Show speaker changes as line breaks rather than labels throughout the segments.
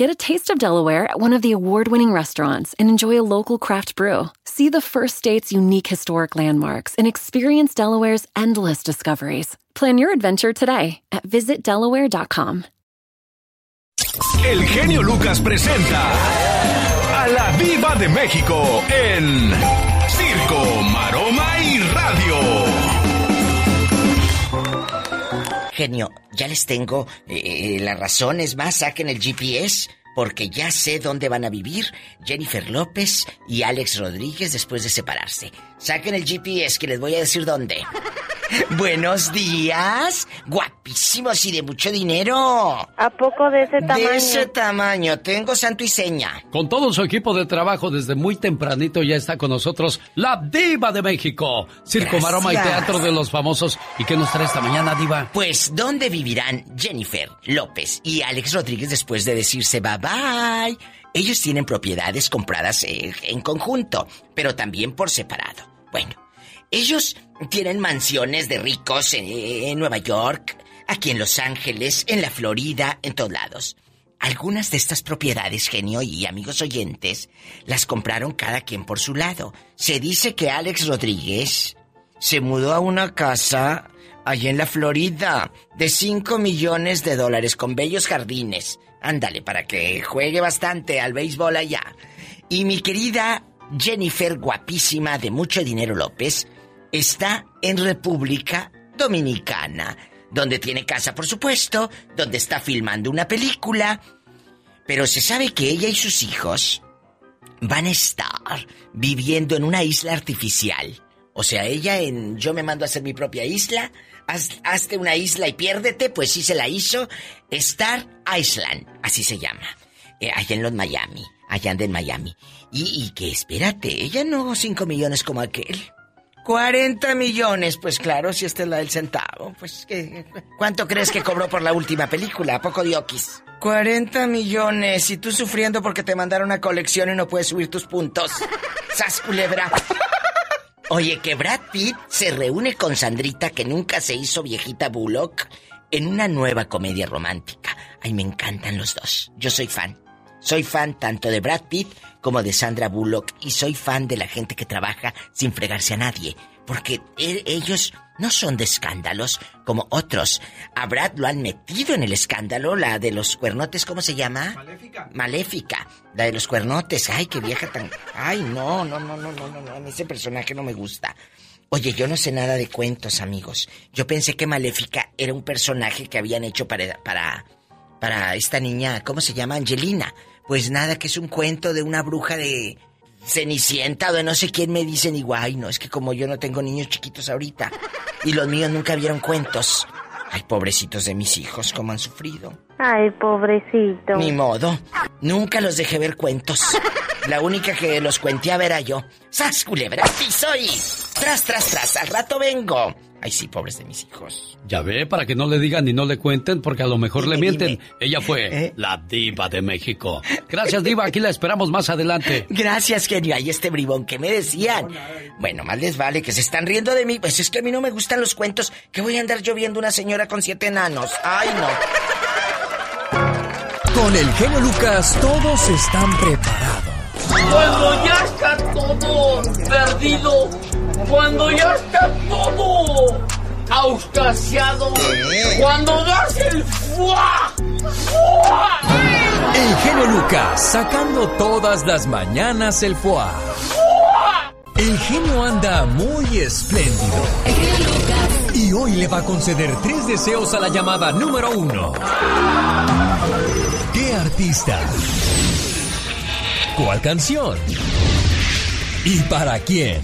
Get a taste of Delaware at one of the award winning restaurants and enjoy a local craft brew. See the first state's unique historic landmarks and experience Delaware's endless discoveries. Plan your adventure today at visitdelaware.com.
El genio Lucas presenta a la Viva de México en Circo, Maroma y Radio.
Genio, ya les tengo eh, las razones más, saquen el GPS porque ya sé dónde van a vivir Jennifer López y Alex Rodríguez después de separarse. Saquen el GPS que les voy a decir dónde. Buenos días, guapísimos y de mucho dinero.
¿A poco de ese tamaño?
De ese tamaño, tengo santo y seña.
Con todo su equipo de trabajo desde muy tempranito ya está con nosotros la diva de México. Circo,
Gracias.
Maroma y Teatro de los Famosos. ¿Y qué nos trae esta mañana, diva?
Pues, ¿dónde vivirán Jennifer López y Alex Rodríguez después de decirse bye bye? Ellos tienen propiedades compradas en conjunto, pero también por separado. Bueno, ellos tienen mansiones de ricos en, Nueva York, aquí en Los Ángeles, en la Florida, en todos lados. Algunas de estas propiedades, genio y amigos oyentes, las compraron cada quien por su lado. Se dice que Alex Rodríguez se mudó a una casa allí en la Florida de 5 millones de dólares con bellos jardines. Ándale, para que juegue bastante al béisbol allá. Y mi querida Jennifer, guapísima de mucho dinero López, está en República Dominicana, donde tiene casa, por supuesto, donde está filmando una película. Pero se sabe que ella y sus hijos van a estar viviendo en una isla artificial. O sea, ella en Yo me mando a hacer mi propia isla, haz, hazte una isla y piérdete, pues sí se la hizo. Star Island, así se llama. Eh, allá en los Miami, allá anda en Miami. Y, que espérate, ella no 5 millones como aquel. 40 millones, pues claro, si esta es la del centavo, pues ¿qué? ¿cuánto crees que cobró por la última película? ¿A poco diokis? 40 millones y tú sufriendo porque te mandaron una colección y no puedes subir tus puntos. ¡Sas culebra! Oye, que Brad Pitt se reúne con Sandrita que nunca se hizo viejita Bullock en una nueva comedia romántica. Ay, me encantan los dos. Yo soy fan. Soy fan tanto de Brad Pitt como de Sandra Bullock y soy fan de la gente que trabaja sin fregarse a nadie, porque e- ellos no son de escándalos como otros. A Brad lo han metido en el escándalo, la de los cuernotes, ¿cómo se llama? Maléfica. Maléfica, la de los cuernotes. Ay, qué vieja tan... Ay, no, no, no, no, no, no, no, ese personaje no me gusta. Oye, yo no sé nada de cuentos, amigos. Yo pensé que Maléfica era un personaje que habían hecho para, para, para esta niña, ¿cómo se llama? Angelina. Pues nada, que es un cuento de una bruja de Cenicienta o de no sé quién me dicen igual. Ay, no, es que como yo no tengo niños chiquitos ahorita y los míos nunca vieron cuentos. Ay, pobrecitos de mis hijos, cómo han sufrido.
Ay, pobrecito.
Ni modo. Nunca los dejé ver cuentos. La única que los cuenteaba era yo. ¡Sas, culebra! ¡Sí soy! ¡Tras, tras, tras! ¡Al rato vengo! Ay, sí, pobres de mis hijos.
Ya ve, para que no le digan ni no le cuenten, porque a lo mejor le mienten.
dime.
Ella fue
¿Eh?
la diva de México. Gracias, diva. Aquí la esperamos más adelante.
Gracias, genio. Ahí este bribón que me decían. Bueno, más les vale que se están riendo de mí. Pues es que a mí no me gustan los cuentos. Que voy a andar yo viendo una señora con siete enanos. Ay, no.
Con el genio Lucas todos están preparados.
Cuando ya está todo perdido, cuando ya está todo auscasiado, cuando das el fuá, fuá,
El genio Lucas sacando todas las mañanas el foie. El genio anda muy espléndido. Y hoy le va a conceder tres deseos a la llamada número uno. ¿Qué artista? ¿Cuál canción? ¿Y para quién?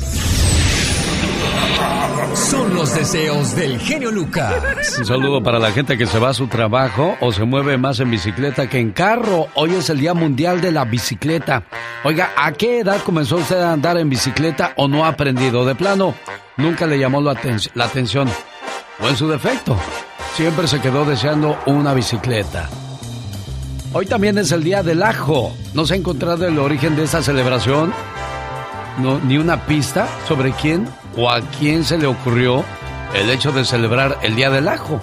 Son los deseos del genio Lucas.
Un saludo para la gente que se va a su trabajo o se mueve más en bicicleta que en carro. Hoy es el Día Mundial de la Bicicleta. Oiga, ¿a qué edad comenzó usted a andar en bicicleta o no ha aprendido? De plano, nunca le llamó la, atención. O en su defecto, siempre se quedó deseando una bicicleta. Hoy también es el Día del Ajo. ¿No se ha encontrado el origen de esta celebración? No, ni una pista sobre quién o a quién se le ocurrió el hecho de celebrar el Día del Ajo.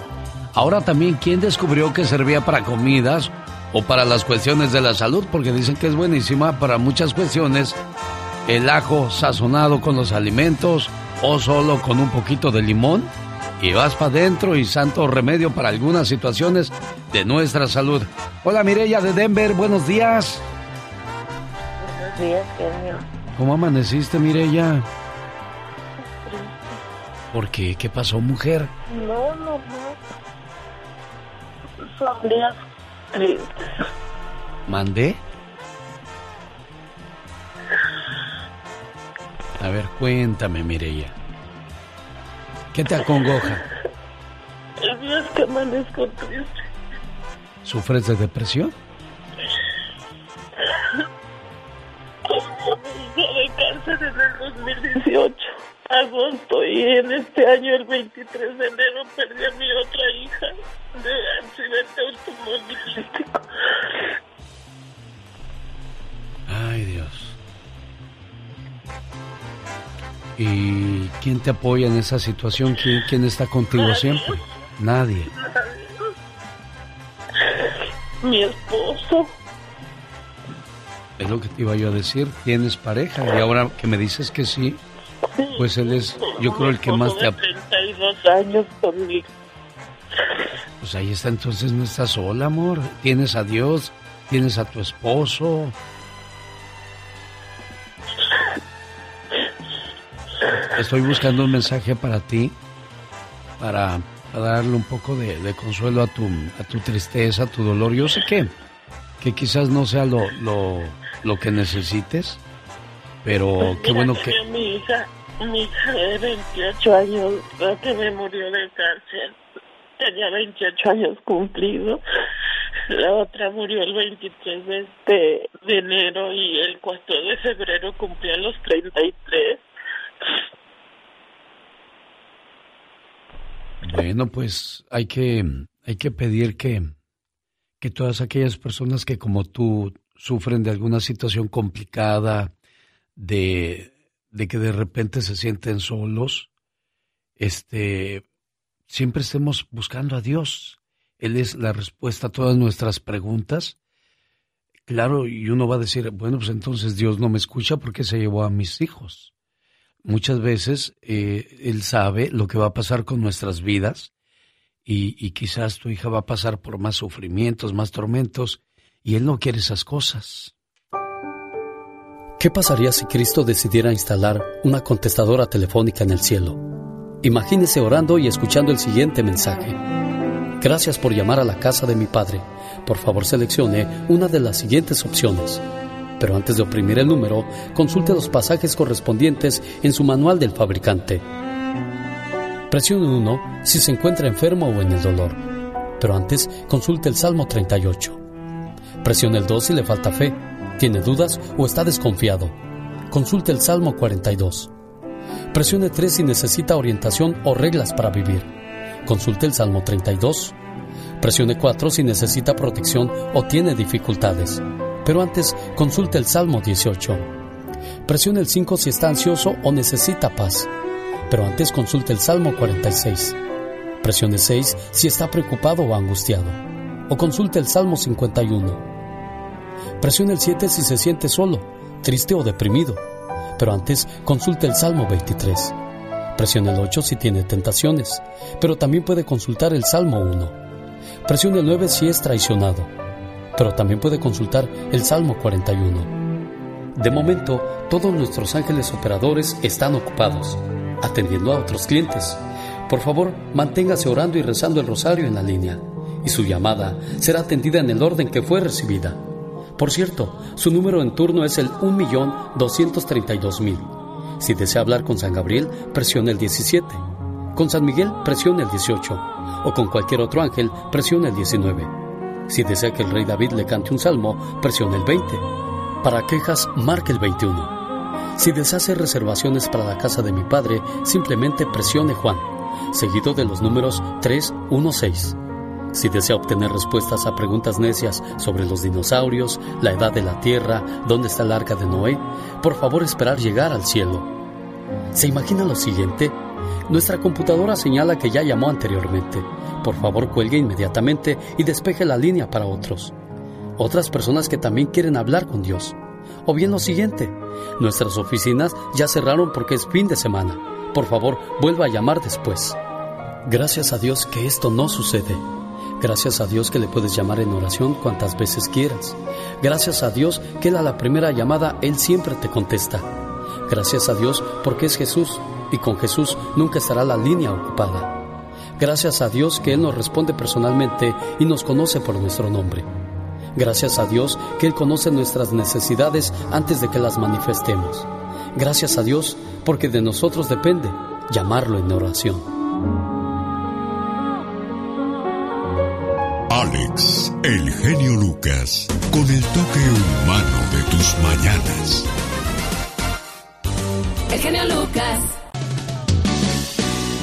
Ahora también quién descubrió que servía para comidas o para las cuestiones de la salud, porque dicen que es buenísima para muchas cuestiones. El ajo sazonado con los alimentos o solo con un poquito de limón y vas para adentro y santo remedio para algunas situaciones de nuestra salud. Hola Mireya de Denver, buenos días.
Buenos días, genio.
¿Cómo amaneciste Mireya? ¿Por qué? ¿Qué pasó, mujer?
No, no, no. Son días tristes.
¿Mandé? A ver, cuéntame, Mireya. ¿Qué te acongoja?
El día que amanezco triste.
¿Sufres de depresión?
de cáncer en el 2018, agosto, y en este año, el 23 de enero, perdí a mi otra hija de accidente automovilístico.
Ay, Dios. ¿Y quién te apoya en esa situación? ¿Quién, quién está contigo siempre? Nadie.
Mi esposo.
Es lo que te iba yo a decir. Tienes pareja y ahora que me dices que sí, pues él es, yo creo, el que más te apoya.
32 años conmigo.
Pues ahí está, entonces no estás sola, amor. Tienes a Dios, tienes a tu esposo. Estoy buscando un mensaje para ti, para, para darle un poco de, de, consuelo a tu, a tu tristeza, a tu dolor. Yo sé que, que quizás no sea lo, lo, lo que necesites, pero qué bueno que...
Mi hija, mi hija de 28 años, la que me murió de cáncer, tenía 28 años cumplidos. La otra murió el 23 de, este, de enero y el 4 de febrero cumplía los 33.
Bueno, pues hay que, hay que pedir que, que todas aquellas personas que como tú sufren de alguna situación complicada, de, que de repente se sienten solos, este, siempre estemos buscando a Dios. Él es la respuesta a todas nuestras preguntas. Claro, y uno va a decir, bueno, pues entonces Dios no me escucha porque se llevó a mis hijos. Muchas veces eh, Él sabe lo que va a pasar con nuestras vidas y quizás tu hija va a pasar por más sufrimientos, más tormentos, y Él no quiere esas cosas.
¿Qué pasaría si Cristo decidiera instalar una contestadora telefónica en el cielo? Imagínese orando y escuchando el siguiente mensaje. Gracias por llamar a la casa de mi Padre. Por favor seleccione una de las siguientes opciones. Pero antes de oprimir el número, consulte los pasajes correspondientes en su manual del fabricante. Presione 1 si se encuentra enfermo o en el dolor. Pero antes, consulte el Salmo 38. Presione el 2 si le falta fe, tiene dudas o está desconfiado. Consulte el Salmo 42. Presione 3 si necesita orientación o reglas para vivir. Consulte el Salmo 32. Presione 4 si necesita protección o tiene dificultades. Pero antes, consulte el Salmo 18. Presione el 5 si está ansioso o necesita paz. Pero antes consulte el Salmo 46. Presione 6 si está preocupado o angustiado. O consulte el Salmo 51. Presione el 7 si se siente solo, triste o deprimido. Pero antes consulte el Salmo 23. Presione el 8 si tiene tentaciones, pero también puede consultar el Salmo 1. Presione el 9 si es traicionado, pero también puede consultar el Salmo 41. De momento, todos nuestros ángeles operadores están ocupados, atendiendo a otros clientes. Por favor, manténgase orando y rezando el rosario en la línea, y su llamada será atendida en el orden que fue recibida. Por cierto, su número en turno es el 1.232.000. Si desea hablar con San Gabriel, presione el 17. Con San Miguel, presione el 18. O con cualquier otro ángel, presione el 19. Si desea que el rey David le cante un salmo, presione el 20. Para quejas, marque el 21. Si desea hacer reservaciones para la casa de mi padre, simplemente presione Juan, seguido de los números 316. Si desea obtener respuestas a preguntas necias sobre los dinosaurios, la edad de la Tierra, dónde está el arca de Noé, por favor esperar llegar al cielo. ¿Se imagina lo siguiente? Nuestra computadora señala que ya llamó anteriormente. Por favor cuelgue inmediatamente y despeje la línea para otros. Otras personas que también quieren hablar con Dios. O bien lo siguiente, nuestras oficinas ya cerraron porque es fin de semana. Por favor, vuelva a llamar después. Gracias a Dios que esto no sucede. Gracias a Dios que le puedes llamar en oración cuantas veces quieras. Gracias a Dios que Él a la primera llamada Él siempre te contesta. Gracias a Dios porque es Jesús y con Jesús nunca estará la línea ocupada. Gracias a Dios que Él nos responde personalmente y nos conoce por nuestro nombre. Gracias a Dios que Él conoce nuestras necesidades antes de que las manifestemos. Gracias a Dios porque de nosotros depende llamarlo en oración.
Alex, el genio Lucas, con el toque humano de tus mañanas.
El genio Lucas.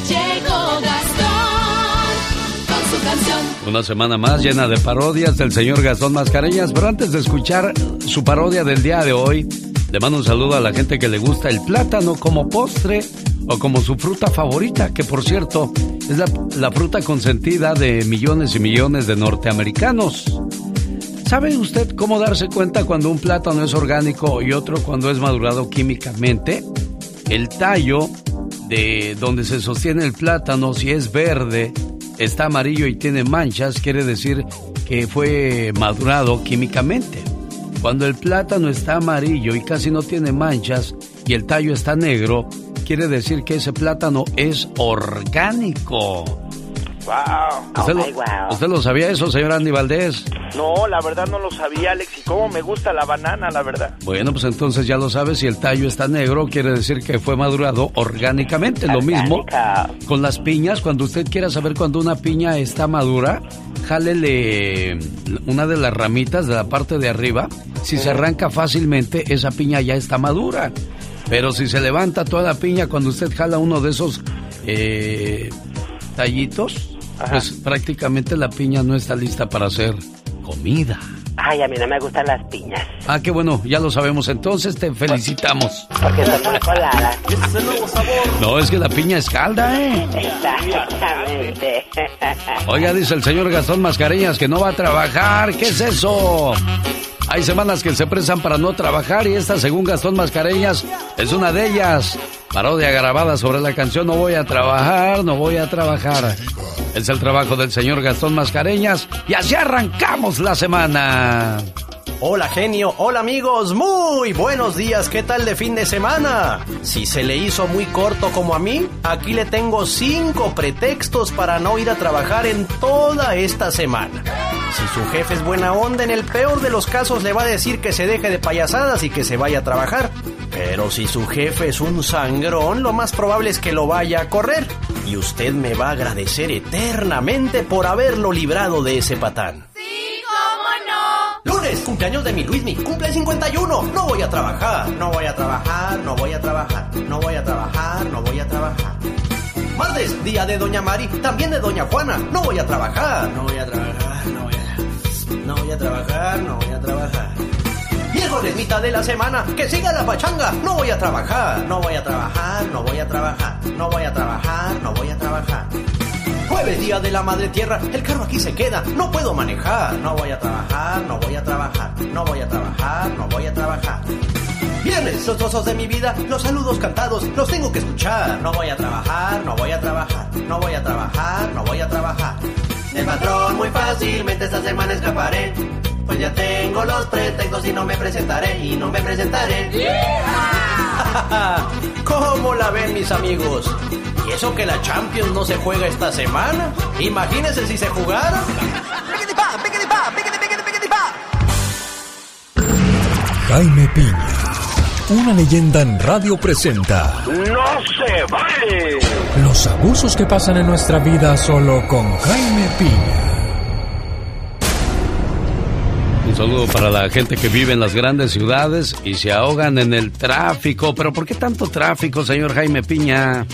Llegó Gastón con su canción.
Una semana más llena de parodias del señor Gastón Mascareñas, pero antes de escuchar su parodia del día de hoy, le mando un saludo a la gente que le gusta el plátano como postre o como su fruta favorita, que por cierto es la, fruta consentida de millones y millones de norteamericanos. ¿Sabe usted cómo darse cuenta cuando un plátano es orgánico y otro cuando es madurado químicamente? El tallo de donde se sostiene el plátano, si es verde, está amarillo y tiene manchas, quiere decir que fue madurado químicamente. Cuando el plátano está amarillo y casi no tiene manchas y el tallo está negro, quiere decir que ese plátano es orgánico.
Wow.
¿Usted, lo, ¿Usted lo sabía eso, señor Andy Valdés?
No, la verdad no lo sabía, Alex. Y cómo me gusta la banana, la verdad.
Bueno, pues entonces ya lo sabes, si el tallo está negro, quiere decir que fue madurado orgánicamente. Lo mismo con las piñas, cuando usted quiera saber cuando una piña está madura, jálele una de las ramitas de la parte de arriba. Si se arranca fácilmente, esa piña ya está madura. Pero si se levanta toda la piña cuando usted jala uno de esos eh, tallitos, pues prácticamente la piña no está lista para hacer comida.
Ay, a mí no me gustan las piñas.
Ah, qué bueno, ya lo sabemos. Entonces te felicitamos.
Porque son muy coladas.
No, es que la piña es calda, ¿eh?
Exactamente.
Oiga, dice el señor Gastón Mascareñas que no va a trabajar. ¿Qué es eso? Hay semanas que se presan para no trabajar y esta, según Gastón Mascareñas, es una de ellas. Parodia grabada sobre la canción No voy a trabajar, no voy a trabajar. Es el trabajo del señor Gastón Mascareñas y así arrancamos la semana.
Hola genio, hola amigos, muy buenos días, ¿qué tal de fin de semana? Si se le hizo muy corto como a mí, aquí le tengo cinco pretextos para no ir a trabajar en toda esta semana. Si su jefe es buena onda, en el peor de los casos le va a decir que se deje de payasadas y que se vaya a trabajar. Pero si su jefe es un sangrón, lo más probable es que lo vaya a correr. Y usted me va a agradecer eternamente por haberlo librado de ese patán. Lunes, cumpleaños de mi Luismi, cumple 51. No voy a trabajar, no voy a trabajar, no voy a trabajar, no voy a trabajar, no voy a trabajar. Martes, día de Doña Mari, también de Doña Juana. No voy a trabajar, no voy a trabajar, no voy a, no voy a trabajar, no voy a trabajar. Miércoles, mitad de la semana, que siga la pachanga. No voy a trabajar, no voy a trabajar, no voy a trabajar, no voy a trabajar, no voy a trabajar. Jueves, día de la madre tierra, el carro aquí se queda, no puedo manejar, no voy a trabajar, no voy a trabajar, no voy a trabajar, no voy a trabajar. Viernes, los trozos de mi vida, los saludos cantados, los tengo que escuchar. No voy a trabajar, no voy a trabajar, no voy a trabajar, no voy a trabajar. El patrón muy fácilmente esta semana escaparé. Pues ya tengo los pretextos y no me presentaré, y no me presentaré. ¿Cómo la ven mis amigos? ¿Y eso que la Champions no se juega esta semana? Imagínense si se jugara.
Jaime Piña, una leyenda en radio presenta
¡No se vale!
los abusos que pasan en nuestra vida solo con Jaime Piña.
Un saludo para la gente que vive en las grandes ciudades y se ahogan en el tráfico. Pero ¿por qué tanto tráfico, señor Jaime Piña?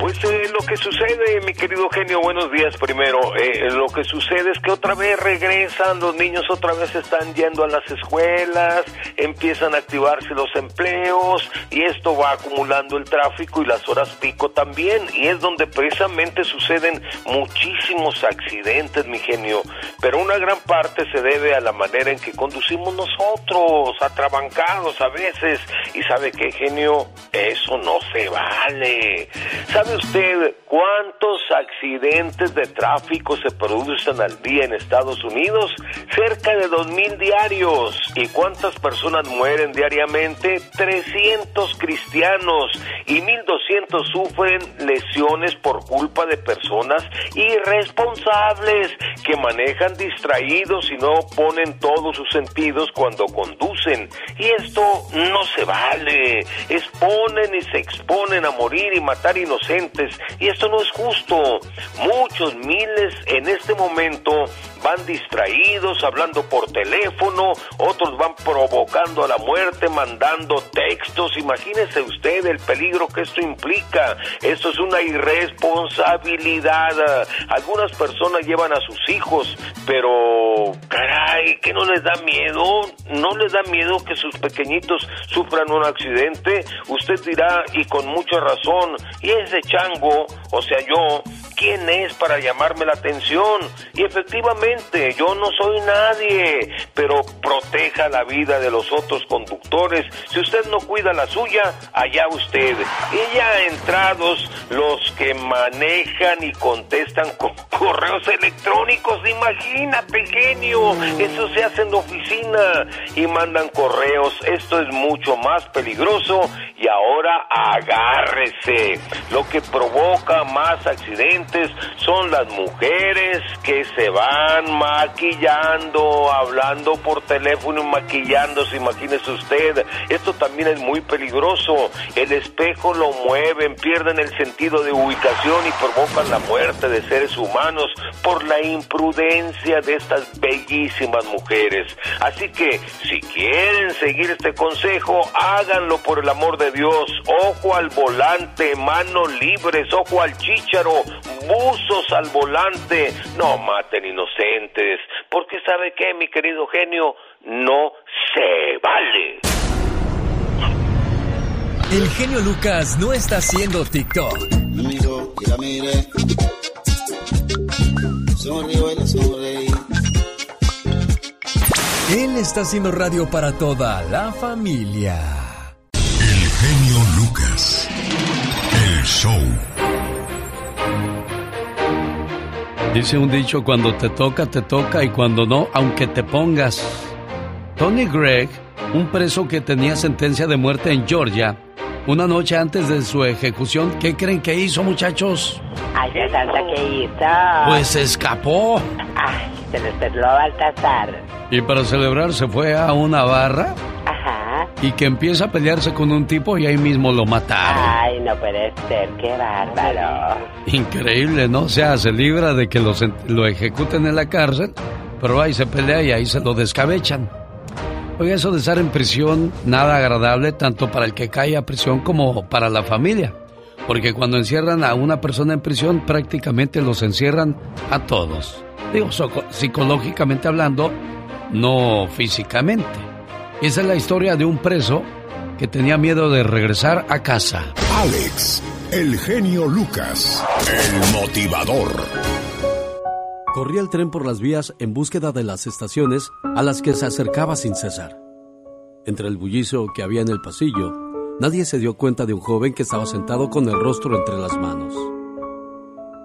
Pues eh, lo que sucede, mi querido genio, buenos días primero. Eh, lo que sucede es que otra vez regresan, los niños otra vez están yendo a las escuelas, empiezan a activarse los empleos y esto va acumulando el tráfico y las horas pico también. Y es donde precisamente suceden muchísimos accidentes, mi genio. Pero una gran parte se debe a la manera que conducimos nosotros, atrabancados a veces. Y sabe qué, genio, eso no se vale. ¿Sabe usted cuántos accidentes de tráfico se producen al día en Estados Unidos? Cerca de 2.000 diarios. ¿Y cuántas personas mueren diariamente? 300 cristianos y 1.200 sufren lesiones por culpa de personas irresponsables que manejan distraídos y no ponen sus sentidos cuando conducen. Y esto no se vale. Exponen y se exponen a morir y matar inocentes. Y esto no es justo. Muchos miles en este momento van distraídos, hablando por teléfono, otros van provocando a la muerte, mandando textos. Imagínese usted el peligro que esto implica. Esto es una irresponsabilidad. Algunas personas llevan a sus hijos, pero caray, ¿qué no les da miedo? ¿No les da miedo que sus pequeñitos sufran un accidente? Usted dirá, y con mucha razón, ¿y ese chango, o sea yo, quién es para llamarme la atención? Y efectivamente, yo no soy nadie, pero proteja la vida de los otros conductores. Si usted no cuida la suya, allá usted. Y ya entrados los que manejan y contestan con correos electrónicos, imagínate, genio, eso se hace en la oficina y mandan correos. Esto es mucho más peligroso y ahora agárrese. Lo que provoca más accidentes son las mujeres que se van maquillando, hablando por teléfono y maquillándose, imagínese usted. Esto también es muy peligroso. El espejo lo mueven, pierden el sentido de ubicación y provocan la muerte de seres humanos por la imprudencia de estas bellísimas mujeres. Así que si quieren seguir este consejo, háganlo por el amor de Dios. Ojo al volante, manos libres, ojo al chícharo, buzos al volante. No maten inocentes, porque sabe qué, mi querido genio, no se vale.
El genio Lucas no está haciendo TikTok. Él está haciendo radio para toda la familia.
El genio Lucas. El show.
Dice un dicho, cuando te toca, te toca y cuando no, aunque te pongas. Tony Gregg, un preso que tenía sentencia de muerte en Georgia, una noche antes de su ejecución, ¿qué creen que hizo, muchachos?
Ay, qué hizo.
Pues escapó.
Ay, se perló Baltasar.
Y para celebrar se fue a una barra
Ajá.
y que empieza a pelearse con un tipo y ahí mismo lo mataron.
Ay, no puede ser, qué bárbaro.
Increíble, ¿no? O sea, se libra de que lo, sen- lo ejecuten en la cárcel, pero ahí se pelea y ahí se lo descabechan. Oiga, eso de estar en prisión, nada agradable tanto para el que cae a prisión como para la familia. Porque cuando encierran a una persona en prisión, prácticamente los encierran a todos. Digo, psicológicamente hablando, no físicamente. Esa es la historia de un preso que tenía miedo de regresar a casa.
Alex, el genio Lucas, el motivador.
Corría el tren por las vías en búsqueda de las estaciones a las que se acercaba sin cesar. Entre el bullicio que había en el pasillo, nadie se dio cuenta de un joven que estaba sentado con el rostro entre las manos.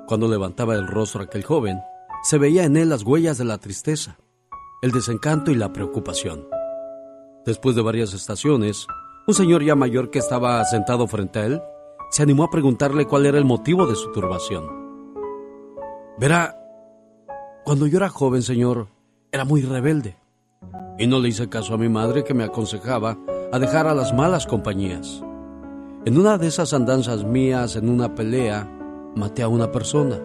Cuando levantaba el rostro aquel joven, se veía en él las huellas de la tristeza.
el desencanto y la preocupación. Después de varias estaciones, un señor ya mayor que estaba sentado frente a él se animó a preguntarle cuál era el motivo de su turbación. Verá, cuando yo era joven, señor, era muy rebelde y no le hice caso a mi madre que me aconsejaba a dejar a las malas compañías. En una de esas andanzas mías, en una pelea, maté a una persona.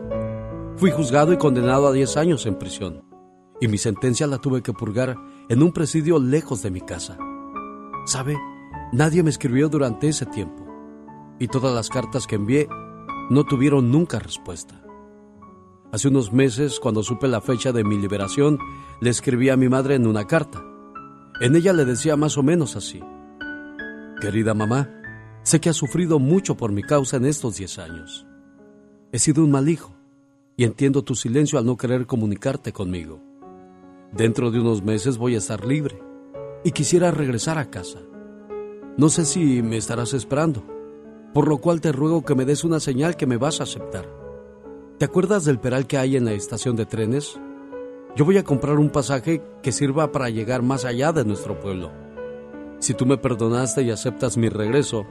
Fui juzgado y condenado a 10 años en prisión, y mi sentencia la tuve que purgar en un presidio lejos de mi casa. ¿Sabe? Nadie me escribió durante ese tiempo, y todas las cartas que envié no tuvieron nunca respuesta. Hace unos meses, cuando supe la fecha de mi liberación, le escribí a mi madre en una carta. En ella le decía más o menos así. Querida mamá, sé que has sufrido mucho por mi causa en estos 10 años. He sido un mal hijo y entiendo tu silencio al no querer comunicarte conmigo. Dentro de unos meses voy a estar libre y quisiera regresar a casa. No sé si me estarás esperando, por lo cual te ruego que me des una señal que me vas a aceptar. ¿Te acuerdas del peral que hay en la estación de trenes? Yo voy a comprar un pasaje que sirva para llegar más allá de nuestro pueblo. Si tú me perdonaste y aceptas mi regreso,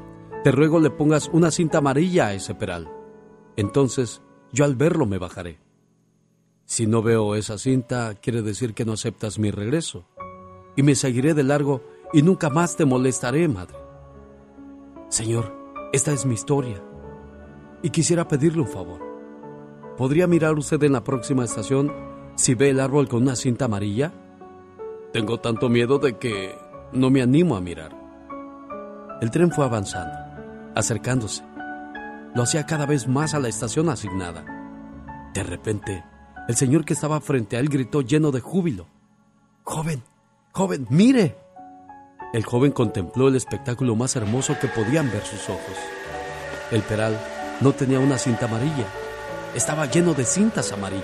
te ruego le pongas una cinta amarilla a ese peral. Entonces, yo al verlo me bajaré. Si no veo esa cinta, quiere decir que no aceptas mi regreso. Y me seguiré de largo y nunca más te molestaré, madre. Señor, esta es mi historia. Y quisiera pedirle un favor. ¿Podría mirar usted en la próxima estación si ve el árbol con una cinta amarilla? Tengo tanto miedo de que no me animo a mirar. El tren fue avanzando, acercándose. Lo hacía cada vez más a la estación asignada. De repente, el señor que estaba frente a él gritó lleno de júbilo. Joven, joven, mire. El joven contempló el espectáculo más hermoso que podían ver sus ojos. El peral no tenía una cinta amarilla, estaba lleno de cintas amarillas.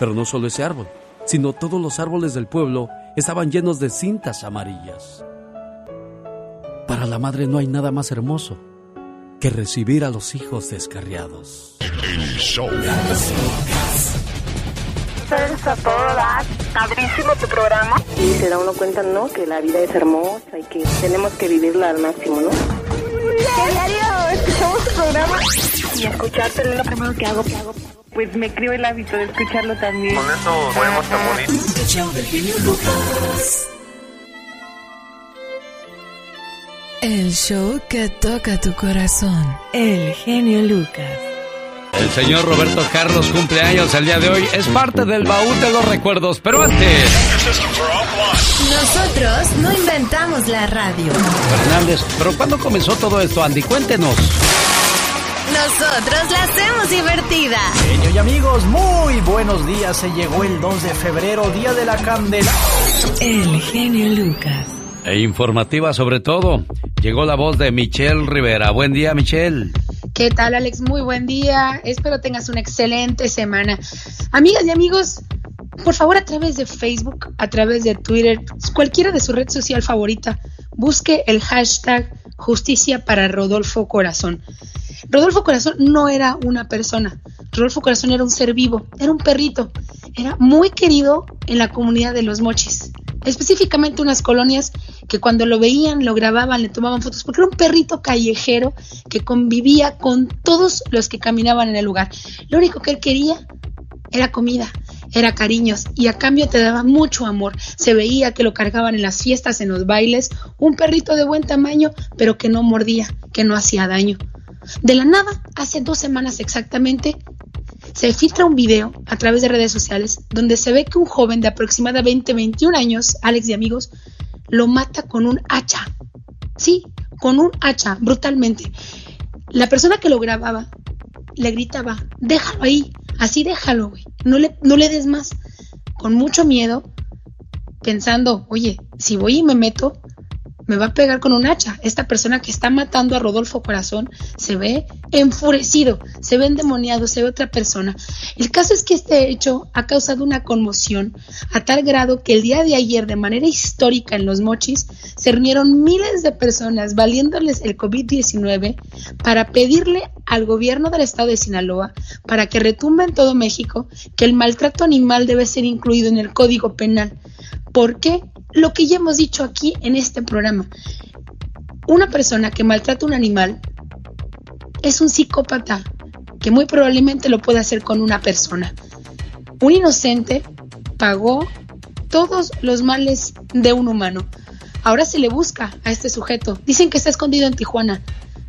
Pero no solo ese árbol, sino todos los árboles del pueblo estaban llenos de cintas amarillas. Para la madre no hay nada más hermoso que recibir a los hijos descarriados.
El show.
Ustedes a todo dar. Padrísimo tu programa. Y se da uno cuenta, ¿no? Que la vida es hermosa y que tenemos que vivirla al máximo, ¿no? Diario, escuchamos tu programa. Y escucharte es lo primero que hago. Pues me creo el hábito de escucharlo también.
Con eso duermo tan bonito.
El show
que toca tu corazón. El genio Lucas.
El señor Roberto Carlos cumpleaños el día de hoy. Es parte del baúl de los recuerdos, pero antes.
Nosotros no inventamos la radio.
Fernández, ¿pero cuándo comenzó todo esto, Andy? Cuéntenos.
Nosotros la hacemos divertida.
Genio y amigos, muy buenos días. Se llegó el 2 de febrero, Día de la Candela.
El genio Lucas.
E informativa sobre todo. Llegó la voz de Michelle Rivera. Buen día, Michelle.
¿Qué tal, Alex? Muy buen día. Espero tengas una excelente semana. Amigas y amigos, por favor, a través de Facebook, a través de Twitter, cualquiera de su red social favorita, busque el hashtag justicia para Rodolfo Corazón. Rodolfo Corazón no era una persona. Rodolfo Corazón era un ser vivo, era un perrito. Era muy querido en la comunidad de los mochis. Específicamente unas colonias que cuando lo veían, lo grababan, le tomaban fotos, porque era un perrito callejero que convivía con todos los que caminaban en el lugar. Lo único que él quería era comida, era cariños y a cambio te daba mucho amor. Se veía que lo cargaban en las fiestas, en los bailes, un perrito de buen tamaño, pero que no mordía, que no hacía daño. De la nada, hace dos semanas exactamente, se filtra un video a través de redes sociales donde se ve que un joven de aproximadamente 21 años, Alex y amigos, lo mata con un hacha. Sí, con un hacha, brutalmente. La persona que lo grababa le gritaba, déjalo ahí, así déjalo, güey, no le, no le des más. Con mucho miedo, pensando, oye, si voy y me meto, me va a pegar con un hacha. Esta persona que está matando a Rodolfo Corazón se ve enfurecido, se ve endemoniado, se ve otra persona. El caso es que este hecho ha causado una conmoción a tal grado que el día de ayer, de manera histórica en Los Mochis, se reunieron miles de personas valiéndoles el COVID-19 para pedirle al gobierno del estado de Sinaloa, para que retumbe en todo México, que el maltrato animal debe ser incluido en el Código Penal. ¿Por qué? Lo que ya hemos dicho aquí en este programa. Una persona que maltrata a un animal es un psicópata que muy probablemente lo puede hacer con una persona. Un inocente pagó todos los males de un humano. Ahora se le busca a este sujeto. Dicen que está escondido en Tijuana,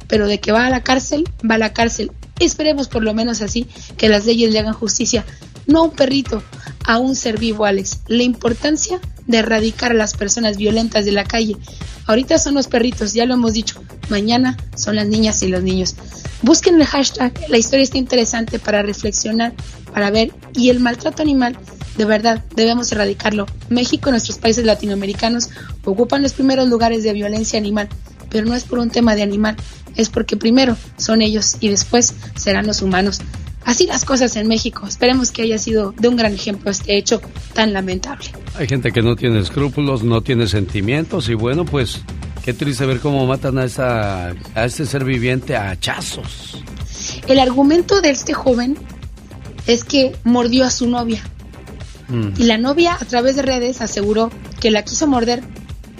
pero de que va a la cárcel, va a la cárcel. Esperemos por lo menos así que las leyes le hagan justicia. No a un perrito, a un ser vivo, Alex. La importancia de erradicar a las personas violentas de la calle. Ahorita son los perritos, ya lo hemos dicho. Mañana son las niñas y los niños. Busquen el hashtag, la historia está interesante para reflexionar, para ver. Y el maltrato animal, de verdad, debemos erradicarlo. México y nuestros países latinoamericanos ocupan los primeros lugares de violencia animal, pero no es por un tema de animal, es porque primero son ellos y después serán los humanos. Así las cosas en México. Esperemos que haya sido de un gran ejemplo este hecho tan lamentable.
Hay gente que no tiene escrúpulos, no tiene sentimientos y bueno, pues qué triste ver cómo matan a, esa, a este ser viviente a hachazos.
El argumento de este joven es que mordió a su novia. Mm. Y la novia a través de redes aseguró que la quiso morder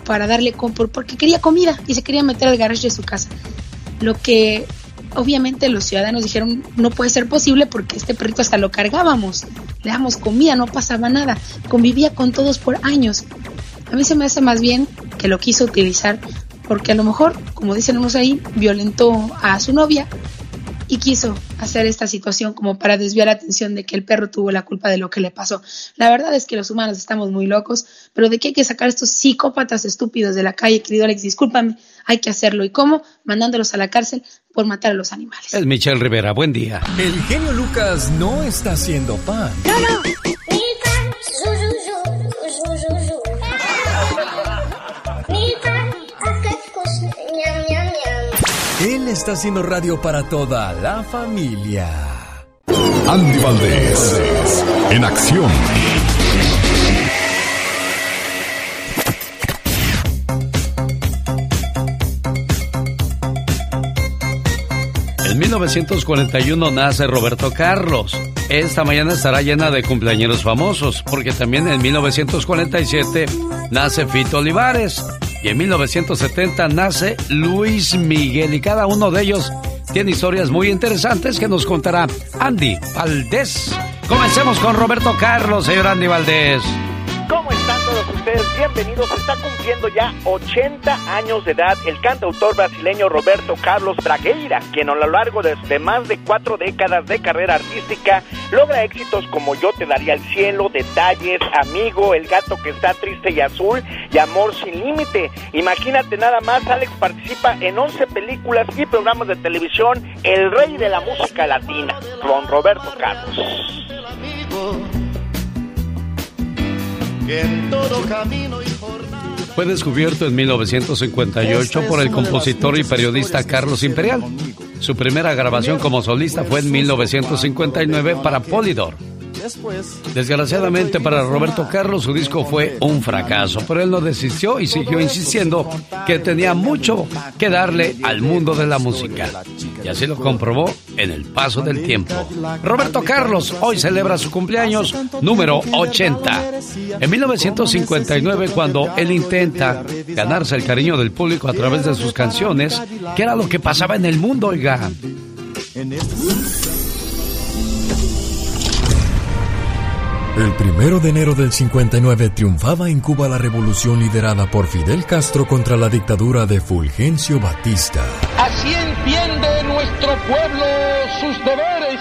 para darle compor porque quería comida y se quería meter al garage de su casa. Lo que obviamente los ciudadanos dijeron no puede ser posible porque este perrito hasta lo cargábamos, le damos comida, no pasaba nada, convivía con todos por años. A mí se me hace más bien que lo quiso utilizar porque a lo mejor, como dicen unos ahí, violentó a su novia y quiso hacer esta situación como para desviar la atención de que el perro tuvo la culpa de lo que le pasó. La verdad es que los humanos estamos muy locos, pero de qué hay que sacar estos psicópatas estúpidos de la calle, querido Alex, discúlpame, hay que hacerlo. ¿Y cómo? Mandándolos a la cárcel por matar a los animales.
Es Michelle Rivera, buen día.
El genio Lucas no está haciendo pan.
No, no.
Él está haciendo radio para toda la familia.
Andy Valdés, en acción.
1941 nace Roberto Carlos. Esta mañana estará llena de cumpleaños famosos, porque también en 1947 nace Fito Olivares. Y en 1970 nace Luis Miguel y cada uno de ellos tiene historias muy interesantes que nos contará Andy Valdés. Comencemos con Roberto Carlos, señor Andy Valdés.
¿Cómo están todos ustedes? Bienvenidos. Está cumpliendo ya 80 años de edad el cantautor brasileño Roberto Carlos Bragueira, quien a lo largo de, de, más de cuatro décadas de carrera artística logra éxitos como Yo te daría el cielo, Detalles, Amigo, El gato que está triste y azul y Amor sin límite. Imagínate nada más, Alex participa en 11 películas y programas de televisión, el rey de la música latina, con Roberto Carlos.
Fue descubierto en 1958 por el compositor y periodista Carlos Imperial. Su primera grabación como solista fue en 1959 para Polydor. Desgraciadamente para Roberto Carlos su disco fue un fracaso, pero él no desistió y siguió insistiendo que tenía mucho que darle al mundo de la música. Y así lo comprobó en el paso del tiempo. Roberto Carlos hoy celebra su cumpleaños número 80. En 1959 cuando él intenta ganarse el cariño del público a través de sus canciones, que era lo que pasaba en el mundo, oiga.
El primero de enero del 59 triunfaba en Cuba la revolución liderada por Fidel Castro contra la dictadura de Fulgencio Batista.
Así entiende nuestro pueblo sus deberes,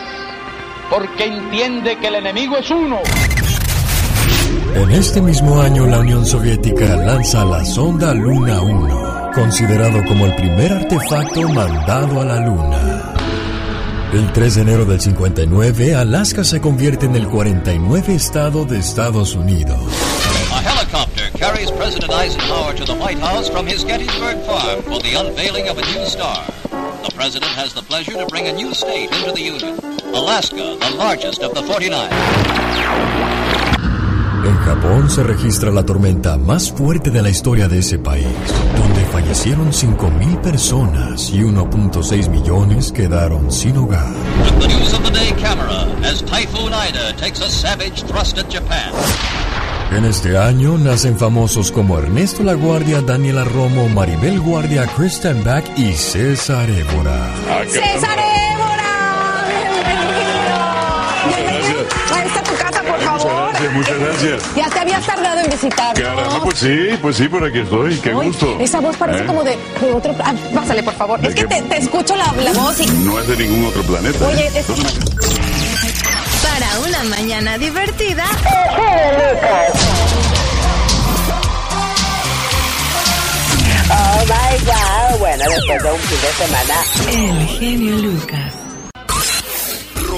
porque entiende que el enemigo es uno.
En este mismo año la Unión Soviética lanza la sonda Luna 1, considerado como el primer artefacto mandado a la Luna. El 3 de enero del 59, Alaska se convierte en el 49 estado de Estados Unidos.
helicopter carries President Eisenhower to the White House from his Gettysburg farm for the unveiling of a new star. The president has the pleasure to bring a new state into the Union, Alaska, the largest of the 49.
En Japón se registra la tormenta más fuerte de la historia de ese país, donde fallecieron 5.000 personas y 1.6 millones quedaron sin hogar.
The news of the day camera as Typhoon Ida takes a savage thrust at Japan.
En este año nacen famosos como Ernesto La Guardia, Daniela Romo, Maribel Guardia, Kristen Back y César Évora.
¡César Évora!
Gracias, muchas gracias.
Ya te habías tardado en visitarnos.
Caramba, pues sí, pues sí, por aquí estoy, qué
Ay,
gusto.
Esa voz parece
¿Eh?
como de, de otro... Ah, pásale, por favor. Es que te, te escucho la, la voz y...
No es de ningún otro planeta.
Oye,
¿eh?
es-
Para una mañana divertida.
Oh my god. Bueno, después de un fin de semana.
El genio Lucas.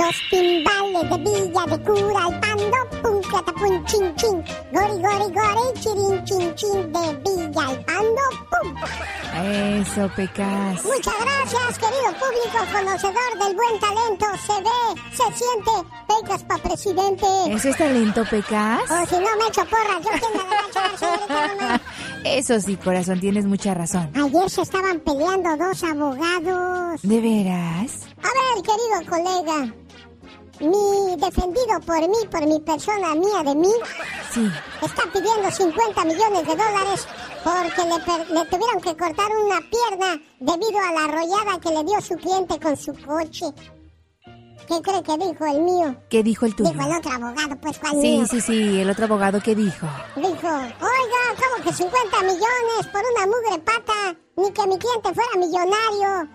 Los timbales de Villa de Cura, el pando, pum, catapum, chin, chin. Gori, gori, gori, chirin, chin, chin, de Villa, el pando, pum.
Eso, Pecas.
Muchas gracias, querido público conocedor del buen talento. Se ve, se siente, pecas para presidente.
¿Eso es talento, Pecas?
O si no me echo porras, yo quién la va a echar, señorita mamá.
Eso sí, corazón, tienes mucha razón.
Ayer se estaban peleando dos abogados.
¿De veras?
A ver, querido colega, mi defendido por mí, por mi persona mía de mí,
Sí.
está pidiendo 50 millones de dólares porque le, per- le tuvieron que cortar una pierna debido a la arrollada que le dio su cliente con su coche. ¿Qué cree que dijo el mío?
¿Qué dijo el tuyo?
Dijo el otro abogado, pues ¿cuál
Sí,
mío?
sí, sí, el otro abogado, ¿qué dijo?
Dijo, oiga, ¿cómo que 50 millones por una mugre pata? Ni que mi cliente fuera millonario.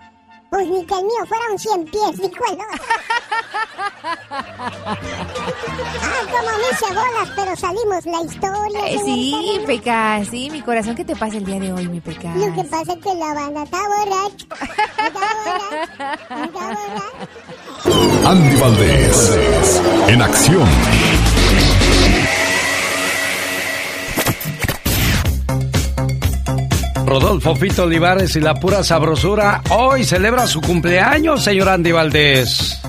Pues ni que el mío fuera un 100 pies, dijo el otro. ah, como me hice bolas, pero salimos la historia.
Eh, sí. Pecas, sí, mi corazón, ¿qué te pasa el día de hoy, mi Pecas?
Lo que pasa es que la banda está borracha. Está borracha. Está borracha.
Andy Valdés, en acción.
Rodolfo Fito Olivares y la pura sabrosura hoy celebra su cumpleaños, señor Andy Valdés.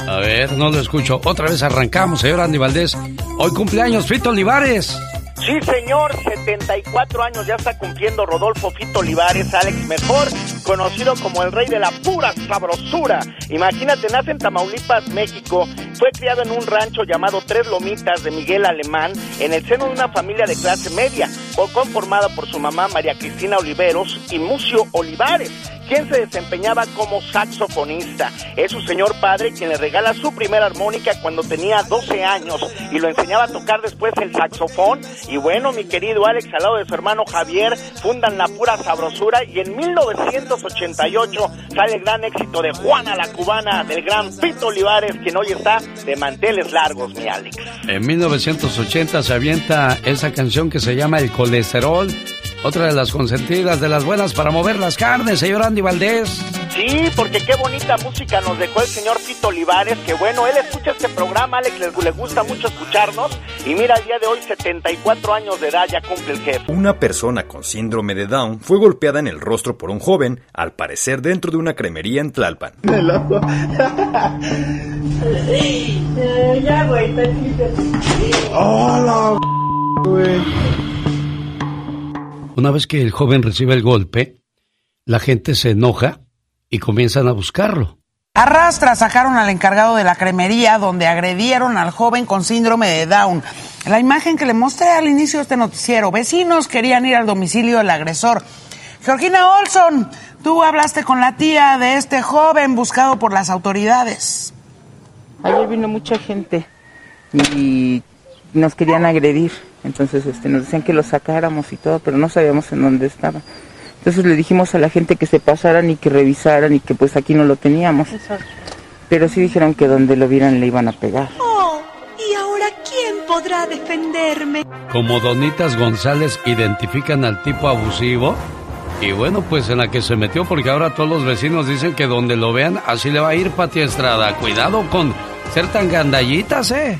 A ver, no lo escucho. Otra vez arrancamos, señor Andy Valdés. Hoy cumpleaños Fito Olivares.
Sí, señor, 74 años ya está cumpliendo Rodolfo Fito Olivares, Alex, mejor conocido como el rey de la pura sabrosura. Imagínate, nace en Tamaulipas, México, fue criado en un rancho llamado Tres Lomitas de Miguel Alemán, en el seno de una familia de clase media, conformada por su mamá María Cristina Oliveros y Mucio Olivares quien se desempeñaba como saxofonista. Es su señor padre quien le regala su primera armónica cuando tenía 12 años y lo enseñaba a tocar después el saxofón. Y bueno, mi querido Alex, al lado de su hermano Javier, fundan la pura sabrosura y en 1988 sale el gran éxito de Juana la Cubana del gran Pito Olivares, quien hoy está de manteles largos, mi Alex.
En 1980 se avienta esa canción que se llama El colesterol. Otra de las consentidas, de las buenas para mover las carnes, señor Andy Valdés.
Sí, porque qué bonita música nos dejó el señor Pito Olivares, que bueno, él escucha este programa, Alex, le, le gusta mucho escucharnos, y mira, el día de hoy, 74 años de edad, ya cumple el jefe.
Una persona con síndrome de Down fue golpeada en el rostro por un joven, al parecer dentro de una cremería en Tlalpan.
ya, güey,
¡Hola, Una vez que el joven recibe el golpe, la gente se enoja y comienzan a buscarlo.
Arrastra sacaron al encargado de la cremería donde agredieron al joven con síndrome de Down. La imagen que le mostré al inicio de este noticiero, vecinos querían ir al domicilio del agresor. Georgina Olson, tú hablaste con la tía de este joven buscado por las autoridades.
Ayer vino mucha gente y nos querían agredir. Entonces este, nos decían que lo sacáramos y todo, pero no sabíamos en dónde estaba. Entonces le dijimos a la gente que se pasaran y que revisaran y que pues aquí no lo teníamos. Pero sí dijeron que donde lo vieran le iban a pegar.
Oh, ¿y ahora quién podrá defenderme?
Como Donitas González identifican al tipo abusivo, Y bueno, pues en la que se metió, porque ahora todos los vecinos dicen que donde lo vean, así le va a ir Pati Estrada. Cuidado con ser tan gandallitas, ¿eh?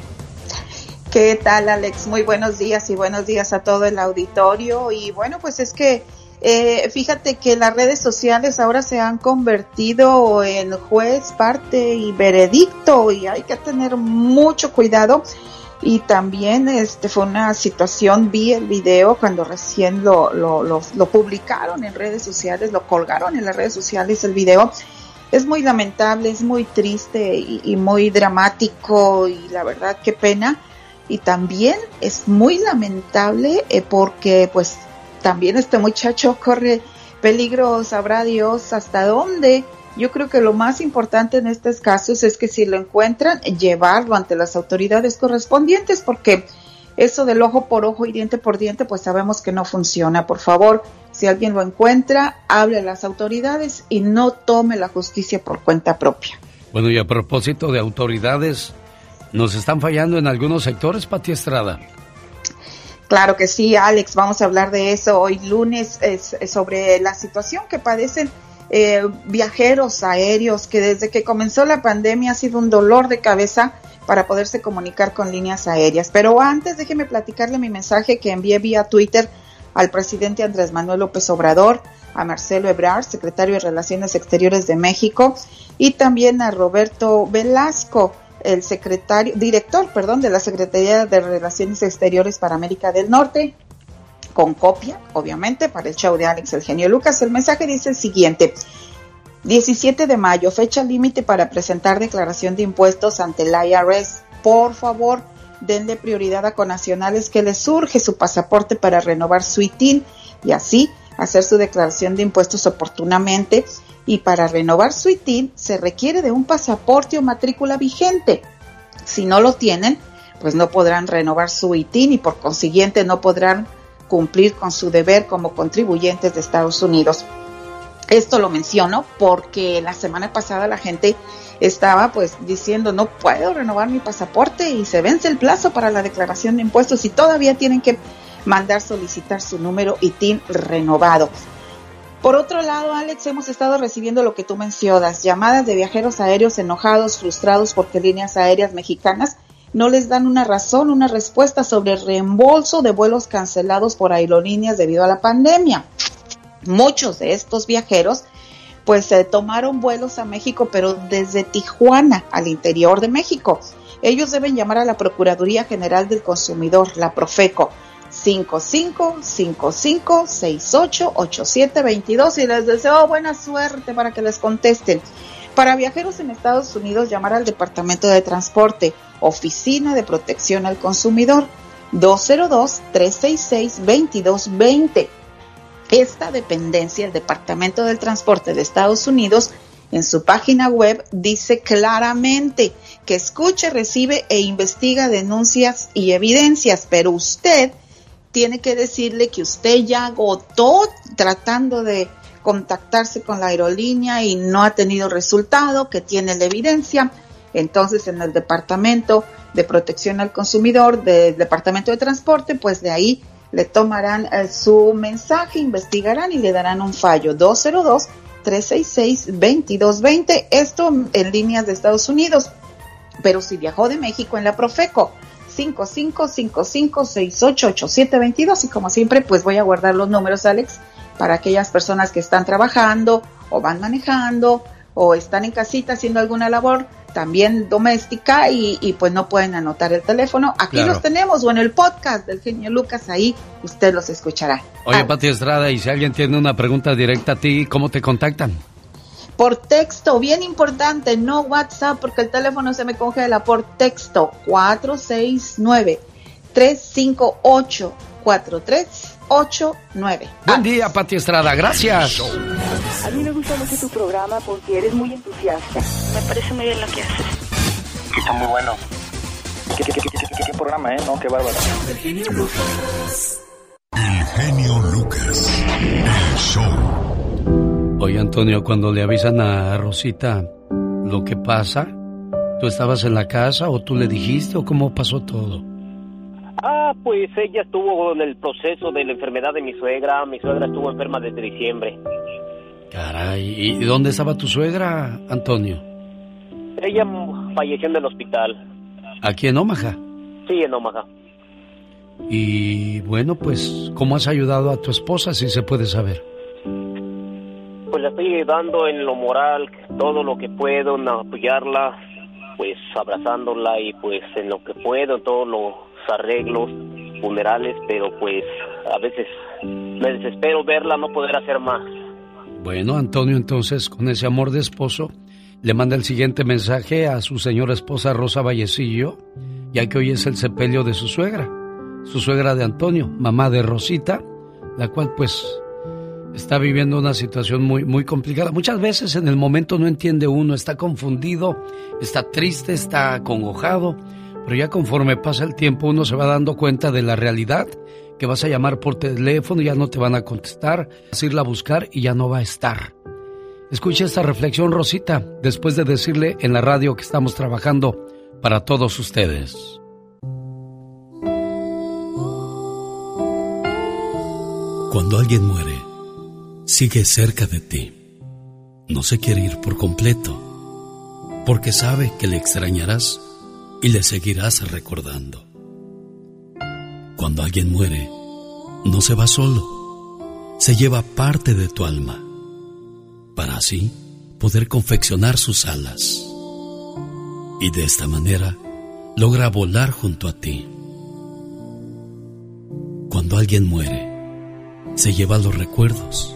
¿Qué tal, Alex? Muy buenos días y buenos días a todo el auditorio. Y bueno, pues es que eh, fíjate que las redes sociales ahora se han convertido en juez, parte y veredicto y hay que tener mucho cuidado. Y también este fue una situación, vi el video cuando recién lo, lo, lo, lo publicaron en redes sociales, lo colgaron en las redes sociales el video. Es muy lamentable, es muy triste y, y muy dramático y la verdad qué pena. Y también es muy lamentable eh, porque pues también este muchacho corre peligro, sabrá Dios hasta dónde. Yo creo que lo más importante en estos casos es que si lo encuentran, llevarlo ante las autoridades correspondientes, porque eso del ojo por ojo y diente por diente, pues sabemos que no funciona. Por favor, si alguien lo encuentra, hable a las autoridades y no tome la justicia por cuenta propia.
Bueno, y a propósito de autoridades, ¿nos están fallando en algunos sectores, Pati Estrada?
Claro que sí, Alex, vamos a hablar de eso hoy lunes es, sobre la situación que padecen eh, viajeros aéreos, que desde que comenzó la pandemia ha sido un dolor de cabeza para poderse comunicar con líneas aéreas. Pero antes déjeme platicarle mi mensaje que envié vía Twitter al presidente Andrés Manuel López Obrador, a Marcelo Ebrard, secretario de Relaciones Exteriores de México, y también a Roberto Velasco, el secretario, director, perdón, de la Secretaría de Relaciones Exteriores para América del Norte, con copia, obviamente, para el show de Alex El Genio Lucas. El mensaje dice el siguiente. 17 de mayo, fecha límite para presentar declaración de impuestos ante el IRS. Por favor, denle prioridad a conacionales que les surge su pasaporte para renovar su ITIN y así hacer su declaración de impuestos oportunamente. Y para renovar su ITIN se requiere de un pasaporte o matrícula vigente. Si no lo tienen, pues no podrán renovar su ITIN y por consiguiente no podrán cumplir con su deber como contribuyentes de Estados Unidos. Esto lo menciono porque la semana pasada la gente estaba pues diciendo no puedo renovar mi pasaporte y se vence el plazo para la declaración de impuestos y todavía tienen que mandar solicitar su número ITIN renovado. Por otro lado, Alex, hemos estado recibiendo lo que tú mencionas, llamadas de viajeros aéreos enojados, frustrados porque líneas aéreas mexicanas no les dan una razón, una respuesta sobre el reembolso de vuelos cancelados por aerolíneas debido a la pandemia. Muchos de estos viajeros pues se tomaron vuelos a México, pero desde Tijuana al interior de México. Ellos deben llamar a la Procuraduría General del Consumidor, la Profeco, 5555688722 y les deseo buena suerte para que les contesten. Para viajeros en Estados Unidos, llamar al Departamento de Transporte, Oficina de Protección al Consumidor, 202-366-2220. Esta dependencia, el Departamento del Transporte de Estados Unidos, en su página web dice claramente que escuche, recibe e investiga denuncias y evidencias, pero usted tiene que decirle que usted ya agotó tratando de contactarse con la aerolínea y no ha tenido resultado, que tiene la evidencia. Entonces, en el Departamento de Protección al Consumidor del Departamento de Transporte, pues de ahí le tomarán eh, su mensaje, investigarán y le darán un fallo. 202-366-2220. Esto en líneas de Estados Unidos. Pero si viajó de México en la Profeco, 5555688722 y como siempre pues voy a guardar los números Alex para aquellas personas que están trabajando o van manejando o están en casita haciendo alguna labor también doméstica y, y pues no pueden anotar el teléfono. Aquí
Claro.
los tenemos o en el podcast del genio Lucas, ahí usted los escuchará.
Oye, Pati Estrada, y si alguien tiene una pregunta directa a ti, ¿cómo te contactan?
Por texto, bien importante, no WhatsApp porque el teléfono se me congela. Por texto, 469-358-4389.
Buen día, Pati Estrada, gracias.
A mí me gusta mucho tu programa porque eres muy entusiasta. Me parece muy bien lo que haces.
Está muy bueno. ¿Qué, qué, qué, qué- qué- qué programa, eh? No, qué bárbaro.
El genio Lucas. El show.
Oye, Antonio, cuando le avisan a Rosita lo que pasa, ¿tú estabas en la casa o tú le dijiste o cómo pasó todo?
Ah, pues ella estuvo en el proceso de la enfermedad de mi suegra. Mi suegra estuvo enferma desde diciembre.
Caray, ¿y dónde estaba tu suegra, Antonio?
Ella falleció en el hospital.
¿Aquí en Omaha?
Sí, en Omaha.
Y bueno, pues, ¿cómo has ayudado a tu esposa, si se puede saber?
Pues la estoy ayudando en lo moral, todo lo que puedo, en apoyarla, pues abrazándola y pues en lo que puedo, en todos los arreglos funerales, pero pues a veces me desespero verla no poder hacer más.
Bueno, Antonio, entonces, con ese amor de esposo, le manda el siguiente mensaje a su señora esposa Rosa Vallecillo, ya que hoy es el sepelio de su suegra, su suegra de Antonio, mamá de Rosita, la cual pues está viviendo una situación muy, muy complicada. Muchas veces en el momento no entiende uno, está confundido, está triste, está acongojado, pero ya conforme pasa el tiempo uno se va dando cuenta de la realidad, que vas a llamar por teléfono ya no te van a contestar, vas a irla a buscar y ya no va a estar. Escucha esta reflexión, Rosita, después de decirle en la radio que estamos trabajando para todos ustedes.
Cuando alguien muere, sigue cerca de ti. No se quiere ir por completo, porque sabe que le extrañarás y le seguirás recordando. Cuando alguien muere, no se va solo, se lleva parte de tu alma, para así poder confeccionar sus alas. Y de esta manera logra volar junto a ti. Cuando alguien muere, se lleva los recuerdos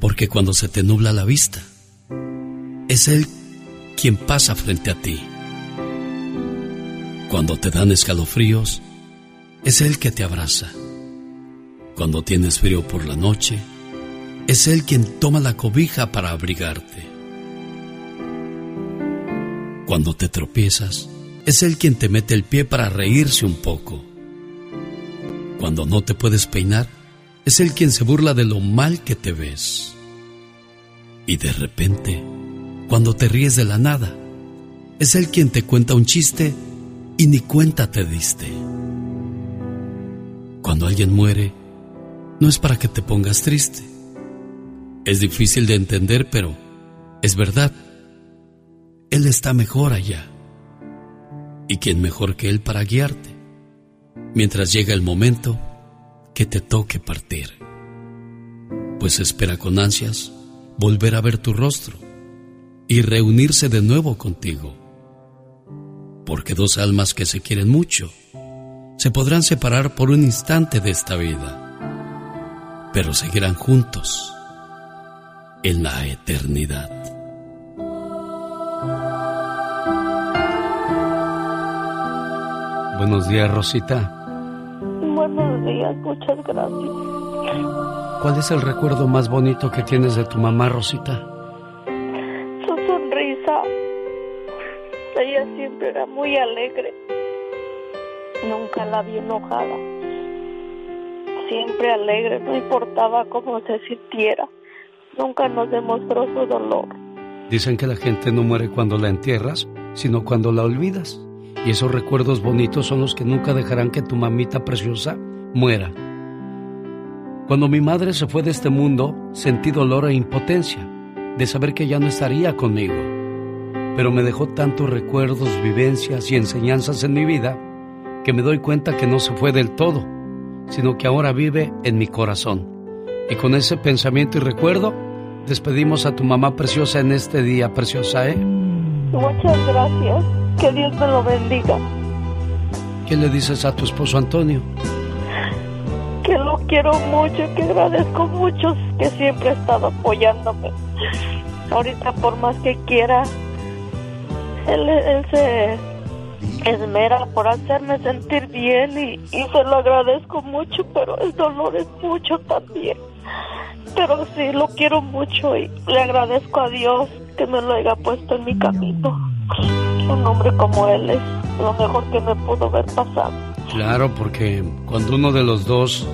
porque cuando se te nubla la vista, es Él quien pasa frente a ti. Cuando te dan escalofríos, es Él que te abraza. Cuando tienes frío por la noche, es Él quien toma la cobija para abrigarte. Cuando te tropiezas, es Él quien te mete el pie para reírse un poco. Cuando no te puedes peinar, es Él quien se burla de lo mal que te ves. Y de repente, cuando te ríes de la nada, es Él quien te cuenta un chiste y ni cuenta te diste. Cuando alguien muere, no es para que te pongas triste. Es difícil de entender, pero es verdad. Él está mejor allá. ¿Y quién mejor que Él para guiarte? Mientras llega el momento que te toque partir. Pues espera con ansias volver a ver tu rostro y reunirse de nuevo contigo. Porque dos almas que se quieren mucho se podrán separar por un instante de esta vida, pero seguirán juntos en la eternidad.
Buenos días, Rosita.
Buenos días, muchas gracias.
¿Cuál es el recuerdo más bonito que tienes de tu mamá, Rosita?
Su sonrisa. Ella siempre era muy alegre. Nunca la vi enojada. Siempre alegre, no importaba cómo se sintiera. Nunca nos demostró su dolor.
Dicen que la gente no muere cuando la entierras, sino cuando la olvidas. Y esos recuerdos bonitos son los que nunca dejarán que tu mamita preciosa muera. Cuando mi madre se fue de este mundo, sentí dolor e impotencia de saber que ya no estaría conmigo. Pero me dejó tantos recuerdos, vivencias y enseñanzas en mi vida que me doy cuenta que no se fue del todo, sino que ahora vive en mi corazón. Y con ese pensamiento y recuerdo, despedimos a tu mamá preciosa en este día, preciosa, ¿eh?
Muchas gracias. Que Dios me lo bendiga.
¿Qué le dices a tu esposo Antonio?
Que lo quiero mucho, que agradezco mucho, que siempre ha estado apoyándome. Ahorita por más que quiera, él, él se, esmera por hacerme sentir bien y, y se lo agradezco mucho, pero el dolor es mucho también. Pero sí, lo quiero mucho y le agradezco a Dios que me lo haya puesto en mi camino. Un hombre como él es lo mejor que me pudo haber pasado.
Claro, porque cuando uno de los dos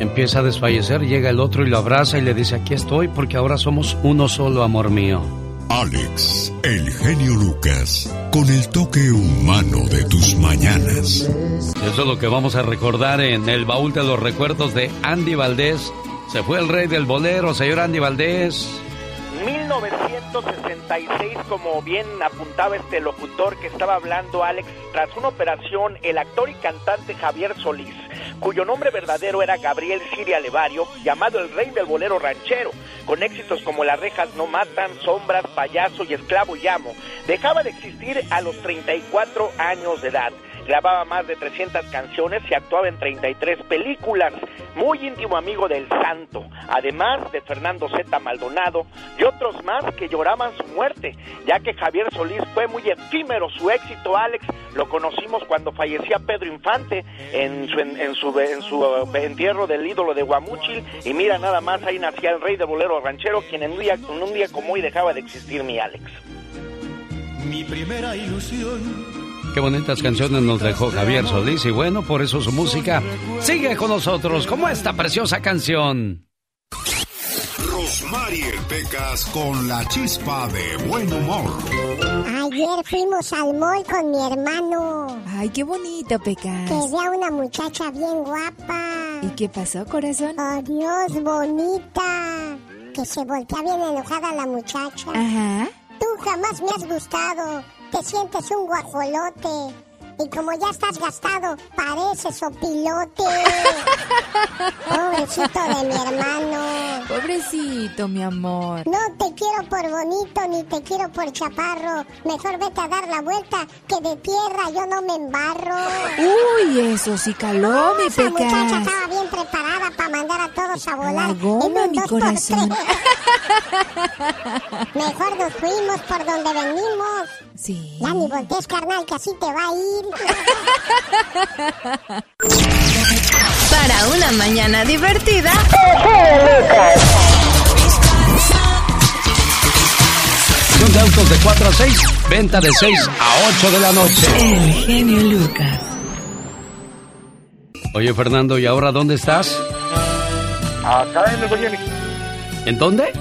empieza a desfallecer, llega el otro y lo abraza y le dice, aquí estoy porque ahora somos uno solo, amor mío.
Alex, el genio Lucas, con el toque humano de tus mañanas.
Eso es lo que vamos a recordar en el baúl de los recuerdos de Andy Valdés. Se fue el rey del bolero, señor Andy Valdés.
1966, como bien apuntaba este locutor que estaba hablando Alex, tras una operación, el actor y cantante Javier Solís, cuyo nombre verdadero era Gabriel Siria Levario, llamado el rey del bolero ranchero, con éxitos como Las rejas no matan, Sombras, Payaso y Esclavo y Amo, dejaba de existir a los 34 años de edad grababa más de 300 canciones y actuaba en 33 películas. Muy íntimo amigo del santo, además de Fernando Z. Maldonado y otros más que lloraban su muerte, ya que Javier Solís fue muy efímero su éxito, Alex. Lo conocimos cuando fallecía Pedro Infante en su, en, su, en su uh, entierro del ídolo de Guamúchil. Y mira, nada más ahí nacía el rey de bolero ranchero, quien en un día, en un día como hoy dejaba de existir mi Alex.
Mi primera ilusión
Qué bonitas canciones nos dejó Javier Solís y bueno, por eso su música sigue con nosotros como esta preciosa canción.
Rosmarie Pecas con la chispa de buen humor.
Ayer fuimos al mall con mi hermano.
Ay, qué bonito, Pecas.
Que vi a una muchacha bien guapa.
¿Y qué pasó, corazón?
Oh, Dios, bonita. Que se voltea bien enojada la muchacha.
Ajá.
Tú jamás me has gustado te sientes un guajolote. Y como ya estás gastado, pareces opilote. Pobrecito de mi hermano.
Pobrecito, mi amor.
No te quiero por bonito ni te quiero por chaparro. Mejor vete a dar la vuelta que de tierra yo no me embarro.
Uy, eso sí caló, mi
Esa
pecas.
muchacha estaba bien preparada para mandar a todos a volar.
goma,
en un
mi
dos por
corazón.
tres. Mejor nos fuimos por donde venimos.
Sí.
Ya ni voltees, carnal, que así te va a ir.
Para una mañana divertida.
de autos de 4 a 6, venta de 6 a 8 de la noche.
El genio Lucas.
Oye, Fernando, ¿y ahora dónde estás?
Acá en el Valle de
¿En dónde?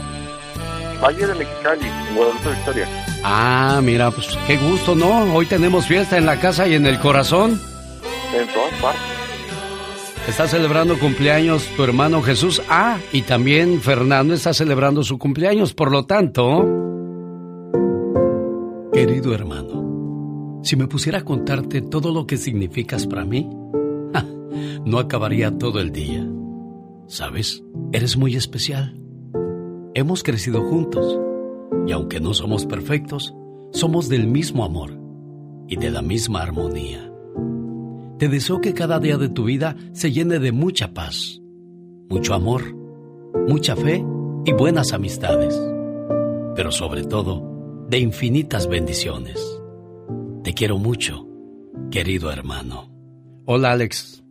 Valle de Mexicali, en Guadalupe Victoria.
Ah, mira, pues qué gusto, ¿no? Hoy tenemos fiesta en la casa y en el corazón.
En todas partes.
Está celebrando cumpleaños tu hermano Jesús. Ah, y también Fernando está celebrando su cumpleaños. Por lo tanto, querido hermano, si me pusiera a contarte todo lo que significas para mí, ja, no acabaría todo el día. ¿Sabes? Eres muy especial. Hemos crecido juntos y aunque no somos perfectos, somos del mismo amor y de la misma armonía. Te deseo que cada día de tu vida se llene de mucha paz, mucho amor, mucha fe y buenas amistades, pero sobre todo de infinitas bendiciones. Te quiero mucho, querido hermano. Hola Alex.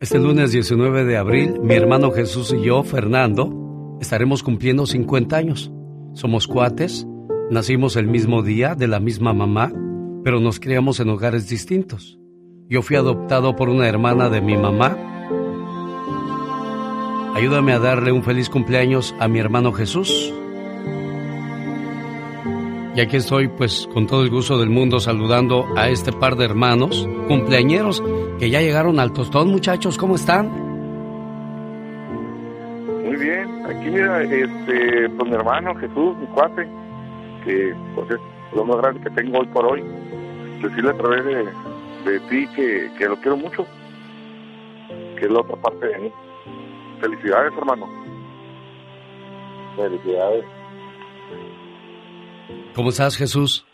Este lunes 19 de abril, mi hermano Jesús y yo, Fernando, estaremos cumpliendo 50 años. Somos cuates, nacimos el mismo día de la misma mamá, pero nos criamos en hogares distintos. Yo fui adoptado por una hermana de mi mamá. Ayúdame a darle un feliz cumpleaños a mi hermano Jesús. Y aquí estoy, pues, con todo el gusto del mundo saludando a este par de hermanos, cumpleañeros, que ya llegaron al tostón, muchachos, ¿cómo están?
Aquí mira, este, pues mi hermano Jesús, mi cuate, que pues es lo más grande que tengo hoy por hoy. Decirle a través de, de ti que, que lo quiero mucho, que es la otra parte de mí. Felicidades, hermano. Felicidades.
¿Cómo estás, Jesús?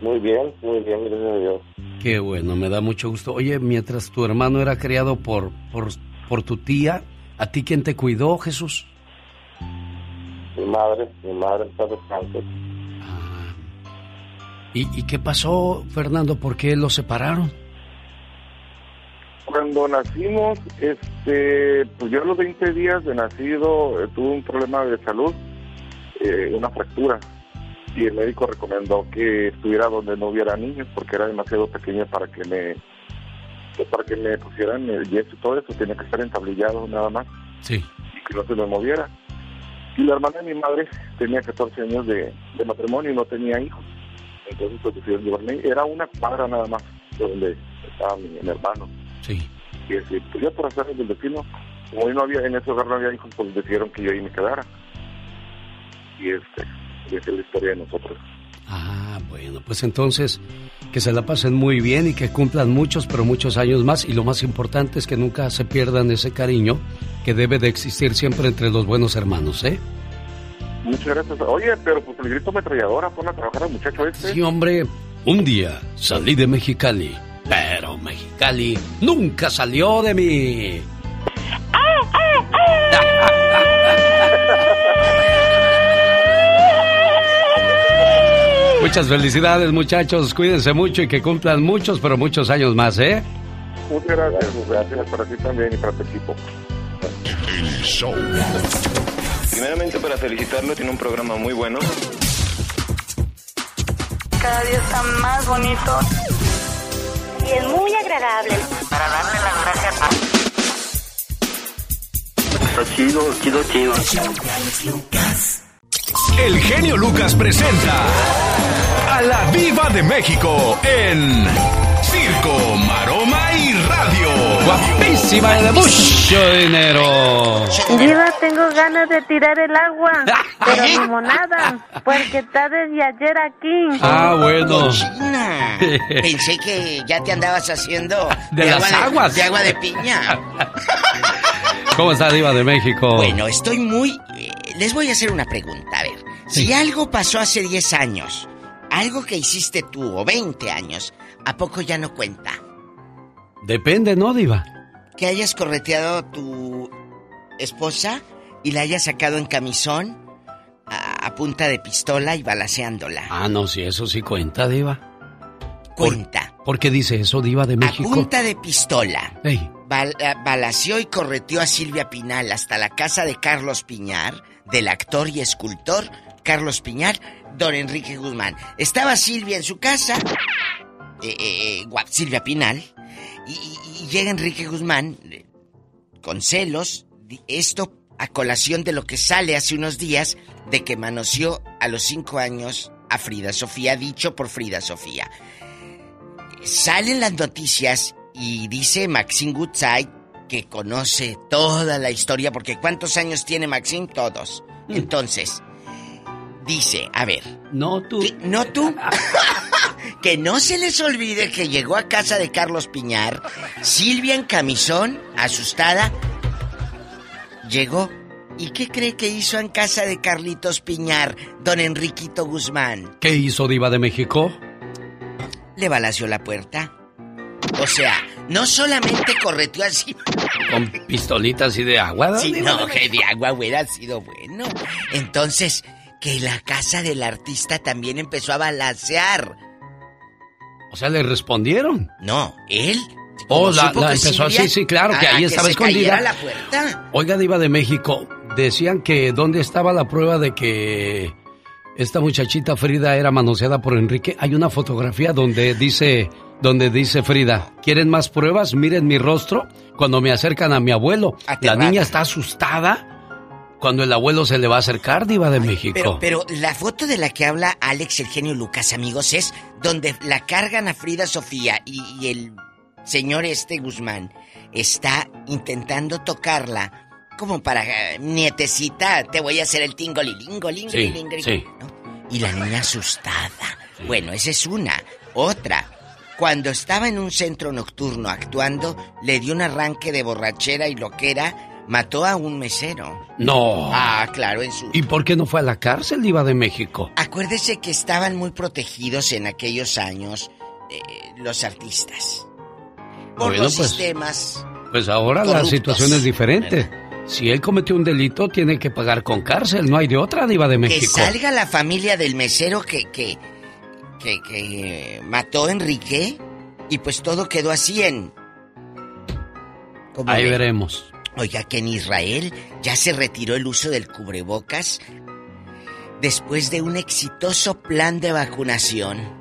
Muy bien, muy bien, gracias a Dios.
Qué bueno, me da mucho gusto. Oye, mientras tu hermano era criado por, por, por tu tía, ¿a ti quién te cuidó, Jesús?
Mi madre, mi madre está descansando.
¿Y, ¿Y qué pasó, Fernando? ¿Por qué los separaron?
Cuando nacimos, este, pues yo a los 20 días de nacido eh, tuve un problema de salud, eh, una fractura, y el médico recomendó que estuviera donde no hubiera niños porque era demasiado pequeño para que me pues, para que me pusieran el yeso y todo eso, tenía que estar entablillado nada más
Sí.
y que no se me moviera. Y la hermana de mi madre tenía 14 años de, de matrimonio y no tenía hijos. Entonces pues decidieron llevarme, era una cuadra nada más de donde estaba mi, mi hermano.
Sí.
Y este, pues ya por hacer del destino, como hoy no había, en ese hogar no había hijos, pues decidieron que yo ahí me quedara. Y este, esa es la historia de nosotros.
Ah, bueno, pues entonces que se la pasen muy bien y que cumplan muchos, pero muchos años más. Y lo más importante es que nunca se pierdan ese cariño que debe de existir siempre entre los buenos hermanos, ¿eh?
Muchas gracias. Oye, pero pues el grito ametralladora, pon a trabajar al muchacho este.
Sí, hombre, un día salí de Mexicali, pero Mexicali nunca salió de mí. Muchas felicidades, muchachos. Cuídense mucho y que cumplan muchos, pero muchos años más, ¿eh?
Muchas gracias, gracias para ti también y para tu equipo.
El show.
Primeramente para felicitarlo, tiene un programa muy bueno.
Cada día está más bonito. Y es muy agradable. Para darle las gracias a...
Está chido, chido, chido.
El genio Lucas presenta a la Viva de México en Circo, Maroma y Radio.
Guapísima y de mucho dinero.
Diva, tengo ganas de tirar el agua, pero limonada, porque está desde ayer aquí.
Ah, bueno.
China. Pensé que ya te andabas haciendo
De las
agua
aguas.
de agua de piña.
¿Cómo está Diva de México?
Bueno, estoy muy... eh, les voy a hacer una pregunta, a ver. Si algo pasó hace 10 años, algo que hiciste tú o 20 años, ¿a poco ya no cuenta?
Depende, ¿no, Diva?
Que hayas correteado a tu esposa y la hayas sacado en camisón a, a punta de pistola y balaseándola.
Ah, no, sí, eso sí cuenta, Diva.
Cuenta.
¿Por qué dice eso, Diva de
A
México?
punta de pistola.
Ey,
Bal- eh, balaceó y correteó a Silvia Pinal hasta la casa de Carlos Piñar, del actor y escultor Carlos Piñar, don Enrique Guzmán. Estaba Silvia en su casa, eh, eh, eh, Silvia Pinal, y, llega Enrique Guzmán con celos, esto a colación de lo que sale hace unos días de que manoseó a los cinco años a Frida Sofía, dicho por Frida Sofía. Salen las noticias y dice Maxine Goodside que conoce toda la historia, porque ¿cuántos años tiene Maxine? Todos. Entonces, dice, a ver.
No tú.
No tú. que no se les olvide que llegó a casa de Carlos Piñar, Silvia en camisón, asustada, llegó. ¿Y qué cree que hizo en casa de Carlitos Piñar, don Enriquito Guzmán?
¿Qué hizo Diva de México?
Le balació la puerta. O sea, no solamente correteó así.
¿Con pistolitas y de agua?
Sí, no, que de agua hubiera sido bueno. Entonces, que la casa del artista también empezó a balasear.
O sea, ¿le respondieron?
No, él.
Oh, la, empezó así, sí, claro, que ahí
que
estaba
se
escondida.
la puerta.
Oiga, Diva de México, decían que ¿dónde estaba la prueba de que esta muchachita Frida era manoseada por Enrique? Hay una fotografía donde dice, donde dice Frida, ¿quieren más pruebas? Miren mi rostro cuando me acercan a mi abuelo.
Aterrada.
La niña está asustada cuando el abuelo se le va a acercar, Diva de México.
Pero, pero la foto de la que habla Alex, el genio Lucas, amigos, es donde la cargan a Frida Sofía y, y el señor este Guzmán está intentando tocarla como para eh, nietecita, te voy a hacer el tingolilingo,
Sí, sí.
Y la niña asustada. Bueno, esa es una. Otra. Cuando estaba en un centro nocturno actuando, le dio un arranque de borrachera y loquera, mató a un mesero.
No.
Ah, claro, en su...
¿Y por qué no fue a la cárcel, Diva de México?
Acuérdese que estaban muy protegidos en aquellos años eh, los artistas. Por
Bueno,
los
pues,
sistemas.
Pues ahora la situación es diferente. Si él cometió un delito, tiene que pagar con cárcel. No hay de otra, Diva de
Que
México.
salga la familia del mesero que, que que, que mató a Enrique y pues todo quedó así en... ¿Cómo
Ahí
ve?
veremos.
Oiga, que en Israel ya se retiró el uso del cubrebocas después de un exitoso plan de vacunación.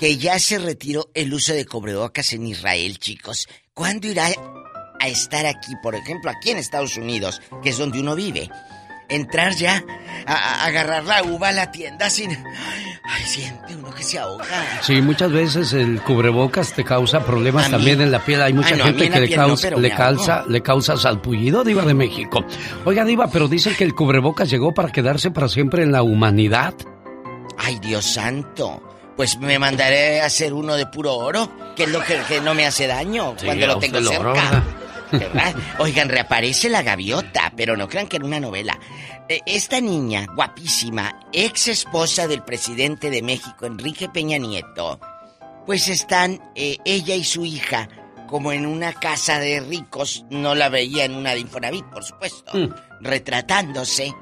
Que ya se retiró el uso de cubrebocas en Israel, chicos. ¿Cuándo irá a estar aquí, por ejemplo, aquí en Estados Unidos, que es donde uno vive? Entrar ya a, a agarrar la uva a la tienda sin... Ay, siente uno que se ahoga.
Sí, muchas veces el cubrebocas te causa problemas
mí-
también en la piel. Hay mucha
Ah, no, a mí
gente que le
no,
causa, le calza, le causa salpullido, Diva de México. Oiga, Diva, pero dicen que el cubrebocas llegó para quedarse para siempre en la humanidad.
Ay, Dios santo. Pues me mandaré a hacer uno de puro oro, que es lo que, que no me hace daño
Sí,
cuando lo tengo cerca. ¿Verdad? Oigan, reaparece la gaviota, pero no crean que era una novela. Eh, Esta niña, guapísima, ex esposa del presidente de México, Enrique Peña Nieto, pues están eh, ella y su hija como en una casa de ricos, no la veía en una de Infonavit, por supuesto,
Mm.
retratándose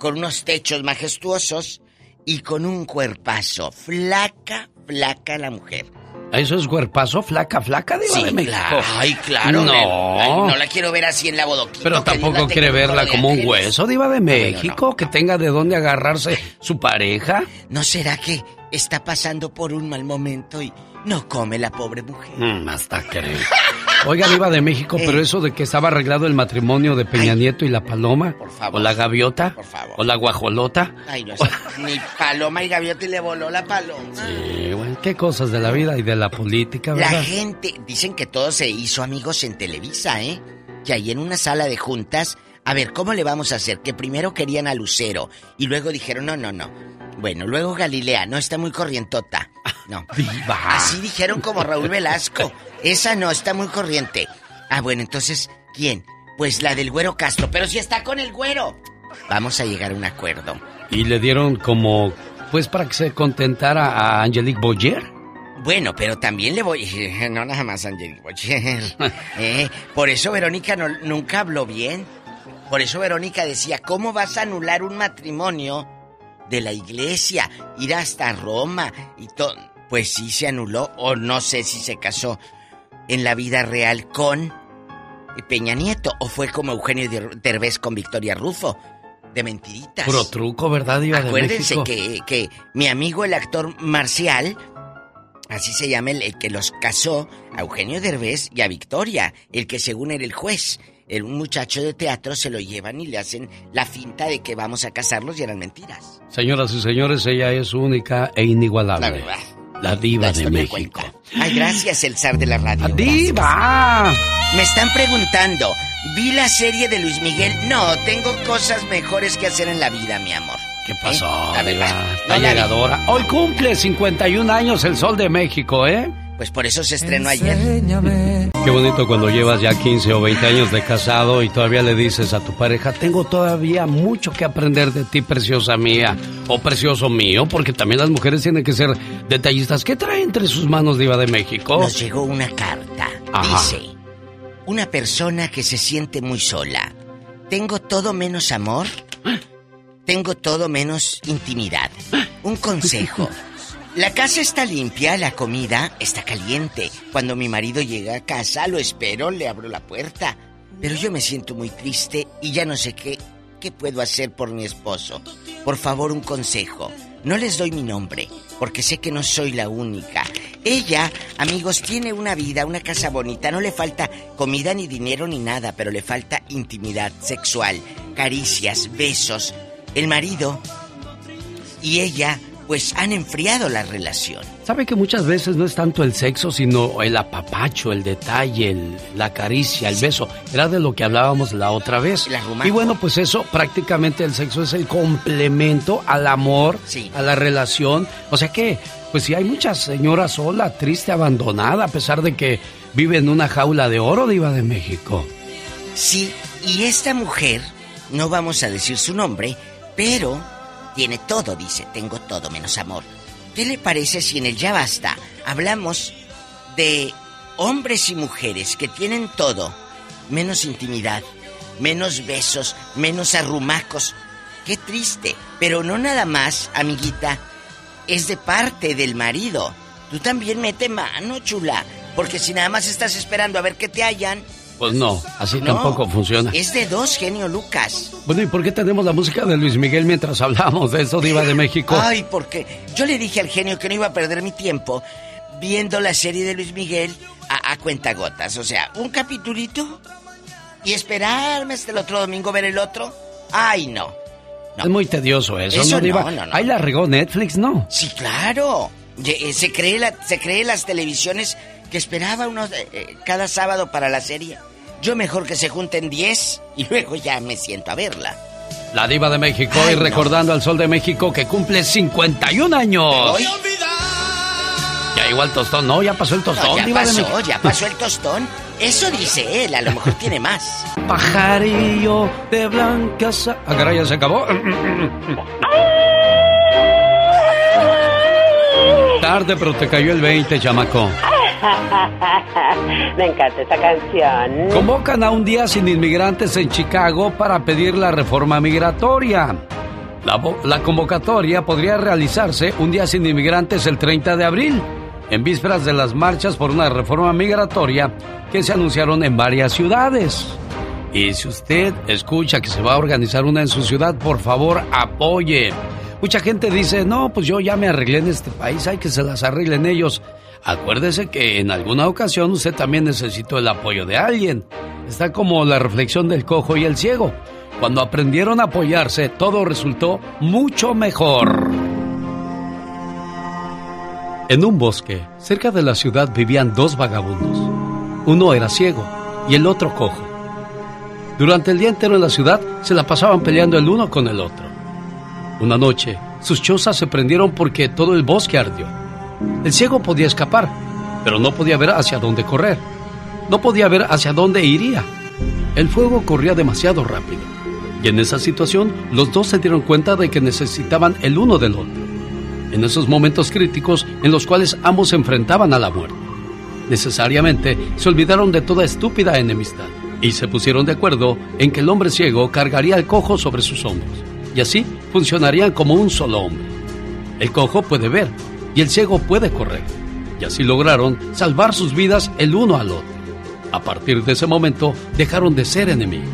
con unos techos majestuosos y con un cuerpazo, flaca, flaca la mujer.
Eso es cuerpazo, flaca, flaca, Diva
Sí,
de México.
claro. Ay, claro.
No.
ay, no la quiero ver así en la bodoquita.
Pero tampoco quiere verla como un hueso, Diva de México, que tenga de dónde agarrarse su pareja.
¿No será que está pasando por un mal momento y no come la pobre mujer?
Mm, hasta creo. Oiga, Diva de México,
Eh.
pero eso de que estaba arreglado el matrimonio de Peña Nieto y la paloma,
favor.
o la gaviota,
Por favor.
o la guajolota.
Ay, no sé. Ni paloma y gaviota y le voló la paloma.
Sí, bueno, qué cosas de la vida y de la política,
La
¿verdad?
gente, dicen que todo se hizo amigos en Televisa, ¿eh? Que ahí en una sala de juntas, a ver, ¿cómo le vamos a hacer? Que primero querían a Lucero y luego dijeron, no, no, no. Bueno, luego Galilea, no está muy corrientota. No. Así dijeron como Raúl Velasco. Esa no, está muy corriente. Ah, bueno, entonces, ¿quién? Pues la del güero Castro, pero si está con el güero. Vamos a llegar a un acuerdo.
Y le dieron como, pues para que se contentara a Angelique Boyer.
Bueno, pero también le voy. No nada más, Angelique Boyer. Eh, por eso Verónica no- nunca habló bien. Por eso Verónica decía: ¿Cómo vas a anular un matrimonio de la iglesia? Ir hasta Roma y todo. Pues sí se anuló, o no sé si se casó en la vida real con Peña Nieto, o fue como Eugenio Der- Derbez con Victoria Rufo. De mentiritas.
Puro truco, ¿verdad, Diva de
Acuérdense
México?
que, que mi amigo el actor Marcial, así se llama el, el que los casó, a Eugenio Derbez y a Victoria, el que según era el juez. El un muchacho de teatro se lo llevan y le hacen la finta de que vamos a casarlos y eran mentiras.
Señoras y señores, ella es única e inigualable.
La verdad.
La diva
La
de México.
Ay, gracias, el zar de la radio.
¡Diva!
Me están preguntando, ¿vi la serie de Luis Miguel? No, tengo cosas mejores que hacer en la vida, mi amor.
¿Qué pasó,
La
Diva?
verdad,
Está
no la
llegadora. Hoy cumple 51 años el Sol de México, ¿eh?
Pues por eso se estrenó ayer.
Qué bonito cuando llevas ya 15 o 20 años de casado y todavía le dices a tu pareja, tengo todavía mucho que aprender de ti, preciosa mía, o precioso mío, porque también las mujeres tienen que ser detallistas. ¿Qué trae entre sus manos, Diva de México?
Nos llegó una carta.
Ajá.
Dice, una persona que se siente muy sola. Tengo todo menos amor. Tengo todo menos intimidad. Un consejo. La casa está limpia, la comida está caliente. Cuando mi marido llega a casa, lo espero, le abro la puerta. Pero yo me siento muy triste y ya no sé qué, qué puedo hacer por mi esposo. Por favor, un consejo. No les doy mi nombre, porque sé que no soy la única. Ella, amigos, tiene una vida, una casa bonita, no le falta comida ni dinero ni nada, pero le falta intimidad sexual, caricias, besos. El marido y ella, pues han enfriado la relación.
¿Sabe que muchas veces no es tanto el sexo, sino el apapacho, el detalle, el- la caricia, el beso? Era de lo que hablábamos la otra vez. Y bueno, pues eso, prácticamente el sexo es el complemento al amor, a la relación. O sea que, pues si hay muchas señoras sola, triste, abandonada, a pesar de que vive en una jaula de oro, diva de México.
Sí, y esta mujer, no vamos a decir su nombre, pero tiene todo, dice, tengo todo menos amor. ¿Qué le parece si en el Ya Basta hablamos de hombres y mujeres que tienen todo, menos intimidad, menos besos, menos arrumacos? Qué triste, pero no nada más, amiguita, es de parte del marido. Tú también mete mano, chula. Porque si nada más estás esperando a ver que te hallan.
Pues no, así
No,
tampoco funciona.
Es de dos, genio Lucas.
Bueno, ¿y por qué tenemos la música de Luis Miguel mientras hablamos de eso, Diva de México?
Ay, porque yo le dije al genio que no iba a perder mi tiempo viendo la serie de Luis Miguel a, a cuentagotas. O sea, un capitulito y esperarme hasta el otro domingo ver el otro. Ay, no.
Es muy tedioso eso,
Eso
¿no, Diva?
no, no, no.
Ahí la regó Netflix, ¿no?
Sí, claro. Eh, Se cree, la, se cree las televisiones que esperaba uno eh, eh, cada sábado para la serie. Yo mejor que se junten 10 y luego ya me siento a verla.
La Diva de México
Ay,
y
no.
recordando al Sol de México que cumple 51 años.
Hoy
Ya igual tostón, no, ya pasó el tostón,
no, ya
Diva de
pasó,
México.
ya pasó el tostón. Eso dice él, a lo mejor tiene más.
Pajarillo de blanca sa- Ah, caray, ya se acabó. Tarde, pero te cayó el 20, chamaco.
Me encanta esa canción.
Convocan a un día sin inmigrantes en Chicago para pedir la reforma migratoria. La, la convocatoria podría realizarse un día sin inmigrantes el 30 de abril, en vísperas de las marchas por una reforma migratoria que se anunciaron en varias ciudades. Y si usted escucha que se va a organizar una en su ciudad, por favor apoye. Mucha gente dice, no, pues yo ya me arreglé en este país, hay que se las arreglen ellos. Acuérdese que en alguna ocasión usted también necesitó el apoyo de alguien. Está como la reflexión del cojo y el ciego. Cuando aprendieron a apoyarse, todo resultó mucho mejor. En un bosque, cerca de la ciudad, vivían dos vagabundos. Uno era ciego y el otro cojo. Durante el día entero en la ciudad se la pasaban peleando el uno con el otro. Una noche, sus chozas se prendieron porque todo el bosque ardió. El ciego podía escapar, pero no podía ver hacia dónde correr. No podía ver hacia dónde iría. El fuego corría demasiado rápido. Y en esa situación, los dos se dieron cuenta de que necesitaban el uno del otro. En esos momentos críticos en los cuales ambos se enfrentaban a la muerte. Necesariamente se olvidaron de toda estúpida enemistad y se pusieron de acuerdo en que el hombre ciego cargaría al cojo sobre sus hombros y así funcionarían como un solo hombre. El cojo puede ver y el ciego puede correr y así lograron salvar sus vidas el uno al otro. A partir de ese momento dejaron de ser enemigos.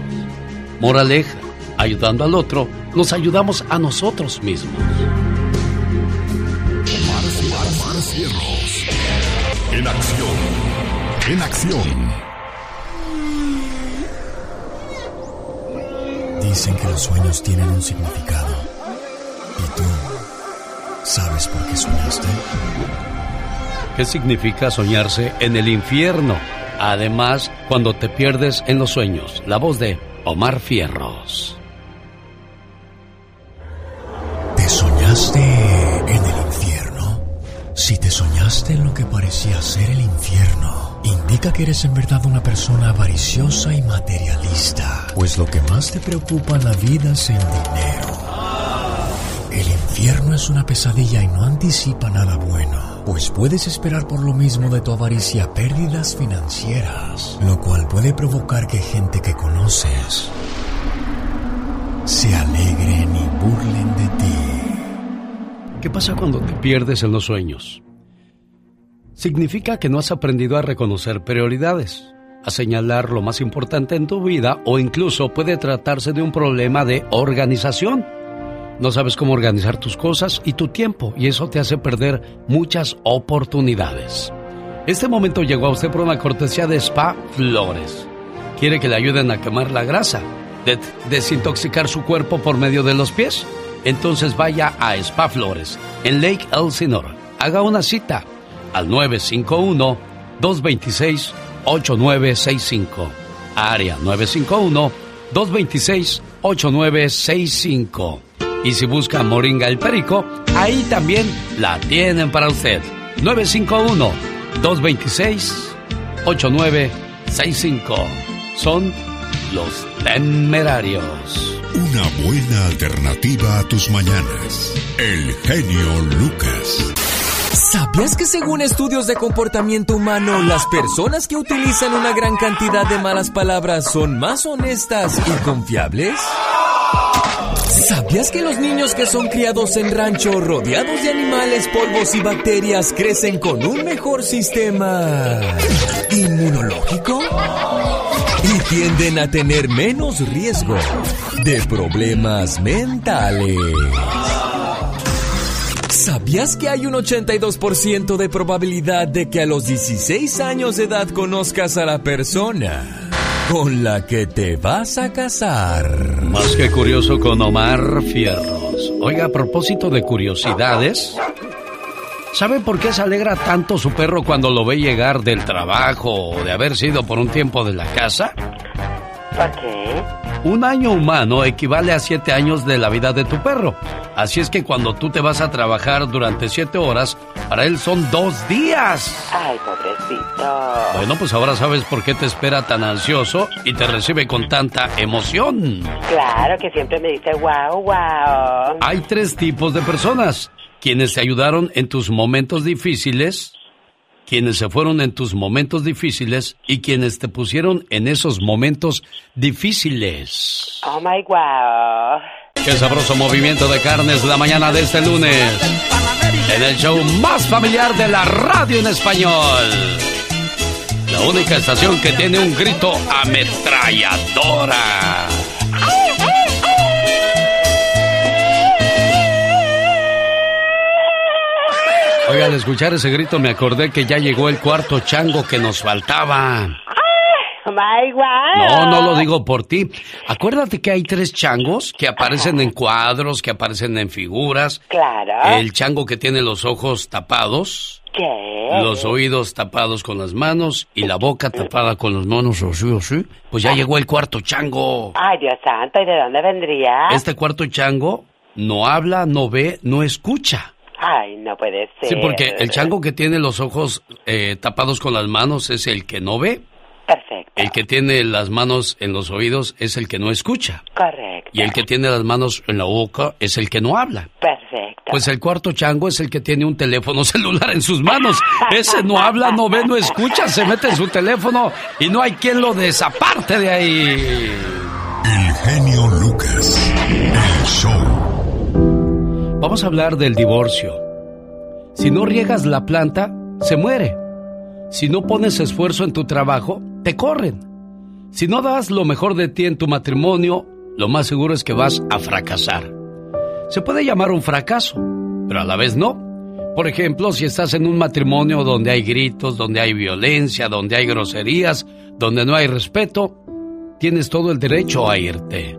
Moraleja, ayudando al otro, nos ayudamos a nosotros mismos.
En acción. En acción.
Dicen que los sueños tienen un significado. ¿Y tú sabes por qué soñaste?
¿Qué significa soñarse en el infierno? Además, cuando te pierdes en los sueños. La voz de Omar Fierros.
¿Te soñaste en el infierno? Si te soñaste en lo que parecía ser el infierno, indica que eres en verdad una persona avariciosa y materialista. Pues lo que más te preocupa en la vida es el dinero. Infierno es una pesadilla y no anticipa nada bueno, pues puedes esperar por lo mismo de tu avaricia pérdidas financieras, lo cual puede provocar que gente que conoces se alegren y burlen de ti.
¿Qué pasa cuando te pierdes en los sueños? Significa que no has aprendido a reconocer prioridades, a señalar lo más importante en tu vida o incluso puede tratarse de un problema de organización. No sabes cómo organizar tus cosas y tu tiempo y eso te hace perder muchas oportunidades. Este momento llegó a usted por una cortesía de Spa Flores. ¿Quiere que le ayuden a quemar la grasa? ¿De desintoxicar su cuerpo por medio de los pies? Entonces vaya a Spa Flores, en Lake Elsinore. Haga una cita al 951-226-8965. Área 951-226-8965. Y si busca Moringa el Perico, ahí también la tienen para usted. 951-226-8965. Son los temerarios.
Una buena alternativa a tus mañanas. El genio Lucas.
¿Sabías que según estudios de comportamiento humano, las personas que utilizan una gran cantidad de malas palabras son más honestas y confiables? ¿Sabías que los niños que son criados en rancho rodeados de animales, polvos y bacterias crecen con un mejor sistema inmunológico? Y tienden a tener menos riesgo de problemas mentales. ¿Sabías que hay un 82% de probabilidad de que a los 16 años de edad conozcas a la persona con la que te vas a casar?
Más que curioso con Omar Fierros. Oiga, a propósito de curiosidades, ¿sabe por qué se alegra tanto su perro cuando lo ve llegar del trabajo o de haber sido por un tiempo de la casa?
¿Por qué?
Un año humano equivale a siete años de la vida de tu perro. Así es que cuando tú te vas a trabajar durante siete horas, para él son dos días.
Ay, pobrecito.
Bueno, pues ahora sabes por qué te espera tan ansioso y te recibe con tanta emoción.
Claro que siempre me dice wow, wow.
Hay tres tipos de personas. Quienes te ayudaron en tus momentos difíciles, quienes se fueron en tus momentos difíciles y quienes te pusieron en esos momentos difíciles.
Oh my wow.
Qué sabroso movimiento de carnes la mañana de este lunes. En el show más familiar de la radio en español. La única estación que tiene un grito ametralladora. Oiga, al escuchar ese grito me acordé que ya llegó el cuarto chango que nos faltaba. No, no lo digo por ti. Acuérdate que hay tres changos que aparecen en cuadros, que aparecen en figuras.
Claro.
El chango que tiene los ojos tapados,
¿Qué?
los oídos tapados con las manos y la boca tapada con las manos, así. Pues ya llegó el cuarto chango.
Ay, Dios santo, ¿y de dónde vendría?
Este cuarto chango no habla, no ve, no escucha.
Ay, no puede ser.
Sí, porque el chango que tiene los ojos eh, tapados con las manos es el que no ve.
Perfecto.
El que tiene las manos en los oídos es el que no escucha.
Correcto.
Y el que tiene las manos en la boca es el que no habla.
Perfecto.
Pues el cuarto chango es el que tiene un teléfono celular en sus manos. Ese no habla, no ve, no escucha, se mete en su teléfono y no hay quien lo desaparte de ahí.
El genio Lucas. El show.
Vamos a hablar del divorcio. Si no riegas la planta, se muere. Si no pones esfuerzo en tu trabajo, te corren. Si no das lo mejor de ti en tu matrimonio, lo más seguro es que vas a fracasar. Se puede llamar un fracaso, pero a la vez no. Por ejemplo, si estás en un matrimonio donde hay gritos, donde hay violencia, donde hay groserías, donde no hay respeto, tienes todo el derecho a irte.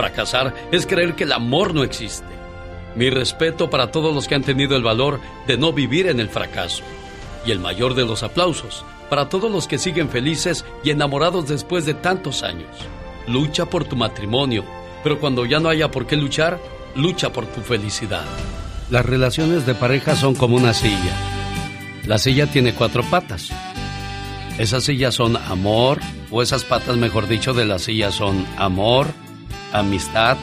Fracasar es creer que el amor no existe. Mi respeto para todos los que han tenido el valor de no vivir en el fracaso. Y el mayor de los aplausos para todos los que siguen felices y enamorados después de tantos años. Lucha por tu matrimonio, pero cuando ya no haya por qué luchar, lucha por tu felicidad. Las relaciones de pareja son como una silla. La silla tiene cuatro patas. Esas sillas son amor, o esas patas, mejor dicho, de la silla son amor, amistad,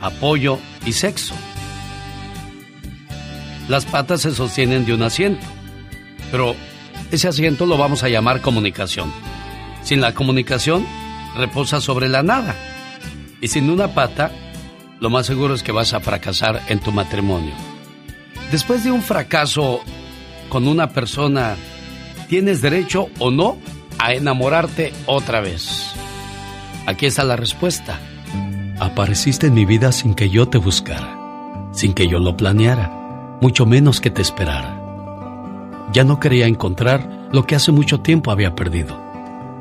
apoyo y sexo. Las patas se sostienen de un asiento, pero ese asiento lo vamos a llamar comunicación. Sin la comunicación, reposa sobre la nada. Y sin una pata, lo más seguro es que vas a fracasar en tu matrimonio. Después de un fracaso con una persona, ¿tienes derecho o no a enamorarte otra vez? Aquí está la respuesta.
Apareciste en mi vida sin que yo te buscara, sin que yo lo planeara, mucho menos que te esperara. Ya no quería encontrar lo que hace mucho tiempo había perdido,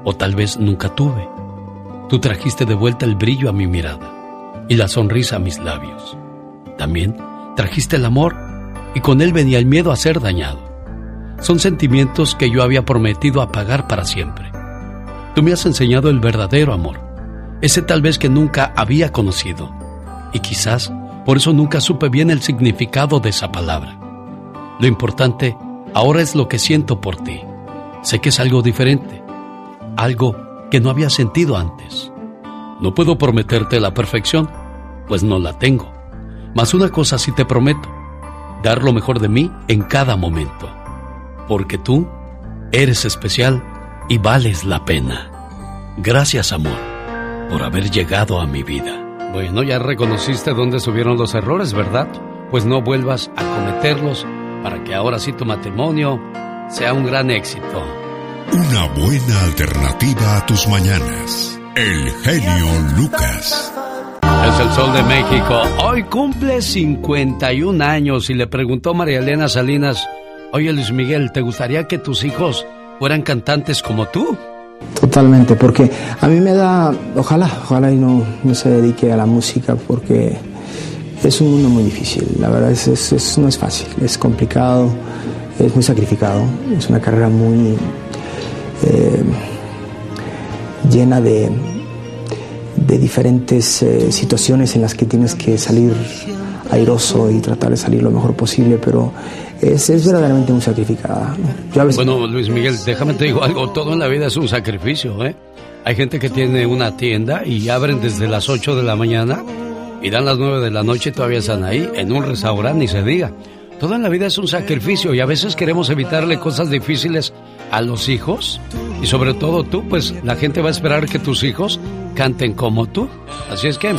o tal vez nunca tuve. Tú trajiste de vuelta el brillo a mi mirada y la sonrisa a mis labios. También trajiste el amor y con él venía el miedo a ser dañado. Son sentimientos que yo había prometido apagar para siempre. Tú me has enseñado el verdadero amor, ese tal vez que nunca había conocido. Y quizás por eso nunca supe bien el significado de esa palabra. Lo importante ahora es lo que siento por ti. Sé que es algo diferente, algo que no había sentido antes. No puedo prometerte la perfección, pues no la tengo. Mas una cosa sí te prometo, dar lo mejor de mí en cada momento. Porque tú eres especial y vales la pena. Gracias, amor, por haber llegado a mi vida. Bueno, ya reconociste dónde subieron los errores, ¿verdad? Pues no vuelvas a cometerlos para que ahora sí tu matrimonio sea un gran éxito.
Una buena alternativa a tus mañanas. El genio Lucas.
Es el Sol de México. Hoy cumple 51 años y le preguntó María Elena Salinas, oye Luis Miguel, ¿te gustaría que tus hijos fueran cantantes como tú?
Totalmente, porque a mí me da, ojalá, ojalá y no, no se dedique a la música porque es un mundo muy difícil, la verdad es, es, no es fácil, es complicado, es muy sacrificado, es una carrera muy eh, llena de, de diferentes eh, situaciones en las que tienes que salir airoso y tratar de salir lo mejor posible, pero es, es verdaderamente muy sacrificada.
Bueno, Luis Miguel, déjame te digo algo, todo en la vida es un sacrificio, ¿eh? Hay gente que tiene una tienda y abren desde las 8 de la mañana y dan las 9 de la noche y todavía están ahí, en un restaurante, ni se diga. Todo en la vida es un sacrificio y a veces queremos evitarle cosas difíciles a los hijos y sobre todo tú, pues la gente va a esperar que tus hijos canten como tú. Así es que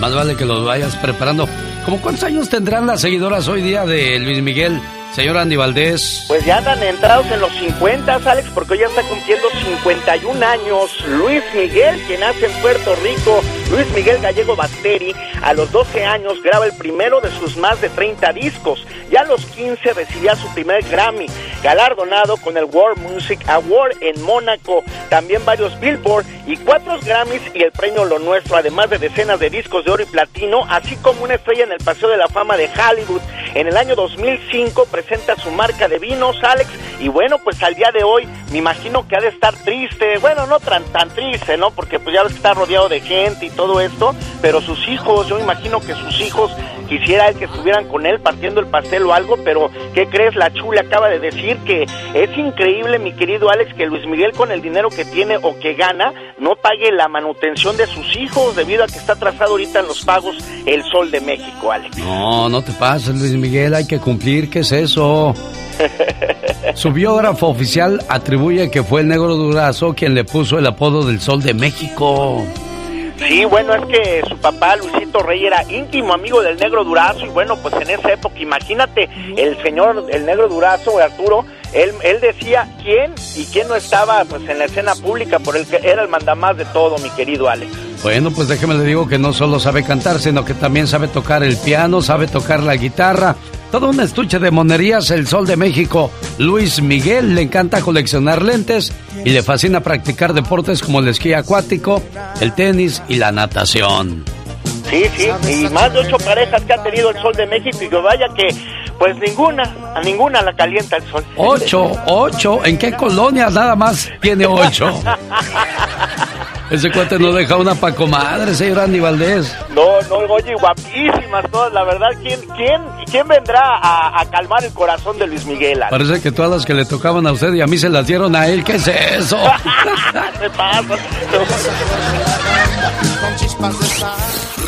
más vale que los vayas preparando. ¿Cómo cuántos años tendrán las seguidoras hoy día de Luis Miguel? Señor Andy Valdés.
Pues ya andan entrados en los 50, Alex, porque hoy ya está cumpliendo 51 años. Luis Miguel, que nace en Puerto Rico, Luis Miguel Gallego Basteri, a los 12 años graba el primero de sus más de 30 discos. Ya a los 15 recibía su primer Grammy, galardonado con el World Music Award en Mónaco, también varios Billboard y cuatro Grammys y el premio Lo Nuestro, además de decenas de discos de oro y platino, así como una estrella en el Paseo de la Fama de Hollywood. En el año 2005 presenta su marca de vinos, Alex, y bueno, pues al día de hoy me imagino que ha de estar triste, bueno, no tan, tan triste, ¿no? Porque pues ya ves que está rodeado de gente y todo esto, pero sus hijos, yo imagino que sus hijos quisiera que estuvieran con él partiendo el pastel o algo, pero ¿qué crees? La chula acaba de decir que es increíble, mi querido Alex, que Luis Miguel con el dinero que tiene o que gana no pague la manutención de sus hijos debido a que está atrasado ahorita en los pagos el Sol de México, Alex.
No, no te pases, Luis Miguel, hay que cumplir, ¿qué es eso? Su biógrafo oficial atribuye que fue el negro Durazo quien le puso el apodo del Sol de México.
Sí, bueno, es que su papá, Luisito Rey, era íntimo amigo del negro Durazo y bueno, pues en esa época, imagínate, el señor, el negro Durazo, Arturo, él, él decía quién y quién no estaba pues en la escena pública por el que era el mandamás de todo, mi querido Alex.
Bueno, pues déjeme le digo que no solo sabe cantar, sino que también sabe tocar el piano, sabe tocar la guitarra. Todo un estuche de monerías, el Sol de México. Luis Miguel le encanta coleccionar lentes y le fascina practicar deportes como el esquí acuático, el tenis y la natación.
Sí, sí, y más de ocho parejas que ha tenido el Sol de México y que vaya que, pues ninguna, a ninguna la calienta el sol.
Ocho, ocho, ¿en qué colonia nada más tiene ocho? Ese cuate no deja una pa' comadre, señor Andy Valdés.
No, no, oye, guapísimas todas, la verdad, ¿quién, quién, quién vendrá a, a calmar el corazón de Luis Miguel?
Parece que todas las que le tocaban a usted y a mí se las dieron a él, ¿qué es eso?
¿Qué pasa?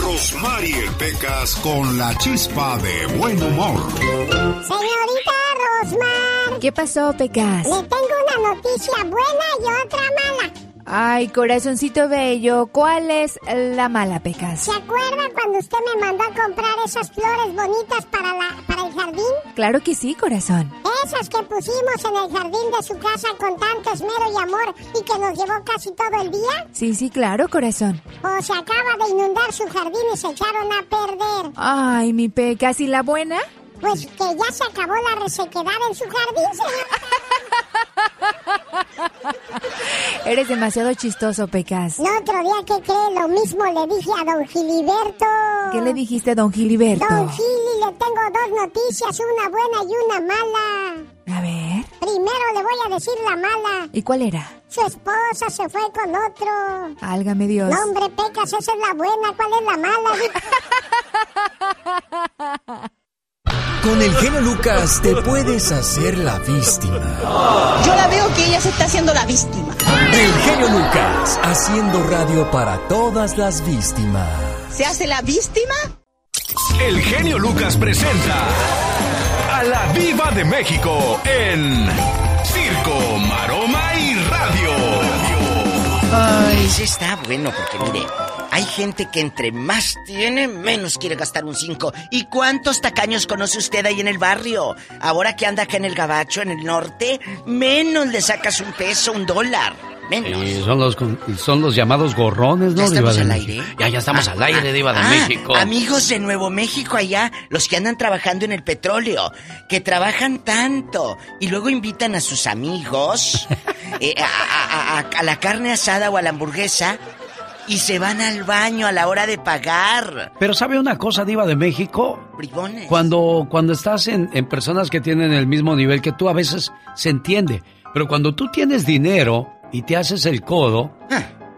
Rosmarie Pecas con la chispa de buen humor.
Señorita Rosmar.
¿Qué pasó, Pecas?
Le tengo una noticia buena y otra mala.
Ay, corazoncito bello, ¿cuál es la mala, Pecas?
¿Se acuerda cuando usted me mandó a comprar esas flores bonitas para, la, para el jardín?
Claro que sí, corazón.
Esas que pusimos en el jardín de su casa con tanto esmero y amor y que nos llevó casi todo el día.
Sí, sí, claro, corazón.
O se acaba de inundar su jardín y se echaron a perder.
Ay, mi pecas, ¿y la buena?
Pues que ya se acabó la resequedad en su jardín, señor.
Eres demasiado chistoso, Pecas.
No, otro día que cree lo mismo le dije a don Giliberto.
¿Qué le dijiste a don Giliberto?
Don Gili, le tengo dos noticias, una buena y una mala.
A ver.
Primero le voy a decir la mala.
¿Y cuál era?
Su esposa se fue con otro.
Álgame Dios.
No, hombre, Pecas, esa es la buena. ¿Cuál es la mala?
Con el genio Lucas te puedes hacer la víctima.
Yo la veo que ella se está haciendo la víctima.
El genio Lucas, haciendo radio para todas las víctimas.
¿Se hace la víctima?
El genio Lucas presenta a la Viva de México en Circo, Maroma y Radio.
Ay, sí está bueno, porque mire, hay gente que entre más tiene, menos quiere gastar un 5. ¿Y cuántos tacaños conoce usted ahí en el barrio? Ahora que anda acá en el gabacho, en el norte, menos le sacas un peso, un dólar. Menos.
Son los son los llamados gorrones, ¿no?
¿Ya estamos
Diva
al aire?
Ya, ya estamos
Ah,
al aire,
ah,
Diva de
ah,
México.
Amigos de Nuevo México allá, los que andan trabajando en el petróleo, que trabajan tanto y luego invitan a sus amigos eh, a, a- a- a la carne asada o a la hamburguesa y se van al baño a la hora de pagar.
Pero ¿sabe una cosa, Diva de México?
Bribones.
Cuando, cuando estás en, en personas que tienen el mismo nivel que tú, a veces se entiende. Pero cuando tú tienes dinero y te haces el codo,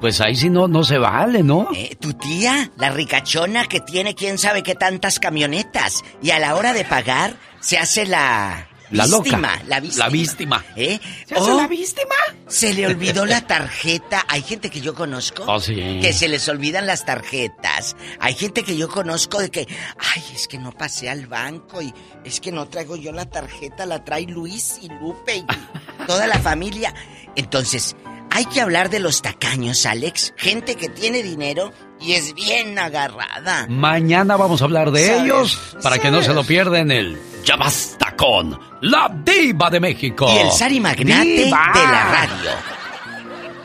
pues ahí sí no, no se vale, ¿no?
Ah. Eh, tu tía, la ricachona que tiene quién sabe qué tantas camionetas y a la hora de pagar se hace la
La loca.
víctima, la víctima.
La víctima.
¿Eh?
¿Se hace
Oh,
la víctima?
Se le olvidó la tarjeta. Hay gente que yo conozco
Oh, sí.
que se les olvidan las tarjetas. Hay gente que yo conozco de que, ay, es que no pasé al banco y es que no traigo yo la tarjeta, la trae Luis y Lupe y toda la familia. Entonces, hay que hablar de los tacaños, Alex. Gente que tiene dinero y es bien agarrada.
Mañana vamos a hablar de
¿Sabes?
ellos para que no se lo pierdan el Ya basta con la Diva de México.
Y el Sari Magnate
¡Diva!
de la radio.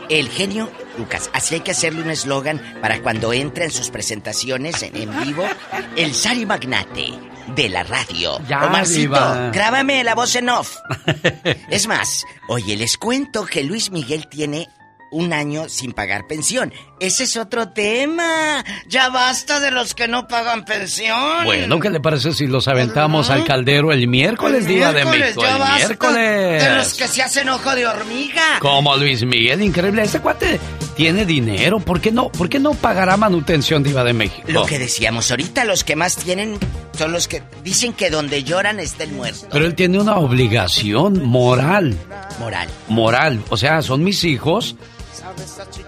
El genio Lucas. Así hay que hacerle un eslogan para cuando entre en sus presentaciones en, en vivo. El Sari Magnate de la radio.
Ya,
Omarcito,
Diva.
grábame la voz en off. es más, oye, les cuento que Luis Miguel tiene un año sin pagar pensión. Ese es otro tema. Ya basta de los que no pagan pensión.
Bueno, ¿qué le parece si los aventamos al caldero el miércoles,
El
Diva de México?
ya
El
basta
miércoles.
De los que se hacen ojo de hormiga.
Como Luis Miguel, increíble. Este cuate tiene dinero. ¿Por qué no, por qué no pagará manutención, Diva de México?
Lo que decíamos ahorita, los que más tienen son los que dicen que donde lloran está el muerto.
Pero él tiene una obligación moral.
Moral.
Moral. O sea, son mis hijos.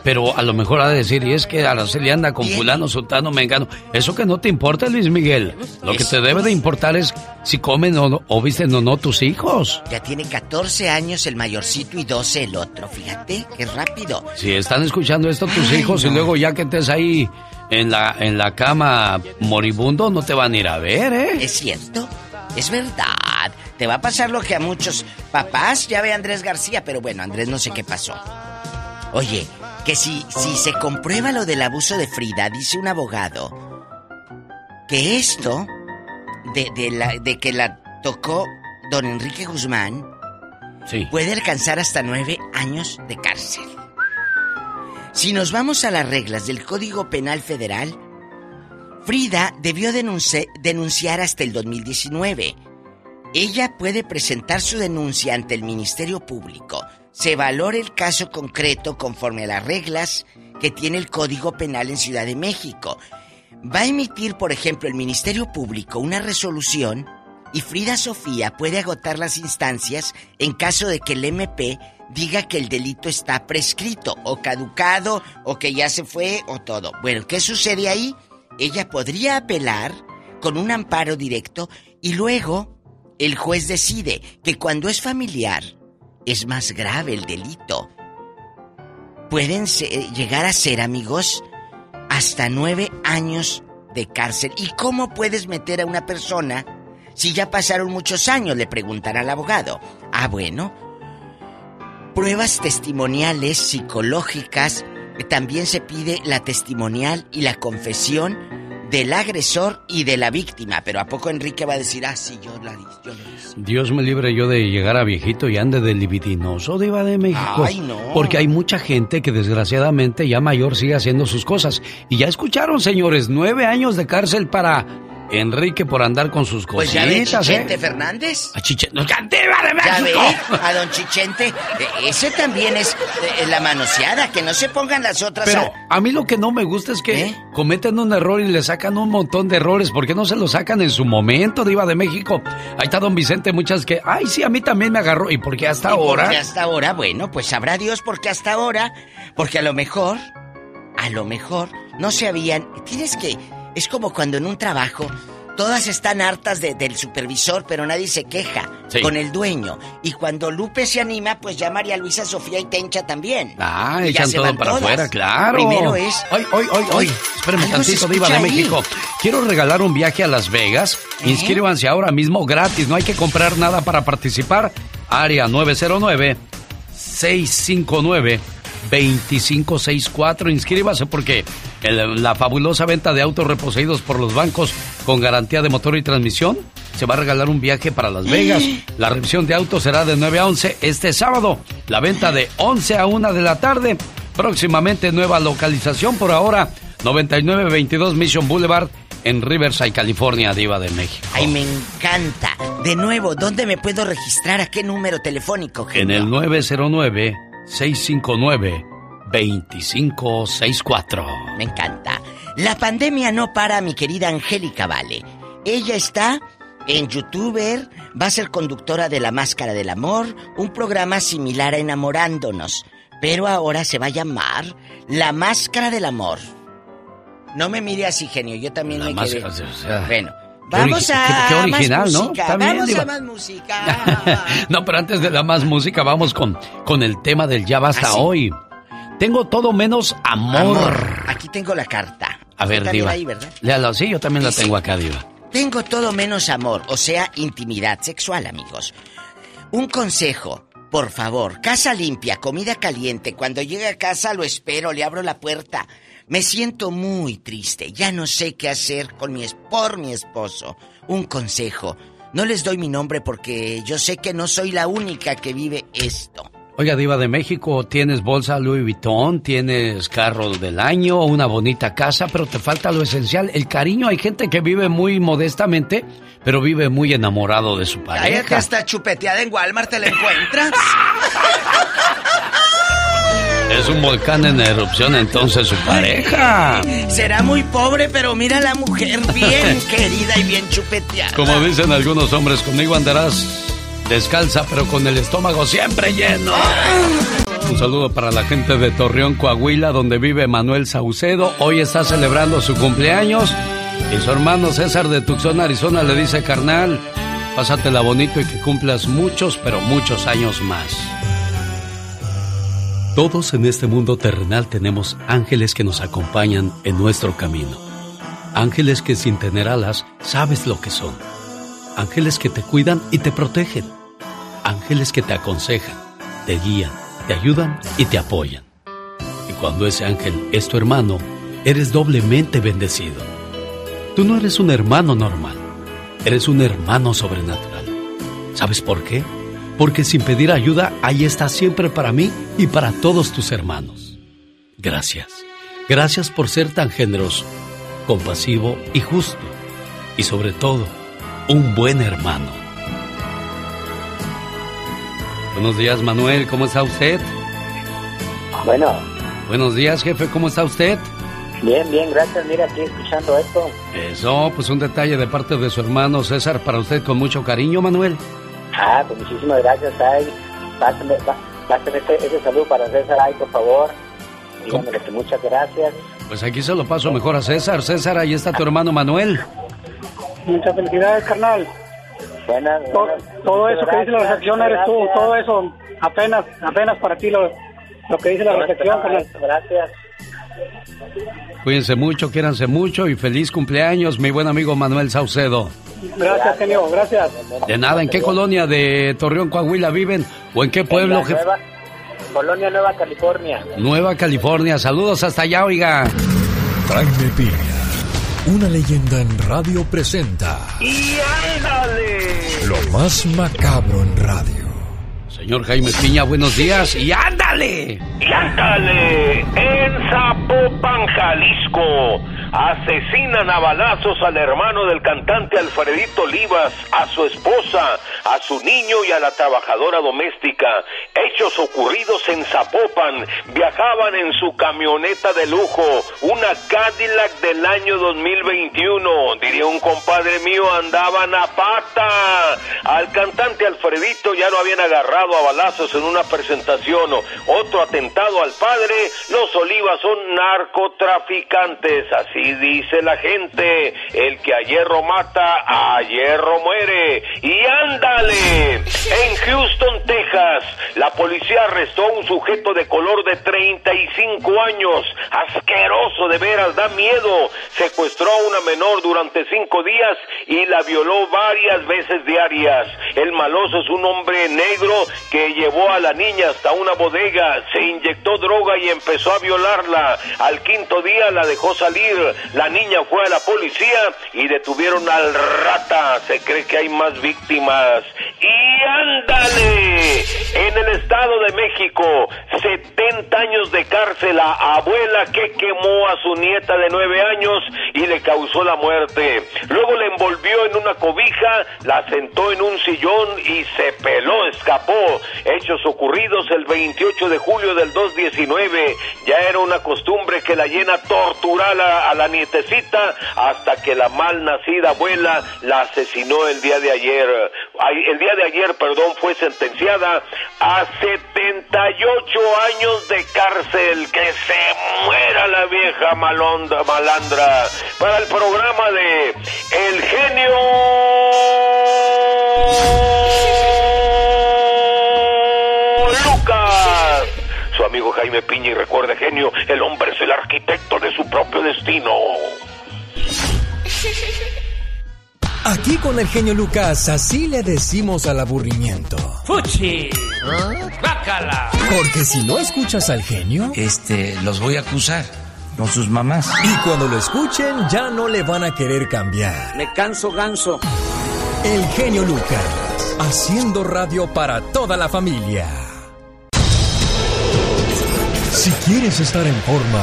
Pero a lo mejor ha de decir, y es que Araceli anda con fulano, sultano, mengano. Eso que no te importa, Luis Miguel. Lo que te debe de importar es si comen o, no- o visten o no tus hijos.
Ya tiene 14 años el mayorcito y 12 el otro. Fíjate, qué rápido.
Si están escuchando esto tus
Ay,
hijos y luego ya que estés ahí en la, en la cama moribundo, no te van a ir a ver, ¿eh?
Es cierto, es verdad. Te va a pasar lo que a muchos papás, ya ve a Andrés García, pero bueno, Andrés no sé qué pasó. Oye, que si, si se comprueba lo del abuso de Frida, dice un abogado, que esto de, de la, de que la tocó don Enrique Guzmán
Sí.
puede alcanzar hasta nueve años de cárcel. Si nos vamos a las reglas del Código Penal Federal, Frida debió denunci- denunciar hasta el 2019. Ella puede presentar su denuncia ante el Ministerio Público. Se valora el caso concreto conforme a las reglas que tiene el Código Penal en Ciudad de México. Va a emitir, por ejemplo, el Ministerio Público una resolución y Frida Sofía puede agotar las instancias en caso de que el MP diga que el delito está prescrito o caducado o que ya se fue o todo. Bueno, ¿qué sucede ahí? Ella podría apelar con un amparo directo y luego el juez decide que cuando es familiar es más grave el delito. Pueden se- llegar a ser, amigos, hasta nueve años de cárcel. ¿Y cómo puedes meter a una persona Si ya pasaron muchos años, le preguntan al abogado. Ah, bueno. Pruebas testimoniales psicológicas. También se pide la testimonial y la confesión del agresor y de la víctima. Pero ¿a poco Enrique va a decir, ah, sí, yo la yo hice?
Dios me libre yo de llegar a viejito y ande de libidinoso, diva de México.
Ay, no.
Porque hay mucha gente que desgraciadamente ya mayor sigue haciendo sus cosas. Y ya escucharon, señores, nueve años de cárcel para Enrique por andar con sus
Pues
cositas,
ya ve
¿eh?
Chichente Fernández.
A Chichente. ¡No, ya, de
Ya
México!
ve, a don Chichente. Eh, Ese también es eh, la manoseada, que no se pongan las otras
Pero
a-
a mí lo que no me gusta es que
¿Eh?
cometen un error y le sacan un montón de errores. ¿Por qué no se lo sacan en su momento, Diva de México? Ahí está don Vicente, muchas que, ay, sí, a mí también me agarró. ¿Y por qué hasta
¿Y
ahora?
Porque hasta ahora, bueno, pues sabrá Dios por qué hasta ahora. Porque a lo mejor, a lo mejor, no se habían. Tienes que. Es como cuando en un trabajo. Todas están hartas de- del supervisor, pero nadie se queja
Sí.
con el dueño. Y cuando Lupe se anima, pues ya María Luisa Sofía y Tencha también.
Ah,
Y ya
echan
se
todo
van
para
todas.
afuera, claro.
Primero es.
Ay, ay, ay, ay. Espérame tantito, Diva de. México. Quiero regalar un viaje a Las Vegas.
¿Eh?
Inscríbanse ahora mismo gratis. No hay que comprar nada para participar. Área 909 659 2564. Inscríbase porque la fabulosa venta de autos reposeídos por los bancos con garantía de motor y transmisión. Se va a regalar un viaje para Las Vegas. La revisión de autos será de 9 a 11 este sábado. La venta de 11 a 1 de la tarde. Próximamente nueva localización por ahora. 9922 Mission Boulevard en Riverside, California, Diva de México.
Ay, me encanta. De nuevo, ¿dónde me puedo registrar? ¿A qué número telefónico? Genio?
En el 909 659 2564.
Me encanta. La pandemia no para, mi querida Angélica Vale. Ella está en youtuber, va a ser conductora de La Máscara del Amor, un programa similar a Enamorándonos, pero ahora se va a llamar La Máscara del Amor. No me mire así, genio, yo también
la
me
máscara,
bueno, vamos a
qué, original,
más música,
¿no?
Vamos
digo...
a más música.
no, pero antes de la más música vamos con con el tema del ya basta
ah,
hoy. Tengo todo menos amor.
Amor. Aquí tengo la carta.
A ver, Diva.
ahí, ¿verdad?
Léala, sí, yo también la tengo acá, Diva.
Tengo todo menos amor, o sea, intimidad sexual, amigos. Un consejo, por favor, casa limpia, comida caliente. Cuando llegue a casa lo espero, le abro la puerta. Me siento muy triste, ya no sé qué hacer con mi es- por mi esposo. Un consejo. No les doy mi nombre porque yo sé que no soy la única que vive esto.
Oiga, Diva de México, tienes bolsa Louis Vuitton, tienes carro del año, una bonita casa, pero te falta lo esencial, el cariño. Hay gente que vive muy modestamente, pero vive muy enamorado de su
Cállate,
pareja.
hasta chupeteada en Walmart te la encuentras.
Es un volcán en erupción entonces su pareja.
Será muy pobre, pero mira la mujer bien querida y bien chupeteada.
Como dicen algunos hombres, conmigo andarás descalza, pero con el estómago siempre lleno. Un saludo para la gente de Torreón, Coahuila, donde vive Manuel Saucedo. Hoy está celebrando su cumpleaños. Y su hermano César de Tucson, Arizona, le dice, carnal, pásatela bonito y que cumplas muchos, pero muchos años más. Todos en este mundo terrenal tenemos ángeles que nos acompañan en nuestro camino. Ángeles que sin tener alas sabes lo que son. Ángeles que te cuidan y te protegen. Ángeles que te aconsejan, te guían, te ayudan y te apoyan. Y cuando ese ángel es tu hermano, eres doblemente bendecido. Tú no eres un hermano normal, eres un hermano sobrenatural. ¿Sabes por qué? Porque sin pedir ayuda, ahí estás siempre para mí y para todos tus hermanos. Gracias. Gracias por ser tan generoso, compasivo y justo. Y sobre todo, un buen hermano. Buenos días, Manuel. ¿Cómo está usted?
Bueno,
Buenos días, jefe. ¿Cómo está usted?
bien, bien, gracias. Mira, aquí escuchando esto.
Eso, pues un detalle de parte de su hermano César para usted con mucho cariño, Manuel.
Ah, pues muchísimas gracias. Ay, pásame, pá- pásame ese, ese saludo para César, ay, por favor. Dígame que muchas gracias.
Pues aquí se lo paso mejor a César. César, ahí está tu hermano Manuel.
Muchas felicidades, carnal.
Buenas,
To-
buenas.
todo eso que dice la recepción eres tú, todo eso apenas, apenas para ti lo, lo que dice la
No
recepción,
esto, Gracias.
Cuídense mucho, quiéranse mucho y feliz cumpleaños, mi buen amigo Manuel Saucedo.
Gracias, genio, gracias.
De nada, ¿en qué colonia de Torreón, Coahuila viven? ¿O en qué pueblo, jefe?
Nueva- Colonia Nueva California.
Nueva California. Saludos hasta allá, oiga.
Jaime Piña, una leyenda en radio presenta
¡Y ándale!
lo más macabro en radio.
Señor Jaime Piña, buenos días y ándale.
¡Y ándale! En Zapopan, Jalisco, asesinan a balazos al hermano del cantante Alfredito Olivas, a su esposa, a su niño y a la trabajadora doméstica. Hechos ocurridos en Zapopan. Viajaban en su camioneta de lujo, una Cadillac del año 2021. Diría un compadre mío, andaban a pata. Al cantante Alfredito ya lo habían agarrado a balazos en una presentación. Otro atentado al padre. Los Olivas son narcotraficantes. Así dice la gente. El que a hierro mata, a hierro muere. Y En Houston, Texas, la policía arrestó a un sujeto de color de 35 años. Asqueroso, de veras, da miedo. Secuestró a una menor durante cinco días y la violó varias veces diarias. El maloso es un hombre negro que llevó a la niña hasta una bodega, se inyectó droga y empezó a violarla. Al quinto día la dejó salir. La niña fue a la policía y detuvieron al rata. Se cree que hay más víctimas. Y ándale, en el Estado de México, 70 años de cárcel a abuela que quemó a su nieta de 9 años y le causó la muerte. Luego le envolvió en una cobija, la sentó en un sillón y se peló, escapó. Hechos ocurridos el 28 de julio del 2019. Ya era una costumbre que la llena torturara a la nietecita hasta que la mal nacida abuela la asesinó el día de ayer. Ay, El día de ayer, perdón, fue sentenciada a 78 años de cárcel. Que se muera la vieja malonda, malandra. Para el programa de El Genio Lucas. Su amigo Jaime Piña y recuerde, genio, el hombre es el arquitecto de su propio destino.
Aquí con el genio Lucas, así le decimos al aburrimiento.
¡Fuchi! ¡Bácala!
Porque si no escuchas al genio,
Este, los voy a acusar con sus mamás.
y cuando lo escuchen ya no le van a querer cambiar.
Me canso ganso.
El genio Lucas, haciendo radio para toda la familia.
Si quieres estar en forma,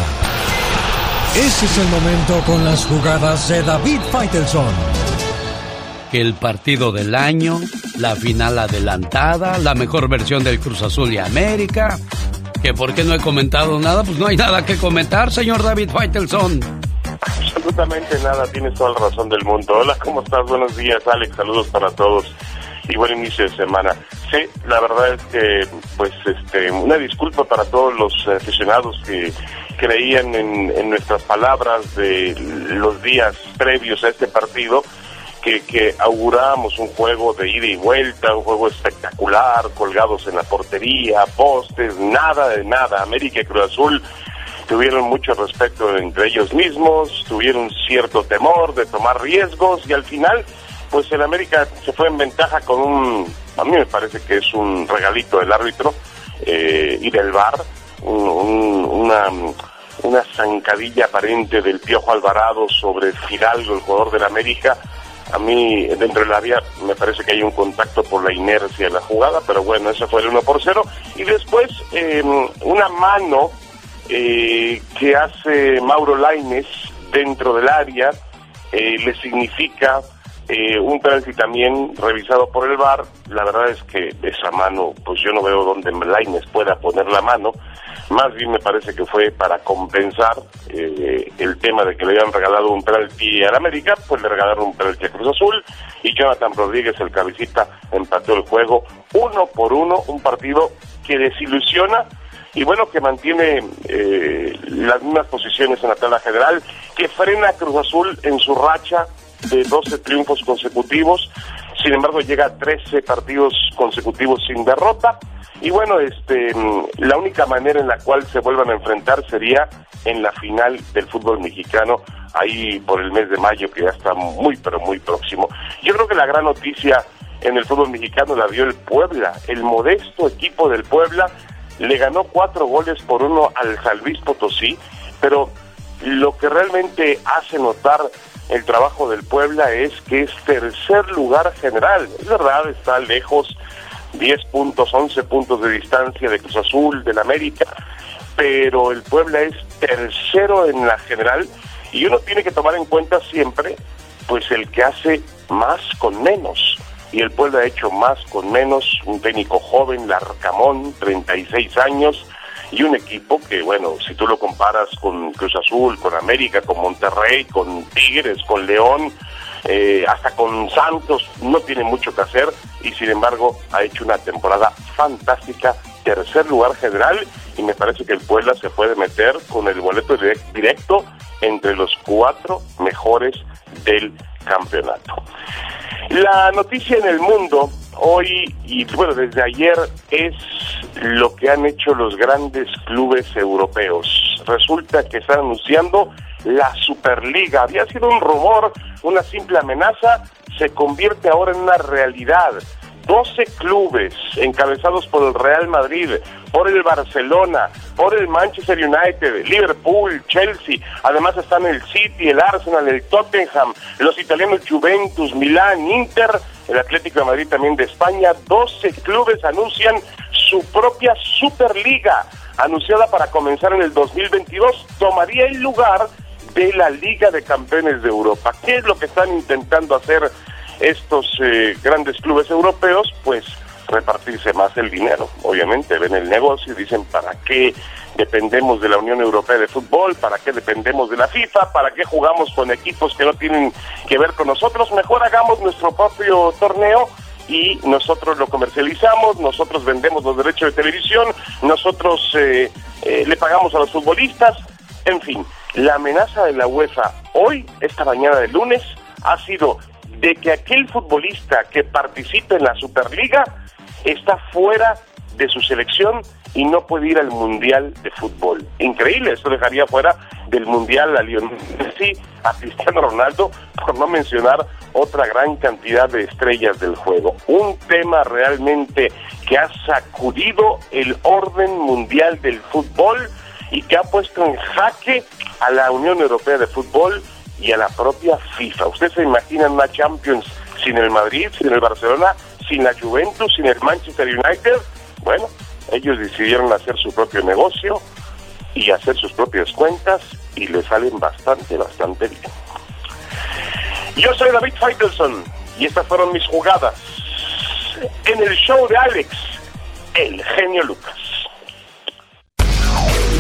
ese es el momento con las jugadas de David Faitelson.
Que el partido del año, la final adelantada, la mejor versión del Cruz Azul y América. Que por qué no he comentado nada, pues no hay nada que comentar, señor David Faitelson.
Absolutamente nada, tienes toda la razón del mundo. Hola, ¿cómo estás? Buenos días, Alex, saludos para todos y buen inicio de semana. Sí, la verdad es que, pues, este, una disculpa para todos los aficionados que creían en, en nuestras palabras de los días previos a este partido, que, que augurábamos un juego de ida y vuelta, un juego espectacular, colgados en la portería, postes, nada de nada. América y Cruz Azul tuvieron mucho respeto entre ellos mismos, tuvieron cierto temor de tomar riesgos y al final, pues el América se fue en ventaja con un, a mí me parece que es un regalito del árbitro eh, y del VAR, un- una, una zancadilla aparente del Piojo Alvarado sobre Fidalgo, el jugador del América. A mí, dentro del área, me parece que hay un contacto por la inercia de la jugada, pero bueno, ese fue el 1 por 0. Y después, eh, una mano eh, que hace Mauro Laines dentro del área eh, le significa eh, un penalti también revisado por el VAR. La verdad es que esa mano, pues yo no veo dónde Laines pueda poner la mano. Más bien me parece que fue para compensar eh, el tema de que le habían regalado un penalti al América, pues le regalaron un penalti a Cruz Azul y Jonathan Rodríguez, el cabecita, empató el juego uno por uno, un partido que desilusiona y bueno, que mantiene eh, las mismas posiciones en la tabla general, que frena a Cruz Azul en su racha de 12 triunfos consecutivos sin embargo llega a 13 partidos consecutivos sin derrota. Y bueno, este, la única manera en la cual se vuelvan a enfrentar sería en la final del fútbol mexicano, ahí por el mes de mayo, que ya está muy, pero muy próximo. Yo creo que la gran noticia en el fútbol mexicano la dio el Puebla, el modesto equipo del Puebla le ganó cuatro goles por uno al San Potosí, pero lo que realmente hace notar el trabajo del Puebla es que es tercer lugar general. Es verdad, está lejos, 10 puntos, 11 puntos de distancia de Cruz Azul, del América, pero el Puebla es tercero en la general y uno tiene que tomar en cuenta siempre pues el que hace más con menos. Y el Puebla ha hecho más con menos, un técnico joven, Larcamón, 36 años, y un equipo que, bueno, si tú lo comparas con Cruz Azul, con América, con Monterrey, con Tigres, con León, eh, hasta con Santos, no tiene mucho que hacer y sin embargo ha hecho una temporada fantástica, tercer lugar general y me parece que el Puebla se puede meter con el boleto directo entre los cuatro mejores del campeonato. La noticia en el mundo hoy y bueno, desde ayer es lo que han hecho los grandes clubes europeos. Resulta que están anunciando la Superliga. Había sido un rumor, una simple amenaza, se convierte ahora en una realidad. 12 clubes encabezados por el Real Madrid, por el Barcelona, por el Manchester United, Liverpool, Chelsea, además están el City, el Arsenal, el Tottenham, los italianos Juventus, Milán, Inter, el Atlético de Madrid también de España, 12 clubes anuncian su propia Superliga, anunciada para comenzar en el 2022, tomaría el lugar de la Liga de Campeones de Europa. ¿Qué es lo que están intentando hacer estos eh, grandes clubes europeos? Pues repartirse más el dinero. Obviamente ven el negocio y dicen, ¿para qué dependemos de la Unión Europea de Fútbol? ¿Para qué dependemos de la FIFA? ¿Para qué jugamos con equipos que no tienen que ver con nosotros? Mejor hagamos nuestro propio torneo y nosotros lo comercializamos, nosotros vendemos los derechos de televisión, nosotros eh, eh, le pagamos a los futbolistas, en fin, la amenaza de la UEFA hoy, esta mañana de lunes, ha sido de que aquel futbolista que participe en la Superliga está fuera de su selección y no puede ir al Mundial de Fútbol. Increíble, esto dejaría fuera del Mundial a Lionel Messi, a Cristiano Ronaldo, por no mencionar otra gran cantidad de estrellas del juego. Un tema realmente que ha sacudido el orden mundial del fútbol y que ha puesto en jaque a la Unión Europea de Fútbol y a la propia FIFA. ¿Ustedes se imaginan una Champions sin el Madrid, sin el Barcelona, sin la Juventus, sin el Manchester United? Bueno, ellos decidieron hacer su propio negocio y hacer sus propias cuentas y le salen bastante, bastante bien. Yo soy David Feitelson y estas fueron mis jugadas en el show de Alex, el genio Lucas.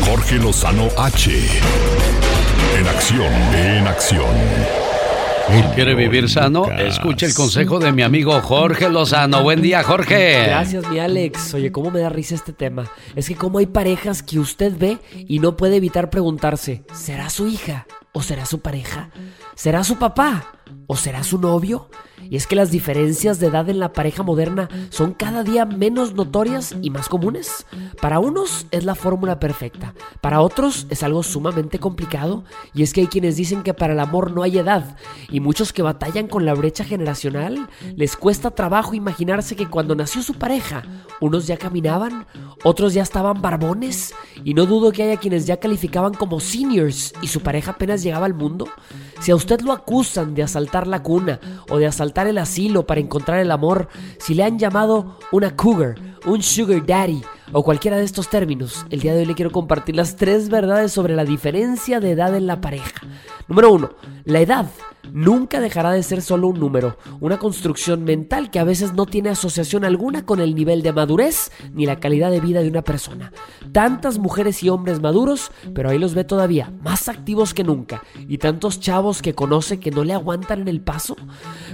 Jorge Lozano H. En acción, en acción.
¿Quiere vivir sano? Escuche el consejo de mi amigo Jorge Lozano. Buen día, Jorge.
Gracias, mi Alex. Oye, ¿cómo me da risa este tema? Es que como hay parejas que usted ve y no puede evitar preguntarse, ¿será su hija o será su pareja? ¿Será su papá o será su novio? Y es que las diferencias de edad en la pareja moderna son cada día menos notorias y más comunes. Para unos es la fórmula perfecta, para otros es algo sumamente complicado y es que hay quienes dicen que para el amor no hay edad y muchos que batallan con la brecha generacional les cuesta trabajo imaginarse que cuando nació su pareja unos ya caminaban, otros ya estaban barbones y no dudo que haya quienes ya calificaban como seniors y su pareja apenas llegaba al mundo. Si a usted lo acusan de asaltar la cuna o de asaltar el asilo para encontrar el amor, si le han llamado una cougar, un sugar daddy o cualquiera de estos términos, el día de hoy le quiero compartir las tres verdades sobre la diferencia de edad en la pareja. Número uno, la edad nunca dejará de ser solo un número, una construcción mental que a veces no tiene asociación alguna con el nivel de madurez ni la calidad de vida de una persona. Tantas mujeres y hombres maduros, pero ahí los ve todavía, más activos que nunca, y tantos chavos que conoce que no le aguantan en el paso.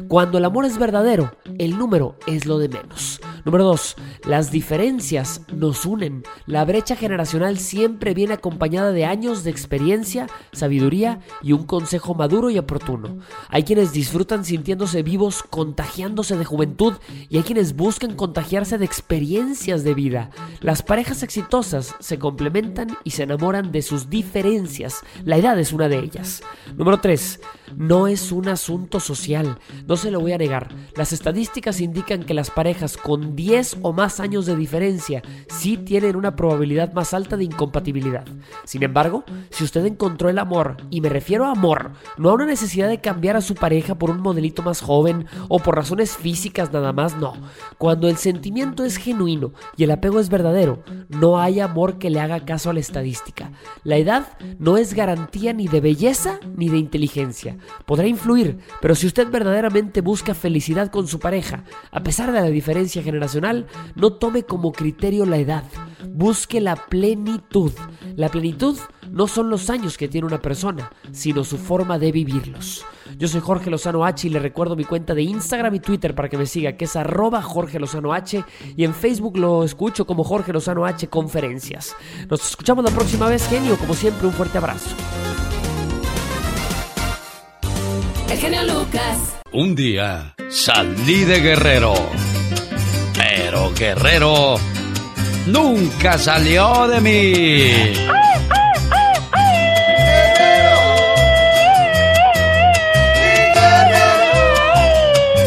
Cuando el amor es verdadero, el número es lo de menos. Número 2. Las diferencias nos unen. La brecha generacional siempre viene acompañada de años de experiencia, sabiduría y un consejo maduro y oportuno. Hay quienes disfrutan sintiéndose vivos, contagiándose de juventud y hay quienes buscan contagiarse de experiencias de vida. Las parejas exitosas se complementan y se enamoran de sus diferencias. La edad es una de ellas. Número 3. No es un asunto social. No se lo voy a negar. Las estadísticas indican que las parejas con 10 o más años de diferencia sí tienen una probabilidad más alta de incompatibilidad. Sin embargo, si usted encontró el amor, y me refiero a amor, no a una necesidad de cambiar a su pareja por un modelito más joven o por razones físicas nada más, no. Cuando el sentimiento es genuino y el apego es verdadero, no hay amor que le haga caso a la estadística. La edad no es garantía ni de belleza ni de inteligencia. Podrá influir, pero si usted verdaderamente busca felicidad con su pareja, a pesar de la diferencia generacional, no tome como criterio la edad. Busque la plenitud. La plenitud no son los años que tiene una persona, sino su forma de vivirlos. Yo soy Jorge Lozano H y le recuerdo mi cuenta de Instagram y Twitter para que me siga, que es arroba Jorge Lozano H y en Facebook lo escucho como Jorge Lozano H Conferencias. Nos escuchamos la próxima vez, genio. Como siempre, un fuerte abrazo.
El genio Lucas.
Un día salí de Guerrero, pero Guerrero nunca salió de mí.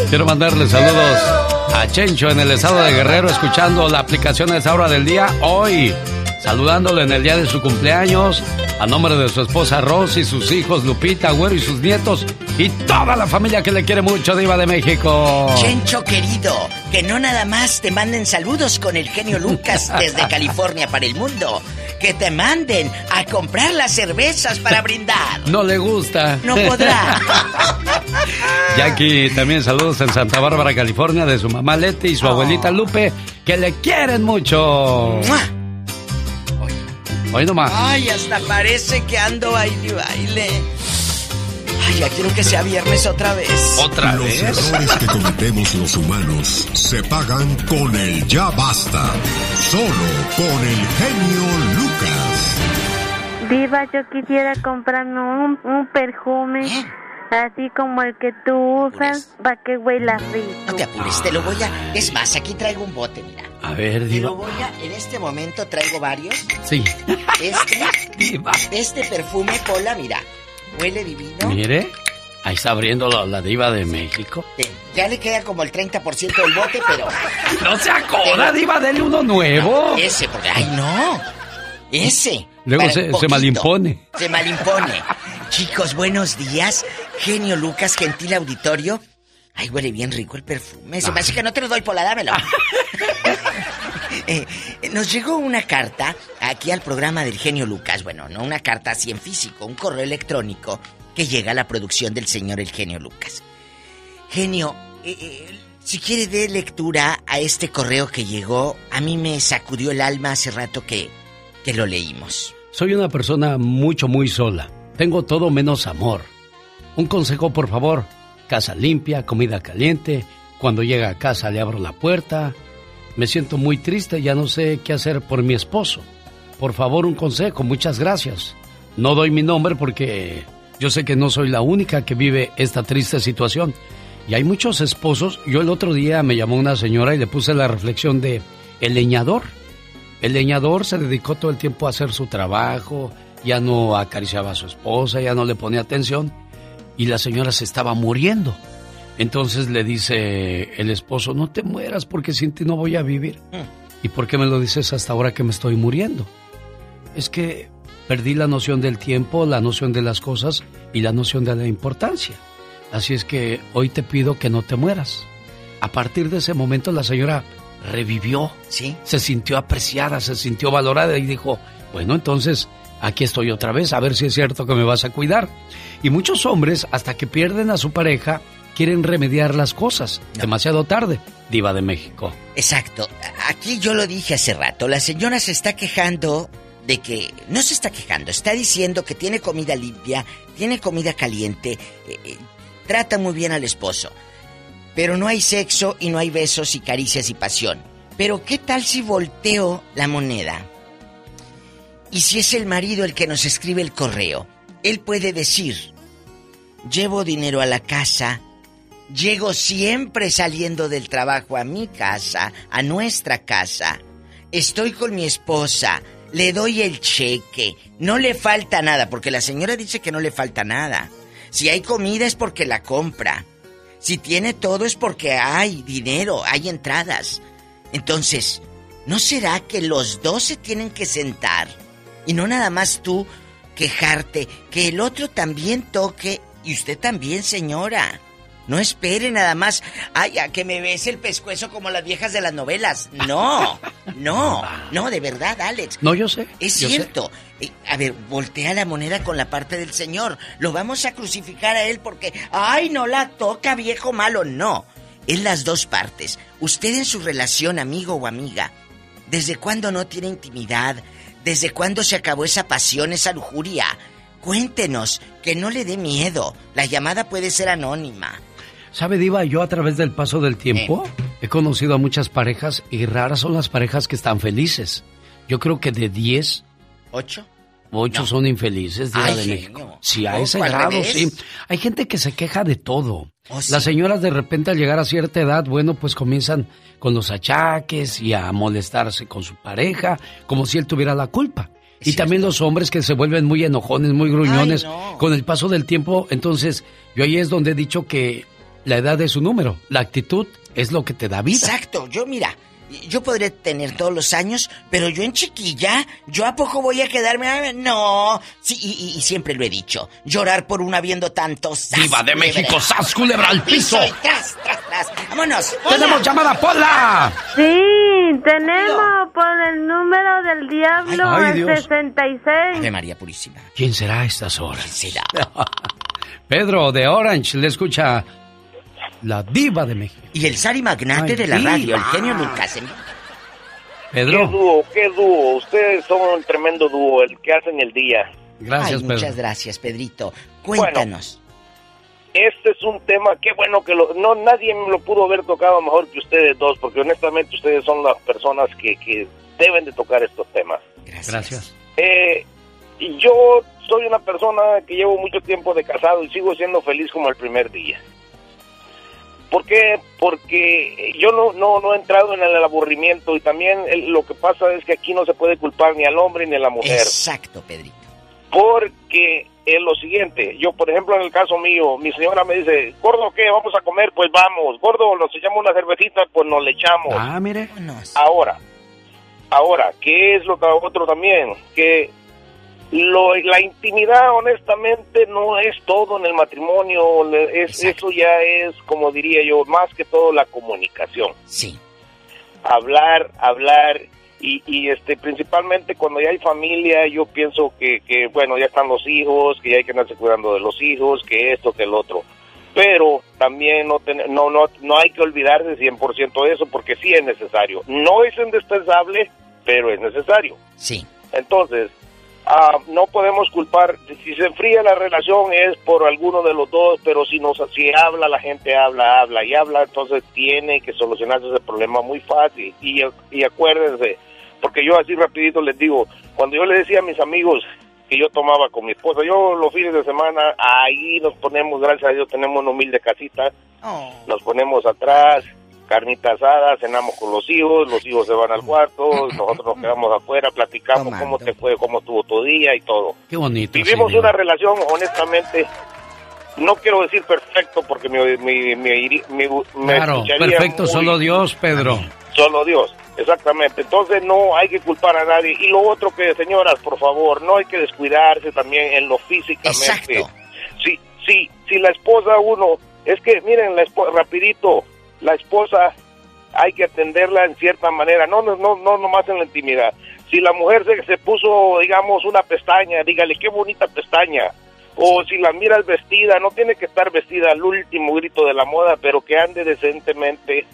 Quiero mandarle saludos a Chencho en el estado de Guerrero, escuchando la aplicación a esa hora del día hoy. Saludándole en el día de su cumpleaños, a nombre de su esposa Rosy, sus hijos Lupita, Güero y sus nietos, y toda la familia que le quiere mucho, Diva de México.
Chencho querido, que no nada más te manden saludos con el genio Lucas desde California para el mundo. Que te manden a comprar las cervezas para brindar.
No le gusta.
No podrá.
Jackie, también saludos en Santa Bárbara, California, de su mamá Leti y su abuelita Lupe, que le quieren mucho. Hoy nomás.
Ay, hasta parece que ando baile y baile. Ay, ya quiero que sea viernes otra vez.
¿Otra
Los
vez?
errores que cometemos los humanos se pagan con el ya basta. Solo con el genio Lucas.
Diva, yo quisiera comprarme un, un perfume así como el que tú usas para que huela rico.
No te apures, te lo voy a. Es más, aquí traigo un bote, mira.
A ver,
Te
Diva.
lo voy a. En este momento traigo varios.
Sí.
Este. Este perfume, Pola, mira. Huele divino.
Mire, ahí está abriendo la, la Diva de México.
Ya le queda como el 30% del bote, pero.
No se acoda, Diva, dele uno nuevo.
Ese, porque. ¡Ay, no! Ese.
Luego se, se malimpone.
Se malimpone. Chicos, buenos días. Genio Lucas, gentil auditorio. Ay, huele bien rico el perfume. Se me hace que no te lo doy, Pola, dámelo. Eh, nos llegó una carta aquí al programa del genio Lucas. Bueno, no una carta así en físico, un correo electrónico que llega a la producción del señor el genio Lucas. Genio, eh, eh, si quiere de lectura a este correo que llegó, a mí me sacudió el alma hace rato que, que lo leímos.
Soy una persona mucho, muy sola. Tengo todo menos amor. Un consejo, por favor. Casa limpia, comida caliente. Cuando llega a casa le abro la puerta. Me siento muy triste, ya no sé qué hacer por mi esposo. Por favor, un consejo, muchas gracias. No doy mi nombre porque yo sé que no soy la única que vive esta triste situación. Y hay muchos esposos. Yo el otro día me llamó una señora y le puse la reflexión de el leñador. El leñador se dedicó todo el tiempo a hacer su trabajo, ya no acariciaba a su esposa, ya no le ponía atención y la señora se estaba muriendo. Entonces le dice el esposo, no te mueras porque sin ti no voy a vivir. ¿Y por qué me lo dices hasta ahora que me estoy muriendo? Es que perdí la noción del tiempo, la noción de las cosas y la noción de la importancia. Así es que hoy te pido que no te mueras. A partir de ese momento la señora revivió.
Sí.
Se sintió apreciada, se sintió valorada y dijo, bueno, entonces aquí estoy otra vez, a ver si es cierto que me vas a cuidar. Y muchos hombres, hasta que pierden a su pareja, quieren remediar las cosas. Demasiado tarde, diva de México.
Exacto. Aquí yo lo dije hace rato. La señora se está quejando de que... No se está quejando, está diciendo que tiene comida limpia, tiene comida caliente, eh, eh, trata muy bien al esposo. Pero no hay sexo y no hay besos y caricias y pasión. Pero ¿qué tal si volteo la moneda? Y si es el marido el que nos escribe el correo, él puede decir, llevo dinero a la casa, llego siempre saliendo del trabajo a mi casa, a nuestra casa, estoy con mi esposa, le doy el cheque, no le falta nada, porque la señora dice que no le falta nada. Si hay comida es porque la compra. Si tiene todo es porque hay dinero, hay entradas. Entonces, ¿no será que los dos se tienen que sentar? Y no nada más tú quejarte, que el otro también toque y usted también, señora. No espere nada más, ay, a que me bese el pescuezo como las viejas de las novelas. No, no, no, de verdad, Alex.
No, yo sé.
Es
yo
cierto. Eh, A ver, voltea la moneda con la parte del Señor. Lo vamos a crucificar a Él porque, ay, no la toca, viejo malo. No, es las dos partes. Usted en su relación, amigo o amiga, ¿desde cuándo no tiene intimidad? ¿Desde cuándo se acabó esa pasión, esa lujuria? Cuéntenos, que no le dé miedo. La llamada puede ser anónima.
¿Sabe, Diva? Yo a través del paso del tiempo he conocido a muchas parejas y raras son las parejas que están felices. Yo creo que de 10,
¿Ocho?
8
No.
son infelices, Diva
Ay,
de
genio.
México. Sí, a ese grado,
revés.
sí. Hay gente que se queja de todo.
Oh, sí.
Las señoras de repente al llegar a cierta edad, bueno, pues comienzan con los achaques y a molestarse con su pareja, como si él tuviera la culpa. Y también los hombres que se vuelven muy enojones, muy gruñones
Ay, no.
con el paso del tiempo. Entonces, yo ahí es donde he dicho que la edad es su número, la actitud es lo que te da vida.
Exacto, yo mira, yo podré tener todos los años, pero yo en chiquilla, ¿yo a poco voy a quedarme? Ah, No, sí, y, y- y siempre lo he dicho, llorar por una viendo tantos... ¡zas,
¡Viva de
culebra!
México! ¡Sas, culebra al piso!
y tras, tras, tras. ¡Vámonos!
¡Tenemos llamada, Pola!
Sí, tenemos por el número del diablo
Ay,
el
Dios.
66.
Ave María Purísima.
¿Quién será a estas horas?
será?
Pedro de Orange le escucha la diva de México.
Y el Sari Magnate
Ay,
de la
diva.
radio, el genio Lucas. ¿eh?
Qué
Pedro,
dúo, qué dúo. Ustedes son un tremendo dúo, el que hacen el día.
gracias,
Ay,
Pedro.
muchas gracias, Pedrito. Cuéntanos.
Este es un tema, qué bueno que lo, no nadie me lo pudo haber tocado mejor que ustedes dos, porque honestamente ustedes son las personas que, que deben de tocar estos temas.
Gracias.
Eh, y yo soy una persona que llevo mucho tiempo de casado y sigo siendo feliz como el primer día. ¿Por qué? Porque yo no, no, no he entrado en el aburrimiento y también el- lo que pasa es que aquí no se puede culpar ni al hombre ni a la mujer.
Exacto, Pedrito.
Porque es lo siguiente, yo por ejemplo en el caso mío, mi señora me dice, gordo, ¿qué? ¿Vamos a comer? Pues vamos, gordo, nos echamos una cervecita, pues nos le echamos.
Ah, mire.
Ahora, ahora, ¿qué es lo que otro también? Que lo, la intimidad honestamente no es todo en el matrimonio, es, eso ya es, como diría yo, más que todo la comunicación.
Sí.
Hablar, hablar y, y este principalmente cuando ya hay familia, yo pienso que, que bueno, ya están los hijos, que ya hay que andarse cuidando de los hijos, que esto, que el otro. Pero también no, ten- no, no, no hay que olvidarse 100% de eso porque sí es necesario. No es indispensable, pero es necesario.
Sí.
Entonces, ah, no podemos culpar, si se enfría la relación es por alguno de los dos, pero si nos si habla, la gente habla, habla y habla, entonces tiene que solucionarse ese problema muy fácil. Y, y acuérdense, porque yo así rapidito les digo, cuando yo le decía a mis amigos que yo tomaba con mi esposa, yo los fines de semana, ahí nos ponemos, gracias a Dios, tenemos una humilde casita, nos ponemos atrás, carnita asada, cenamos con los hijos, los hijos se van al cuarto, nosotros nos quedamos afuera, platicamos cómo te fue, cómo estuvo tu día y todo.
Qué bonito.
Vivimos una relación, honestamente, no quiero decir perfecto porque me, me, me, me-
Claro, perfecto,
muy-
solo Dios, Pedro.
Solo Dios, exactamente. Entonces no hay que culpar a nadie. Y lo otro que, señoras, por favor, no hay que descuidarse también en lo físicamente. Sí, sí, si la esposa uno, es que miren, la esposa, rapidito, la esposa hay que atenderla en cierta manera, no, no, no, no nomás en la intimidad. Si la mujer se, se puso, digamos, una pestaña, dígale qué bonita pestaña. O si la miras vestida, no tiene que estar vestida al último grito de la moda, pero que ande decentemente.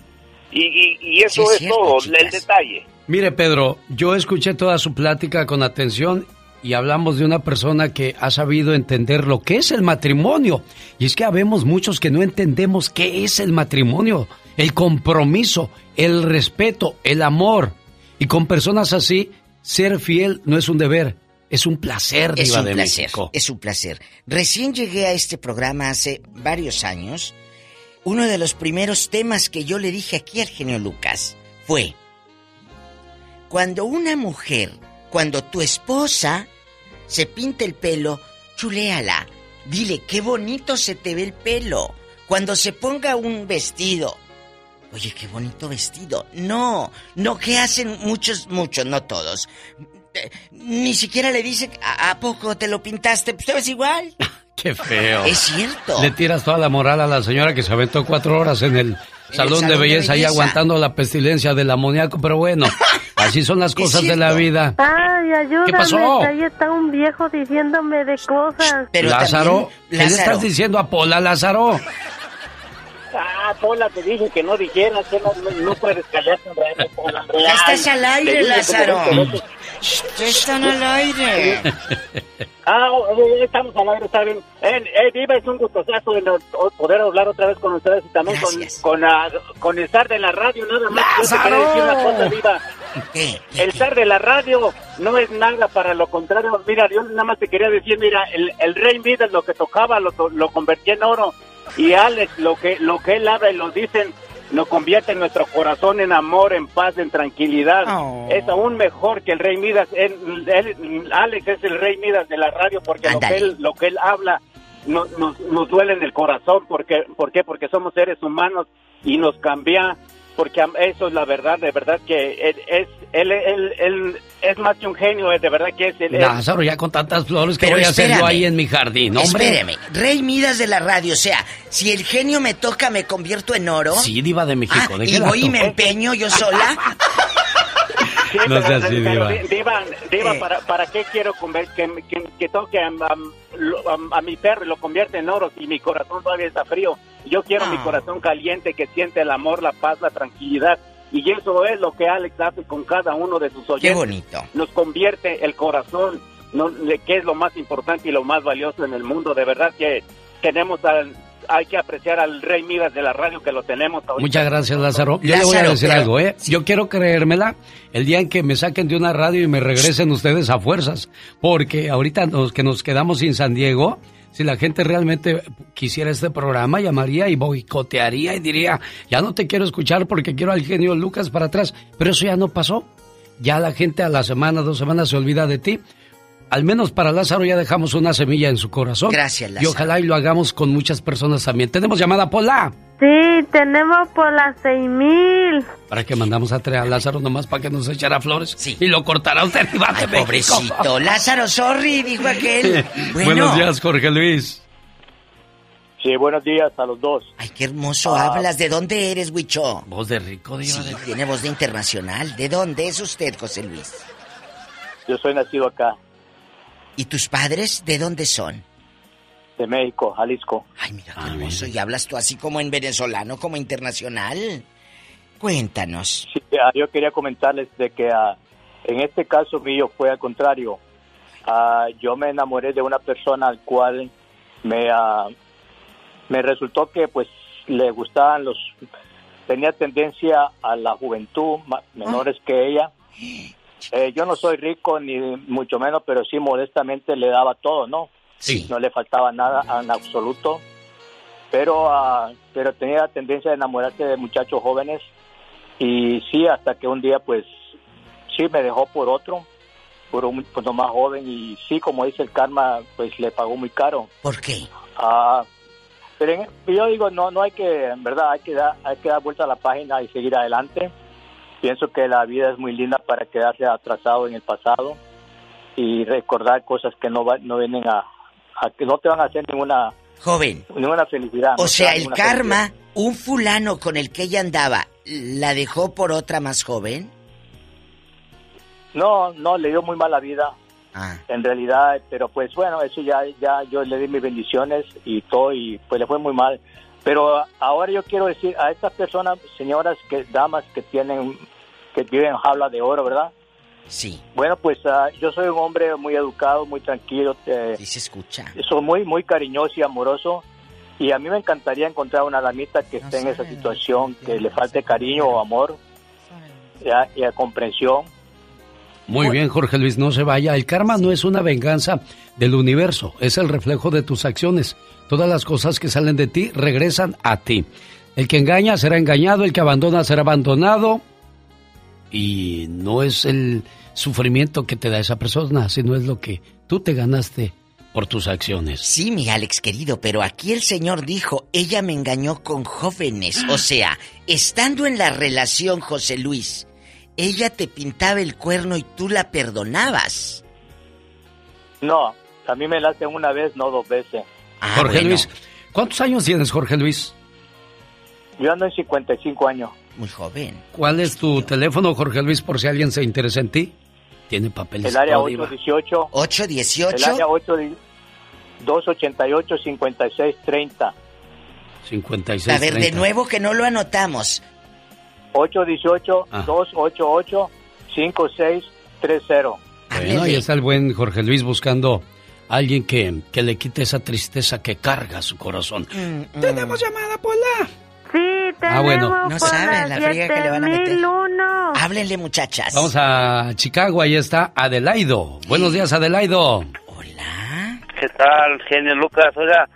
Y, y, y eso
Sí, es
es,
cierto,
todo,
chicas.
el detalle.
Mire, Pedro, yo escuché toda su plática con atención y hablamos de una persona que ha sabido entender lo que es el matrimonio. Y es que habemos muchos que no entendemos qué es el matrimonio. el compromiso, el respeto, el amor. Y con personas así, ser fiel no es un deber, es un placer,
Es un
de
placer,
México.
es un placer. Recién llegué a este programa hace varios años. Uno de los primeros temas que yo le dije aquí al genio Lucas fue, cuando una mujer, cuando tu esposa se pinta el pelo, chuléala. Dile, qué bonito se te ve el pelo. Cuando se ponga un vestido. Oye, qué bonito vestido. No, no, ¿qué hacen muchos, muchos, no todos? Eh, Ni siquiera le dice, ¿a, a poco te lo pintaste? Pues te ves igual.
Qué feo.
Es cierto.
Le tiras toda la moral a la señora que se aventó cuatro horas en el salón, de,
salón de
belleza ahí
belleza.
aguantando la pestilencia del amoníaco, pero bueno, así son las cosas de la vida.
Ay, ayúdame,
pasó?
que ahí está un viejo diciéndome de cosas.
Lázaro, ¿qué le estás diciendo a Pola, Lázaro?
Ah, Pola, te dije que no dijeras, que no, no- no puedes callarte un rato, Pola.
Ya estás al
te
aire, Lázaro.
veinte veces.
Ya están al aire.
Ah, estamos al aire, está bien. Eh, Diva, es un gustosazo poder hablar otra vez con ustedes y también con, con, ah, con el zar de la radio, nada más. Yo decir una cosa, Diva. El zar de la radio no es nada para lo contrario. Mira, yo nada más te quería decir, mira, el, el rey Midas lo que tocaba lo, lo convertía en oro. Y Alex, lo que, lo que él habla y lo dicen, lo convierte en nuestro corazón en amor, en paz, en tranquilidad. Es aún mejor que el rey Midas. Él- él- Alex es el rey Midas de la radio porque lo que, él, lo que él habla no- nos, nos duele en el corazón. Porque, ¿Por qué? Porque somos seres humanos y nos cambia. Porque eso es la verdad, de verdad que él es, él, él- él es más que un genio, de verdad que es... él-
Lázaro, ya con tantas flores que voy a hacer yo
espérame.
ahí en mi jardín, hombre.
Espéreme, Rey Midas de la radio, o sea, si el genio me toca, me convierto en oro.
Sí, diva de México,
Ah,
¿de
y voy y me empeño yo sola.
Sí,
No
pero-
seas así,
pero,
Diva.
Diva, Diva,
Eh.
¿para, ¿para qué quiero que, que, que toque a, mi perro y lo convierte en oro si mi corazón todavía está frío? Yo quiero mi
Ah.
corazón caliente que siente el amor, la paz, la tranquilidad. Y eso es lo que Alex hace con cada uno de sus oyentes.
Qué bonito.
Nos convierte el corazón, no, que es lo más importante y lo más valioso en el mundo. De verdad que tenemos al, hay que apreciar al Rey Midas de la radio que lo tenemos ahorita.
Muchas gracias, Lázaro. Yo le voy a decir
pero-
algo, ¿eh? Yo quiero creérmela el día en que me saquen de una radio y me regresen ustedes a fuerzas. Porque ahorita nos, que nos quedamos sin San Diego, si la gente realmente quisiera este programa, llamaría y boicotearía y diría, ya no te quiero escuchar porque quiero al genio Lucas para atrás. Pero eso ya no pasó. Ya la gente a la semana, dos semanas se olvida de ti. Al menos para Lázaro ya dejamos una semilla en su corazón.
Gracias,
Y
Lázaro.
ojalá y lo hagamos con muchas personas también. Tenemos llamada Pola.
Sí, tenemos por las seis mil.
¿Para que mandamos a traer a Lázaro nomás para que nos echara flores? Y lo cortará usted, Diva de México.
Pobrecito, Lázaro, sorry, dijo aquel. Bueno,
Buenos días, Jorge Luis.
Sí, buenos días a los dos.
Ay, qué hermoso
Ah.
hablas. ¿De dónde eres, Huicho?
Voz de rico, Diva
Sí,
de
tiene voz de internacional. ¿De dónde es usted, José Luis?
Yo soy nacido acá,
¿Y tus padres de dónde son?
de México, Jalisco.
Ay, mira qué hermoso. Y hablas tú así como en venezolano, como internacional. Cuéntanos.
Sí, ah, yo quería comentarles de que ah, en este caso mío fue al contrario. Ah, yo me enamoré de una persona al cual me ah, me resultó que pues le gustaban los tenía tendencia a la juventud menores que ella. Eh, yo no soy rico ni mucho menos, pero sí modestamente le daba todo, ¿no?
Sí.
No le faltaba nada en absoluto. Pero ah, pero tenía la tendencia de enamorarse de muchachos jóvenes y sí, hasta que un día pues sí me dejó por otro, por un por uno más joven y sí, como dice el karma, pues le pagó muy caro.
¿Por qué?
Ah, pero en- yo digo, no no hay que, en verdad, hay que, dar, hay que dar vuelta a la página y seguir adelante. Pienso que la vida es muy linda para quedarse atrasado en el pasado y recordar cosas que no, va- no vienen a, a- que no te van a hacer ninguna
Joven.
ninguna felicidad.
O sea, el karma, un fulano con el que ella andaba, ¿la dejó por otra más joven?
No, no, le dio muy mala vida.
Ah.
En realidad, pero pues bueno, eso ya, ya yo le di mis bendiciones y todo y pues le fue muy mal. Pero ahora yo quiero decir a estas personas, señoras, que damas que tienen, que viven en jaula de oro, ¿verdad?
Sí.
Bueno, pues ah, yo soy un hombre muy educado, muy tranquilo. eh,
Sí se escucha.
soy muy, muy cariñoso y amoroso.
Y a mí me encantaría encontrar una damita que esté en esa situación, que le falte cariño o amor ya, y a comprensión.
Muy bien, Jorge Luis, no se vaya. El karma no es una venganza del universo, es el reflejo de tus acciones. Todas las cosas que salen de ti regresan a ti. El que engaña será engañado, el que abandona será abandonado. Y no es el sufrimiento que te da esa persona, sino es lo que tú te ganaste por tus acciones.
Sí, mi Alex querido, pero aquí el señor dijo, ella me engañó con jóvenes. O sea, estando en la relación, José Luis, ella te pintaba el cuerno y tú la perdonabas.
No, a mí me la hacen una vez, no dos veces.
Ah,
Jorge Luis, ¿cuántos años tienes, Jorge Luis?
Yo ando en 55 años.
Muy joven.
¿Cuál es tu teléfono, Jorge Luis, por si alguien se interesa en ti? Tiene papeles.
El área
todo, Diva.
818.
818.
El área 8, 288 5630.
56.
A ver, de nuevo que no lo anotamos.
818 288 5630.
Bueno, ahí está el buen Jorge Luis buscando alguien que, que le quite esa tristeza que carga su corazón.
Tenemos
llamada, Pola.
Sí, tenemos
Ah, bueno.
No saben la friega que le van a meter.
7001.
Háblenle, muchachas.
Vamos a Chicago, ahí está Adelaido. Buenos días, Adelaido.
¿Qué tal, genio Lucas? Oiga,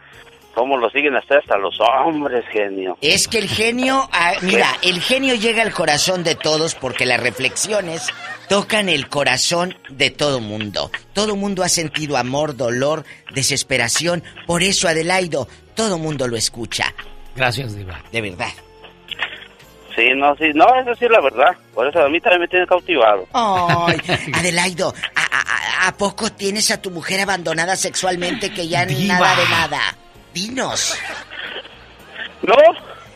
¿cómo lo siguen hasta hasta los hombres, genio?
Es que el genio, ah, mira, el genio llega al corazón de todos porque las reflexiones tocan el corazón de todo mundo. Todo mundo ha sentido amor, dolor, desesperación. Por eso, Adelaido, todo mundo lo escucha.
Gracias, Diva.
De verdad.
Sí, no, sí, no, eso sí es la verdad. Por eso a mí también me tiene cautivado.
Ay, Adelaido, ¿a, a- a poco tienes a tu mujer abandonada sexualmente que ya
Diva.
nada de nada? Dinos.
No,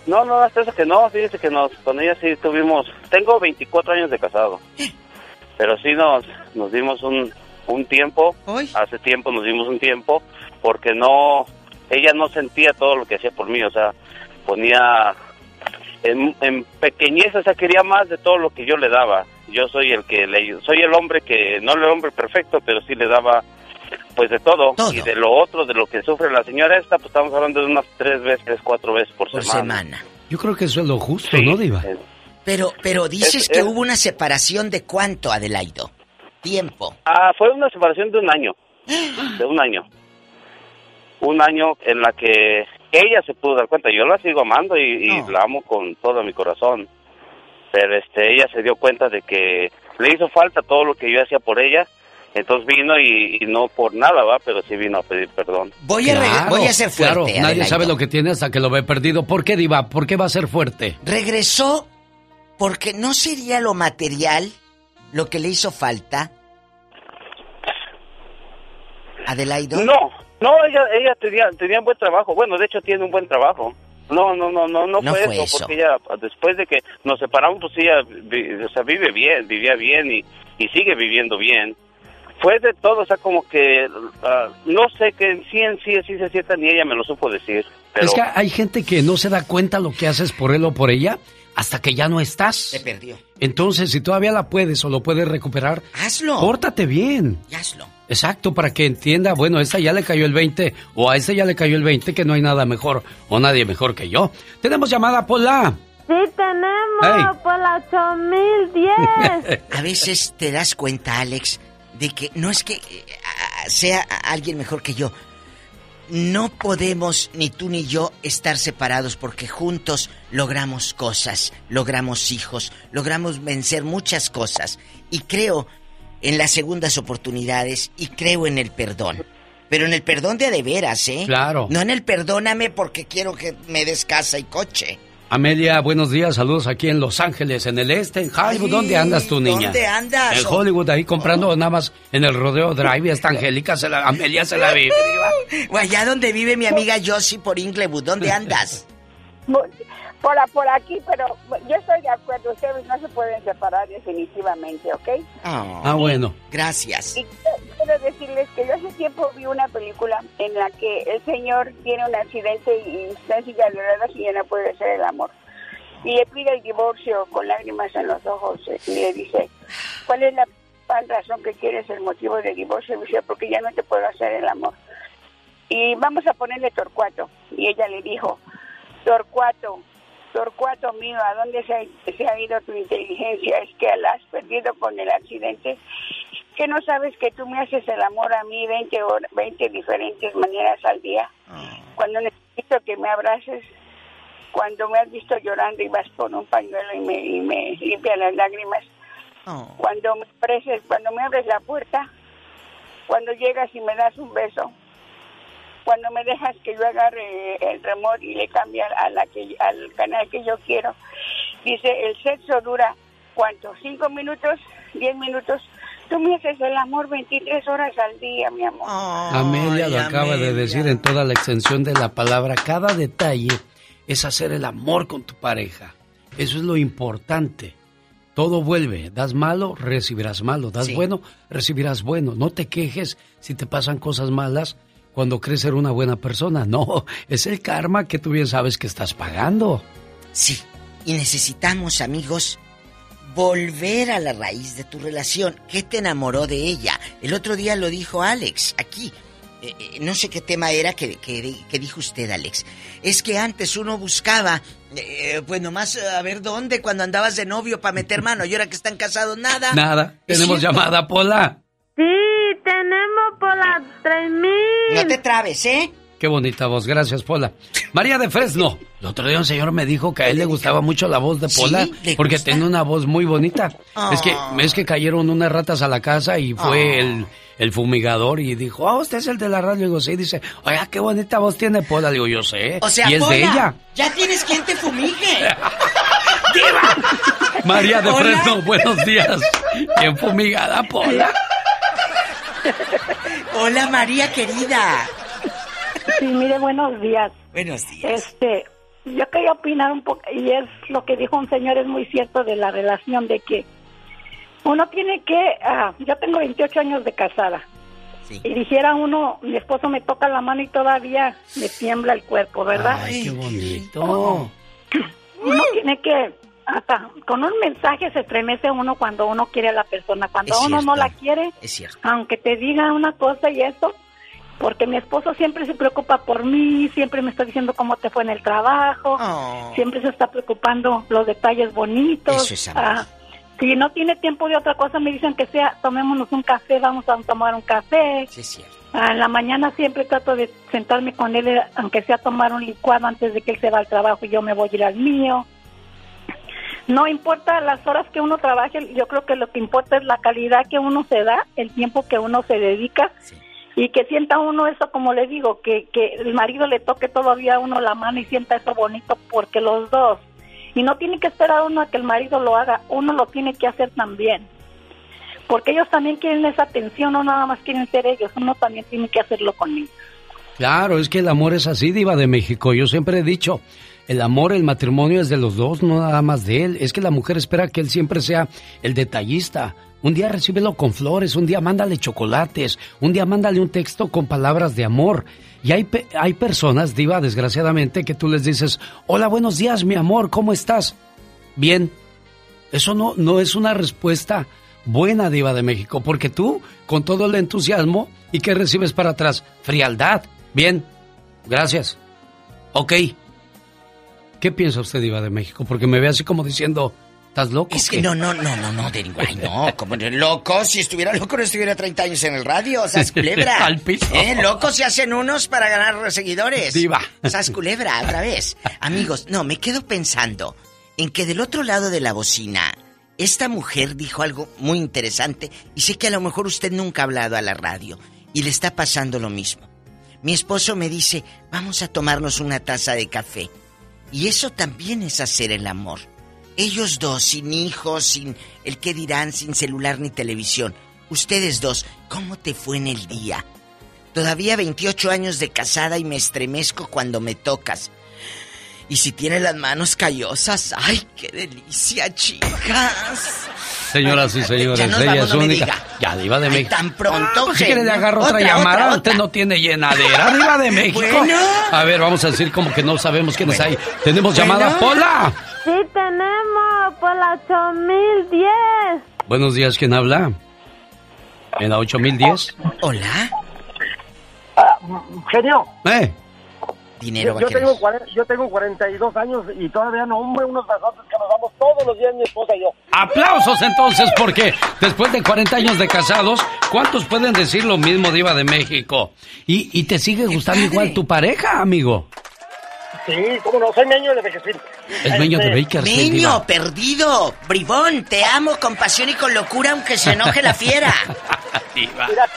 no, no, hasta eso que no, fíjese que nos, con ella sí tuvimos, tengo 24 años de casado, pero sí nos, nos dimos un, un tiempo, hace tiempo nos dimos un tiempo, porque no, ella no sentía todo lo que hacía por mí, o sea, ponía en, en pequeñez, o sea, quería más de todo lo que yo le daba. Yo soy el que le, soy el hombre que, no el hombre perfecto, pero sí le daba pues de todo. Y de lo otro, de lo que sufre la señora esta, pues estamos hablando de unas tres veces, cuatro veces por,
Por
semana.
semana.
Yo creo que eso es lo justo, ¿no, Diva?
Pero, pero dices
Es-
que
es-
hubo una separación de cuánto, Adelaido? Tiempo.
Ah, fue una separación de un año. De un año. Un año en la que ella se pudo dar cuenta. Yo la sigo amando y, y la amo con todo mi corazón. Pero este, ella se dio cuenta de que le hizo falta todo lo que yo hacía por ella. Entonces vino y, y no por nada, va, pero sí vino a pedir perdón.
Voy a, re- voy a ser fuerte,
Claro, nadie sabe lo que tiene hasta que lo ve perdido. ¿Por qué, Diva? ¿Por qué va a ser fuerte?
Regresó porque no sería lo material lo que le hizo falta. Adelaido.
No, no, ella, ella tenía, tenía un buen trabajo. Bueno, de hecho tiene un buen trabajo. No, no, no, no, no,
No
fue,
fue
eso,
eso.
porque ella, después de que nos separamos, pues ella, vi- o sea, vive bien, vivía bien y, y sigue viviendo bien. Fue de todo, o sea, como que, ah, no sé que en sí, en sí, así se sienta, ni ella me lo supo decir. Pero,
Es que hay gente que no se da cuenta lo que haces por él o por ella hasta que ya no estás.
Se perdió.
Entonces, si todavía la puedes o lo puedes recuperar,
hazlo.
Pórtate bien.
Y hazlo.
Exacto, para que entienda, bueno, a esta ya le cayó el 20 o a este ya le cayó el 20 que no hay nada mejor o nadie mejor que yo. Tenemos llamada Pola.
Sí, tenemos
Hey.
por la 8010.
A veces te das cuenta, Alex, de que no es que eh, sea alguien mejor que yo. No podemos, ni tú ni yo, estar separados porque juntos logramos cosas, logramos hijos, logramos vencer muchas cosas. Y creo en las segundas oportunidades y creo en el perdón. Pero en el perdón de a de veras, ¿eh?
Claro.
No en el perdóname porque quiero que me des casa y coche.
Amelia, buenos días, saludos aquí en Los Ángeles, en el este, en Hollywood. ¿Dónde andas tú, niña?
¿dónde andas?
En Hollywood, ahí comprando nada más en el Rodeo Drive. Esta Angélica, se la, Amelia se la vive.
O allá donde vive mi amiga Josie por Inglewood, ¿dónde andas?
Por, por aquí, pero yo estoy de acuerdo, ustedes no se pueden separar definitivamente, ¿ok?
Ah, bueno.
Gracias.
Y quiero decirles que yo hace tiempo vi una película en la que el señor tiene un accidente y está en silla de ruedas y ya no puede hacer el amor. Y le pide el divorcio con lágrimas en los ojos eh, y le dice, ¿cuál es la razón que quieres el motivo del divorcio? Y dice, porque ya no te puedo hacer el amor. y vamos a ponerle Torcuato. Y ella le dijo, Torcuato, Torcuato mío, ¿a dónde se ha, se ha ido tu inteligencia? Es que la has perdido con el accidente. Que no sabes que tú me haces el amor a mí 20, hor- 20 diferentes maneras al día. Cuando necesito que me abraces, cuando me has visto llorando y vas por un pañuelo y me, y me limpia las lágrimas. Cuando me abres, cuando me abres la puerta, cuando llegas y me das un beso, cuando me dejas que yo agarre el remote y le cambie a la que, al canal que yo quiero. Dice, el sexo dura, ¿cuánto? ¿Cinco minutos? ¿Diez minutos? Tú me haces el amor 23 horas al día, mi amor.
Amelia lo acaba de decir en toda la extensión de la palabra. Cada detalle es hacer el amor con tu pareja. Eso es lo importante. Todo vuelve. Das malo, recibirás malo. Das
Sí.
bueno, recibirás bueno. No te quejes si te pasan cosas malas cuando crees ser una buena persona. No, es el karma que tú bien sabes que estás pagando.
Sí, y necesitamos, amigos, volver a la raíz de tu relación. ¿Qué te enamoró de ella? El otro día lo dijo Alex, aquí. Eh, eh, no sé qué tema era que, que- que dijo usted, Alex. Es que antes uno buscaba, eh, pues nomás a ver dónde, cuando andabas de novio para meter mano, y ahora que están casados, nada.
Nada. Tenemos llamada, Pola.
Sí, tenemos por las 3000.
No te trabes, ¿eh?
Qué bonita voz, gracias Pola. María de Fresno. El otro día un señor me dijo que a él le gustaba mucho la voz de. Pola
¿Le
porque tiene una voz muy bonita.
Ah.
Es que es que cayeron unas ratas a la casa y fue
Ah.
el, el fumigador y dijo, ah, usted es el de la radio. Le digo, sí, dice, oiga, qué bonita voz tiene Pola. Le digo, yo sé.
O sea,
y es
Pola,
de ella.
ya tienes quien te fumigue.
María de
Hola.
Fresno, buenos días. Bien fumigada, Pola.
Hola, María querida.
Sí, mire, buenos días.
Buenos días.
Este, yo quería opinar un poco, y es lo que dijo un señor, es muy cierto de la relación de que uno tiene que, ah, yo tengo 28 años de casada, y dijera uno, mi esposo me toca la mano y todavía me tiembla el cuerpo, ¿verdad?
Ay, qué bonito.
Uno tiene que, hasta con un mensaje se estremece uno cuando uno quiere a la persona, cuando
Es
uno no la quiere,
Es cierto.
aunque te diga una cosa y eso, porque mi esposo siempre se preocupa por mí, siempre me está diciendo cómo te fue en el trabajo, siempre se está preocupando los detalles bonitos.
Eso es.
Ah, si no tiene tiempo de otra cosa, me dicen que sea, tomémonos un café, vamos a tomar un café.
Sí, es cierto.
Ah, En la mañana siempre trato de sentarme con él, eh, aunque sea tomar un licuado antes de que él se va al trabajo y yo me voy a ir al mío. No importa las horas que uno trabaje, yo creo que lo que importa es la calidad que uno se da, el tiempo que uno se dedica y que sienta uno eso, como le digo, que, que el marido le toque todavía a uno la mano y sienta eso bonito porque los dos. Y no tiene que esperar uno a que el marido lo haga, uno lo tiene que hacer también. Porque ellos también quieren esa atención, no nada más quieren ser ellos, uno también tiene que hacerlo con ellos.
Claro, es que el amor es así, diva de México. Yo siempre he dicho, el amor, el matrimonio es de los dos, no nada más de él. Es que la mujer espera que él siempre sea el detallista. Un día recíbelo con flores, un día mándale chocolates, un día mándale un texto con palabras de amor. Y hay, hay personas, diva, desgraciadamente, que tú les dices, hola, buenos días, mi amor, ¿cómo estás? Bien. Eso no, no es una respuesta buena, diva de México, porque tú, con todo el entusiasmo, ¿y qué recibes para atrás? Frialdad. Bien. Gracias. Ok. ¿Qué piensa usted, diva de México? Porque me ve así como diciendo, ¿estás loco?
Es que
qué?"
no, no, no, no, no, de ay, no, como loco, si estuviera loco no estuviera 30 años en el radio, sas culebra.
Al piso.
¿Eh? Locos se hacen unos para ganar seguidores.
Diva.
Sas culebra, otra vez. Amigos, no, me quedo pensando en que del otro lado de la bocina, esta mujer dijo algo muy interesante y sé que a lo mejor usted nunca ha hablado a la radio y le está pasando lo mismo. Mi esposo me dice, vamos a tomarnos una taza de café. Y eso también es hacer el amor. Ellos dos, sin hijos, sin el que dirán, sin celular ni televisión. Ustedes dos, ¿cómo te fue en el día? Todavía 28 años de casada y me estremezco cuando me tocas. Y si tiene las manos callosas, ¡ay, qué delicia, chicas!
Señoras y señores,
Ya nos
ella
vamos,
es
no me
única.
diga.
Ya, diva de
Ay,
México.
tan pronto,
Pues si quiere le agarro otra,
Otra,
llamada,
otra,
usted
otra.
no tiene llenadera, diva de México.
Bueno.
A ver, vamos a decir como que no sabemos quiénes hay. Tenemos
Bueno.
llamada, Pola.
Sí, tenemos por las 8010.
Buenos días, ¿quién habla? ¿En la 8010?
Hola.
genio.
¿Eh?
Dinero
yo,
a querer.
tengo, yo tengo 42 años y todavía no, hombre, unos besotes que nos damos todos los días mi esposa y yo.
Aplausos entonces, porque después de 40 años de casados, ¿cuántos pueden decir lo mismo, Diva de México? ¿Y, y te sigue gustando igual tu pareja, amigo?
Sí, cómo no, soy meño de Bakersfield.
Es meño de Bakersfield,
Niño,
Diva.
perdido, bribón, te amo con pasión y con locura aunque se enoje la fiera.
Mira,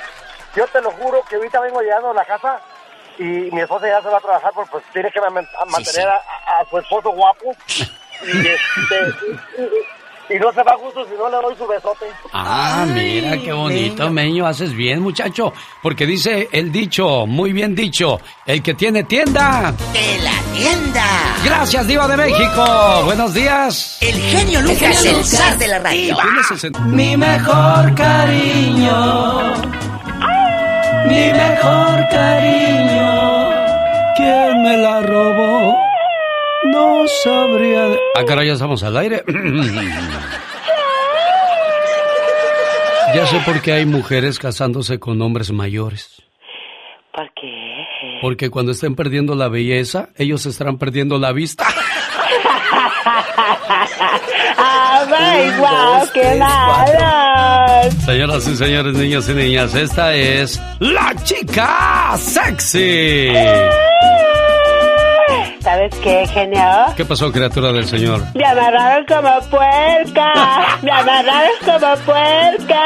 yo te lo juro que ahorita vengo llegando a la casa y mi esposa ya se va a trabajar porque pues tiene que mantener A, a su esposo guapo y, este, y- y- y no se va justo si no le doy su besote.
Ah, mira qué bonito, Meño, haces bien, muchacho. Porque dice el dicho, muy bien dicho, el que tiene tienda.
¡De la tienda!
Gracias, Diva de México. Buenos días.
El genio Lucas, el zar de la radio.
Mi mejor cariño. Mi mejor cariño.
¿Quién me la robó? No sabría. de- Ah, caray, ya estamos al aire. ya sé por qué hay mujeres casándose con hombres mayores.
¿Por qué?
Porque cuando estén perdiendo la belleza, ellos estarán perdiendo la vista.
¡Ay, guau, qué malos!
Señoras y señores, niños y niñas, esta es la chica sexy.
¿Sabes qué, genio?
¿Qué pasó, criatura del Señor?
Me amarraron como puerca. Me amarraron como puerca.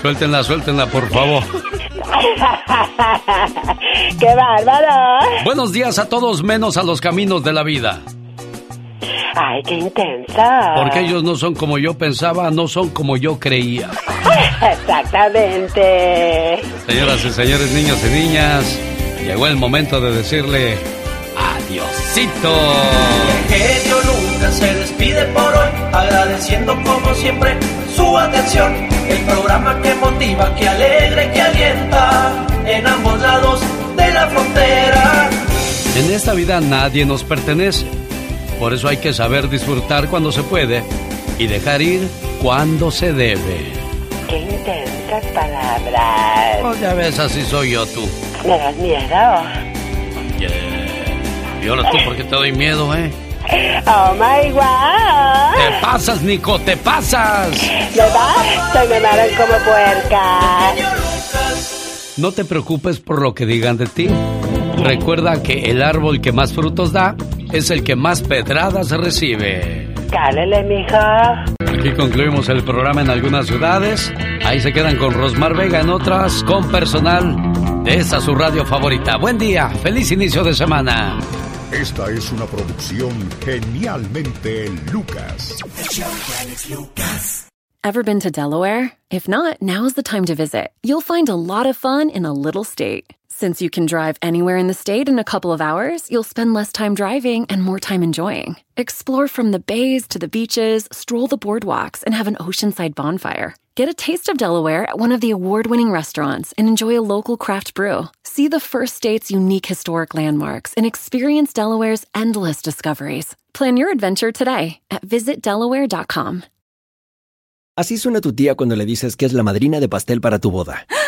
Suéltenla, suéltenla, por favor.
¡Qué bárbaro!
Buenos días a todos, menos a los caminos de la vida.
¡Ay, qué intensa!
Porque ellos no son como yo pensaba, no son como yo creía.
Exactamente.
Señoras y señores, niños y niñas, llegó el momento de decirle adiosito.
genio Lucas se despide por hoy, agradeciendo como siempre su atención. El programa que motiva, que alegra y que alienta en ambos lados de la frontera.
En esta vida nadie nos pertenece. Por eso hay que saber disfrutar cuando se puede y dejar ir cuando se debe.
¡Qué intensas palabras!
Pues ya ves, así soy yo tú.
Me das miedo.
Yeah. Y ahora tú, ¿por qué te doy miedo, eh?
¡Oh, my God!
Te pasas, Nico, te pasas.
¿Me basta? Me amarran como puerca.
No te preocupes por lo que digan de ti. Recuerda que el árbol que más frutos da es el que más pedradas recibe.
Cálele, mija.
Aquí concluimos el programa en algunas ciudades. Ahí se quedan con Rosmar Vega, en otras con personal de esta su radio favorita. Buen día, feliz inicio de semana.
Esta es una producción genialmente Lucas.
Ever been to Delaware? If not, now's the time to visit. You'll find a lot of fun in a little state. Since you can drive anywhere in the state in a couple of hours, you'll spend less time driving and more time enjoying. Explore from the bays to the beaches, stroll the boardwalks, and have an oceanside bonfire. Get a taste of Delaware at one of the award winning restaurants and enjoy a local craft brew. See the first state's unique historic landmarks and experience Delaware's endless discoveries. Plan your adventure today at visitdelaware.com.
Así suena tu tía cuando le dices que es la madrina de pastel para tu boda. ¡Ah!